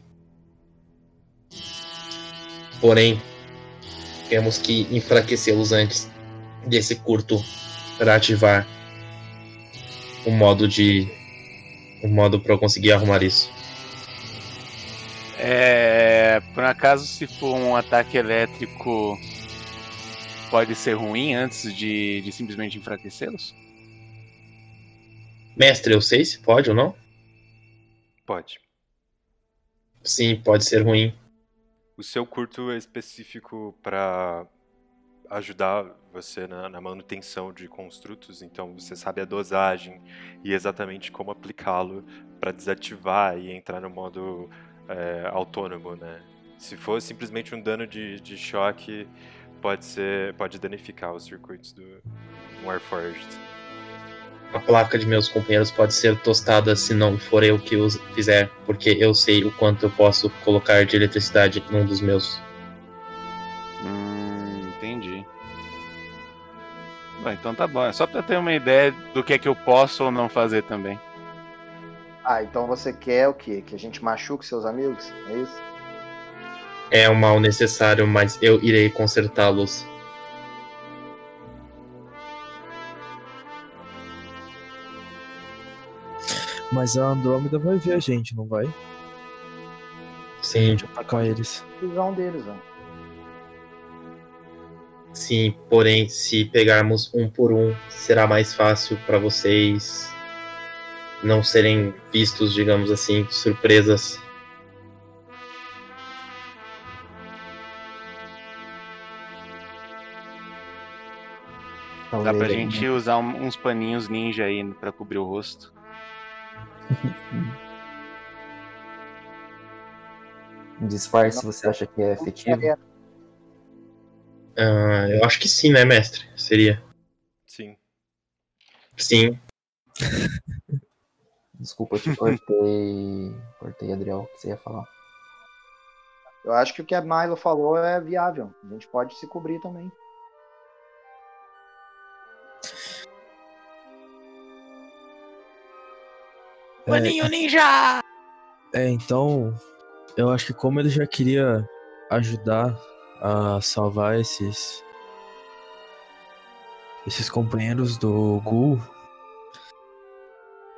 Porém, temos que enfraquecê-los antes desse curto para ativar o modo de. o modo para eu conseguir arrumar isso. É, por acaso, se for um ataque elétrico, pode ser ruim antes de, de simplesmente enfraquecê-los? Mestre, eu sei se pode ou não? Pode. Sim, pode ser ruim. O seu curto é específico para ajudar você na, na manutenção de construtos, então você sabe a dosagem e exatamente como aplicá-lo para desativar e entrar no modo é, autônomo, né? Se for simplesmente um dano de, de choque, pode ser, pode danificar os circuitos do Warforged. A placa de meus companheiros pode ser tostada se não for eu que os fizer, porque eu sei o quanto eu posso colocar de eletricidade num dos meus. Hum, entendi. Bom, então tá bom. É só pra ter uma ideia do que é que eu posso ou não fazer também. Ah, então você quer o quê? Que a gente machuque seus amigos? É isso? É um mal necessário, mas eu irei consertá-los. Mas a Andrômeda vai ver a gente, não vai? Sim. A gente atacar eles. Visão deles, ó. Sim, porém, se pegarmos um por um, será mais fácil para vocês não serem vistos, digamos assim, surpresas. Dá pra gente usar um- uns paninhos ninja aí pra cobrir o rosto. Um disfarce você acha que é efetivo? Ah, eu acho que sim, né, mestre? Seria. Sim. Sim. Desculpa, eu te cortei. cortei, Adriel, o que você ia falar? Eu acho que o que a Milo falou é viável. A gente pode se cobrir também. Paninho ninja! É, então, eu acho que como ele já queria ajudar a salvar esses esses companheiros do Gul,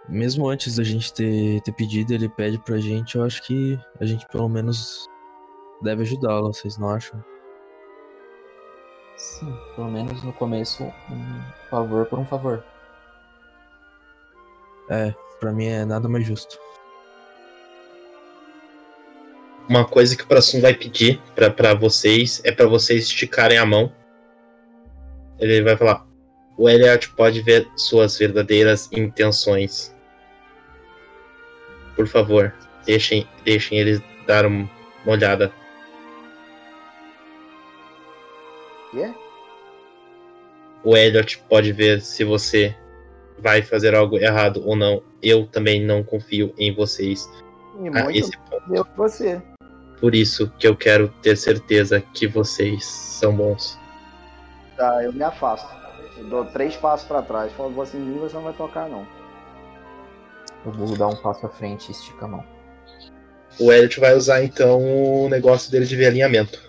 mesmo antes da gente ter, ter pedido, ele pede pra gente, eu acho que a gente pelo menos deve ajudá-lo, vocês não acham? Sim, pelo menos no começo, um favor por um favor. É, pra mim é nada mais justo. Uma coisa que o Prassum vai pedir pra, pra vocês é pra vocês esticarem a mão. Ele vai falar: O Elliot pode ver suas verdadeiras intenções. Por favor, deixem, deixem ele dar um- uma olhada. Quê? O Elliot pode ver se você vai fazer algo errado ou não. Eu também não confio em vocês. E a muito esse eu que você. Por isso que eu quero ter certeza que vocês são bons. Tá, eu me afasto. Eu dou três passos pra trás. Falo, você em mim, você não vai tocar, não. O Google dá um passo à frente e estica a mão. O Elliot vai usar então o negócio dele de ver alinhamento.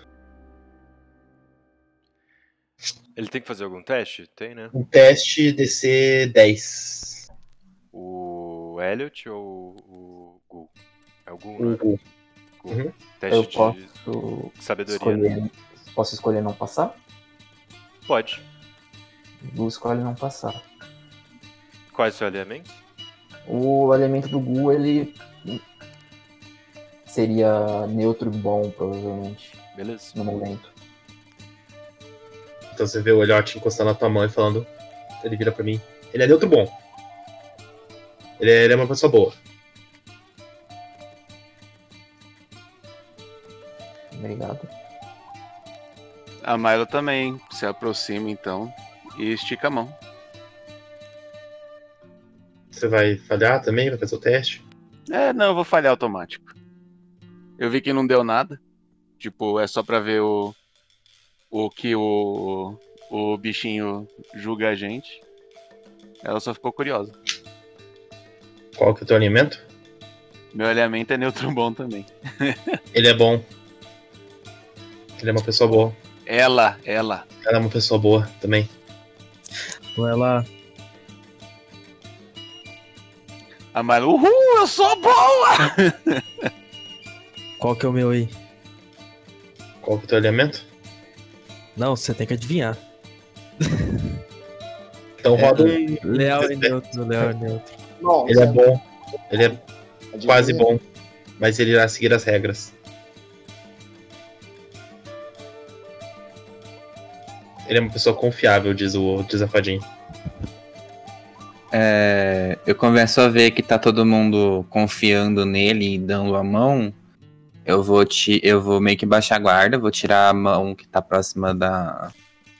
Ele tem que fazer algum teste? Tem, né? Um teste DC 10. O Elliot ou o Gu? É o Gu, O né? Gu. Gu. Uhum. Teste Eu de posso sabedoria. escolher. né? Posso escolher não passar? Pode. Gu escolhe não passar. Qual é o seu alinhamento? O elemento do Gu, ele seria neutro e bom, provavelmente. Beleza. No momento. Então você vê o Elliot encostando na tua mão e falando. Ele vira pra mim. Ele é neutro bom. Ele é, ele é uma pessoa boa. Obrigado. A Milo também se aproxima então e estica a mão. Você vai falhar também? Vai fazer o teste? É, não, eu vou falhar automático. Eu vi que não deu nada. Tipo, é só pra ver o. O que o. O bichinho julga a gente. Ela só ficou curiosa. Qual que é o teu alinhamento? Meu alinhamento é neutro bom também. Ele é bom. Ele é uma pessoa boa. Ela, ela. Ela é uma pessoa boa também. Lá. A Milo, uhul, eu sou boa! Qual que é o meu aí? Qual que é o teu alinhamento? Não, você tem que adivinhar. Então roda É, um. Leal e neutro, leal e neutro. Bom, Ele é bom. Ele é Adivinha. quase bom. Mas ele irá seguir as regras. Ele é uma pessoa confiável, diz o desafadinho. É, eu começo a ver que tá todo mundo confiando nele e dando a mão. Eu vou, te, eu vou meio que baixar a guarda, vou tirar a mão que tá próxima da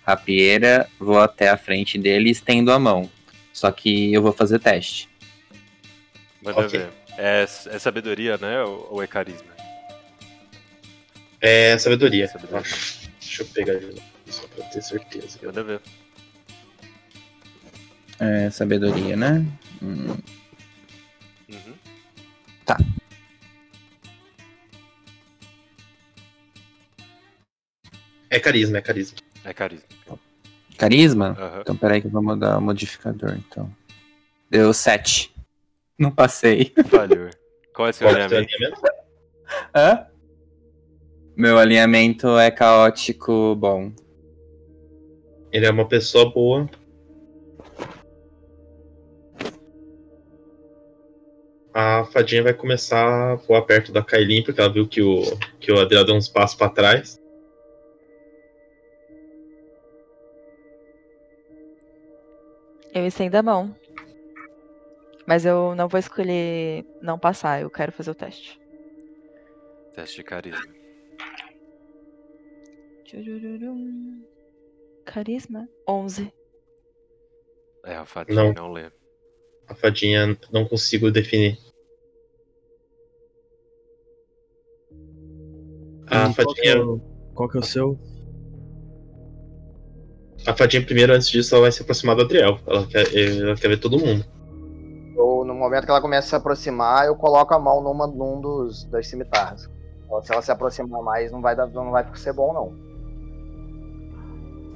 rapieira, vou até a frente dele e estendo a mão. Só que eu vou fazer teste. Manda Ok. ver. É, é sabedoria, né? Ou, é carisma? É sabedoria. Sabedoria. Acho. Deixa eu pegar de novo, só pra ter certeza. Manda ver. É, sabedoria, né? Hum, Uhum. Tá. É carisma, é carisma. É carisma. Carisma? Aham. Então peraí que eu vou mudar o modificador, então. Deu 7. Não passei. Falhou. Qual é o seu Qual é alinhamento? alinhamento? Hã? Meu alinhamento é caótico bom. Ele é uma pessoa boa. A fadinha vai começar a voar perto da Kailin, porque ela viu que o, que o Adriel deu uns passos pra trás. Eu estendo a mão. Mas eu não vou escolher não passar, eu quero fazer o teste. Teste de carisma. Carisma? 11. É, a fadinha Não. não, lê. A fadinha não consigo definir. A E qual, que é fadinha, o, qual que é o seu? A fadinha primeiro, antes disso, ela vai se aproximar do Adriel. Ela quer, ela quer ver todo mundo. Eu, no momento que ela começa a se aproximar, eu coloco a mão numa, num dos, das cimitarras. Se ela se aproximar mais, não vai, dar, não vai ser bom, não.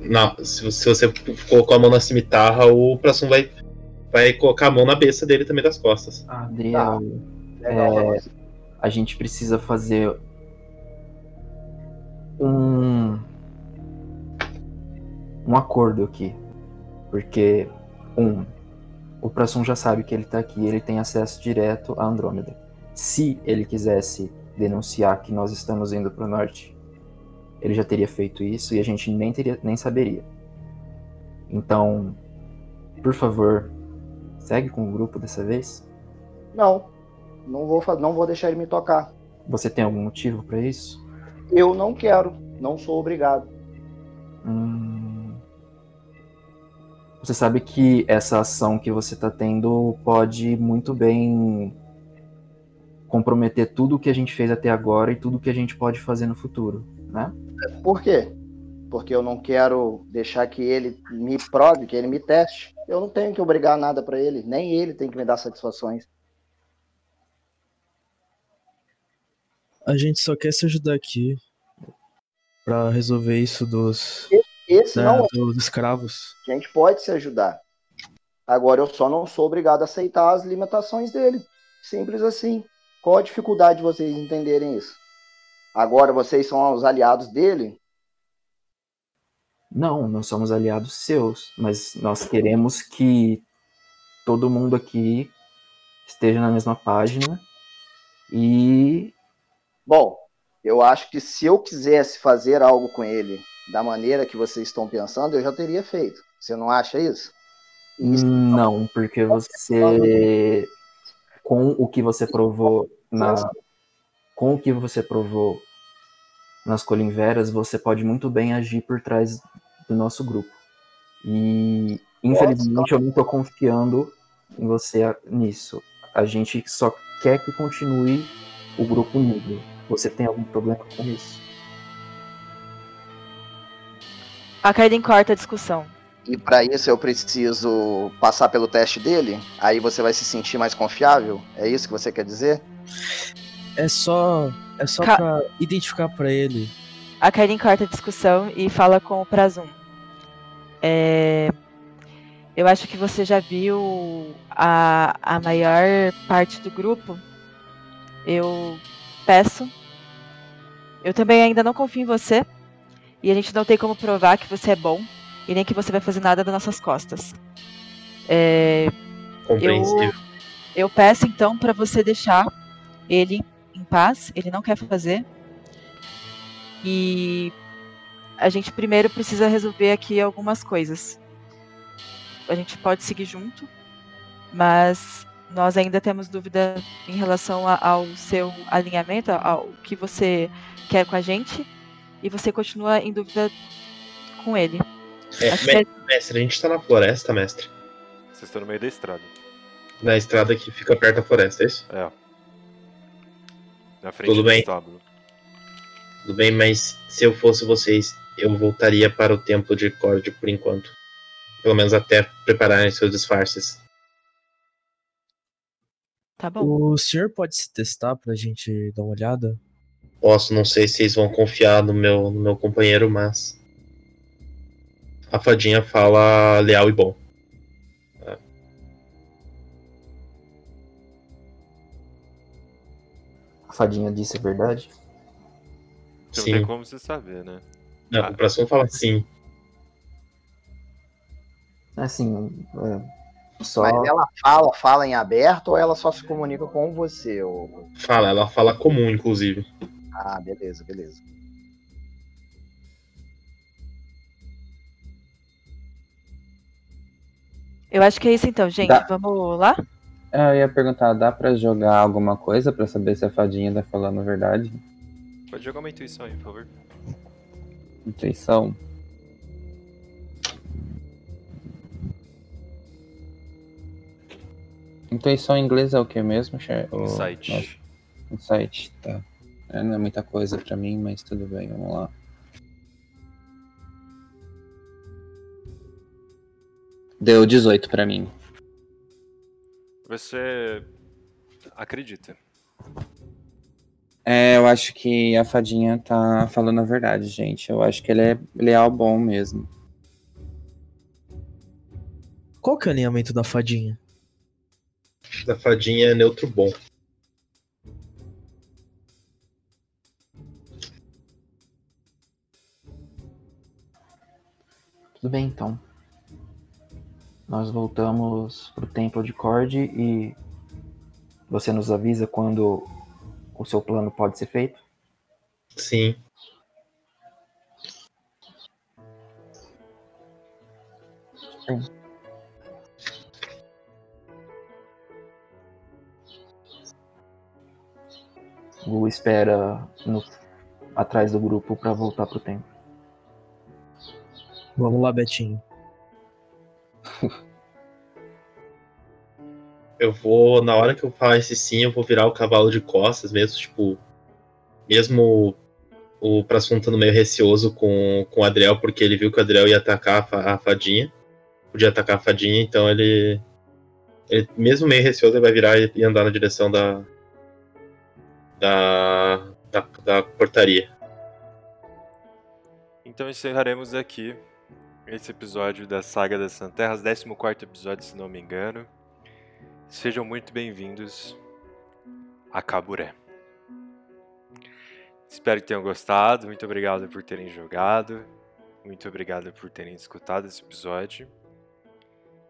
Não, se, se você colocou a mão na cimitarra, o Prassum vai vai colocar a mão na besta dele também das costas. Adriel, Legal, é, a gente precisa fazer um um acordo aqui, porque um, o Prasun já sabe que ele tá aqui, ele tem acesso direto a Andrômeda. Se ele quisesse denunciar que nós estamos indo para o norte, ele já teria feito isso e a gente nem teria nem saberia. Então, por favor, segue com o grupo dessa vez. Não, não vou, não vou deixar ele me tocar. Você tem algum motivo para isso? Eu não quero, não sou obrigado. Hum. Você sabe que essa ação que você está tendo pode muito bem comprometer tudo o que a gente fez até agora e tudo o que a gente pode fazer no futuro, né? Por quê? Porque eu não quero deixar que ele me prove, que ele me teste. Eu não tenho que obrigar nada pra ele, nem ele tem que me dar satisfações. A gente só quer se ajudar aqui pra resolver isso dos, Esse né, não é. dos escravos. A gente pode se ajudar. Agora eu só não sou obrigado a aceitar as limitações dele. Simples assim. Qual a dificuldade de vocês entenderem isso? Agora vocês são os aliados dele? Não, nós somos aliados seus, mas nós queremos que todo mundo aqui esteja na mesma página e Bom, eu acho que se eu quisesse fazer algo com ele da maneira que vocês estão pensando, eu já teria feito. Você não acha isso? Não, porque você com o que você provou na com o que você provou nas Colinveras, você pode muito bem agir por trás do nosso grupo. E infelizmente eu não tô confiando em você nisso. A gente só quer que continue o grupo unido. Você tem algum problema com isso? A Kaiden corta a discussão. E para isso eu preciso passar pelo teste dele? Aí você vai se sentir mais confiável? É isso que você quer dizer? É só é só Ca- pra identificar pra ele. A Kaiden corta a discussão e fala com o Prazum. É, Eu acho que você já viu a, a maior parte do grupo. Eu peço. Eu também ainda não confio em você. E a gente não tem como provar que você é bom. E nem que você vai fazer nada das nossas costas. É, eu, eu peço então para você deixar ele em paz. Ele não quer fazer. E a gente primeiro precisa resolver aqui algumas coisas. A gente pode seguir junto, mas nós ainda temos dúvida em relação a- ao seu alinhamento, ao que você quer com a gente, e você continua em dúvida com ele. É, que mestre, a gente tá na floresta, mestre. Vocês estão no meio da estrada. Na estrada que fica perto da floresta, é isso? É. Na frente Tudo do bem. estábulo. Tudo bem, mas se eu fosse vocês, eu voltaria para o templo de Cord por enquanto. Pelo menos até prepararem seus disfarces. Tá O senhor pode se testar pra gente dar uma olhada? Posso, não sei se vocês vão confiar no meu, no meu companheiro, mas. A fadinha fala leal e bom. A fadinha disse a verdade? Não Sim. tem como você saber, né? Não, Ah. o próximo fala sim. Assim, é, só Mas ela fala, fala em aberto ou ela só se comunica com você? Ou... Fala, ela fala comum, inclusive. Ah, beleza, beleza. Eu acho que é isso então, gente. Dá. Vamos lá? É, Eu ia perguntar, dá pra jogar alguma coisa pra saber se a fadinha tá falando a verdade? Pode jogar uma intuição aí, por favor. Intuição. Intuição em inglês é o que mesmo? O- Insight. nossa, Insight, tá. É, não é muita coisa pra mim, mas tudo bem, vamos lá. Deu 18 pra mim. Você acredita. É, eu acho que a fadinha tá falando a verdade, gente. Eu acho que ele é leal bom mesmo. Qual que é o alinhamento da fadinha? da fadinha é neutro bom. Tudo bem, então. Nós voltamos pro templo de Cord e você nos avisa quando o seu plano pode ser feito? Sim. Sim. Gu espera no- atrás do grupo para voltar pro templo. Vamos lá, Betinho. Eu vou, na hora que eu falar esse sim, eu vou virar o cavalo de costas mesmo, tipo. Mesmo o Prasun estando meio receoso com, com o Adriel, porque ele viu que o Adriel ia atacar a, fa- a fadinha. Podia atacar a fadinha, então ele. ele mesmo meio receoso, ele vai virar e, e andar na direção da. Da. Da, da portaria. Então encerraremos aqui esse episódio da Saga das Santerras, 14 episódio, se não me engano. Sejam muito bem-vindos a Caburé. Espero que tenham gostado. Muito obrigado por terem jogado. Muito obrigado por terem escutado esse episódio.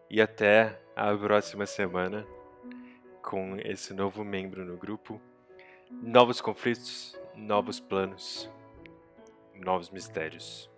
E até a próxima semana com esse novo membro no grupo. Novos conflitos, novos planos, novos mistérios.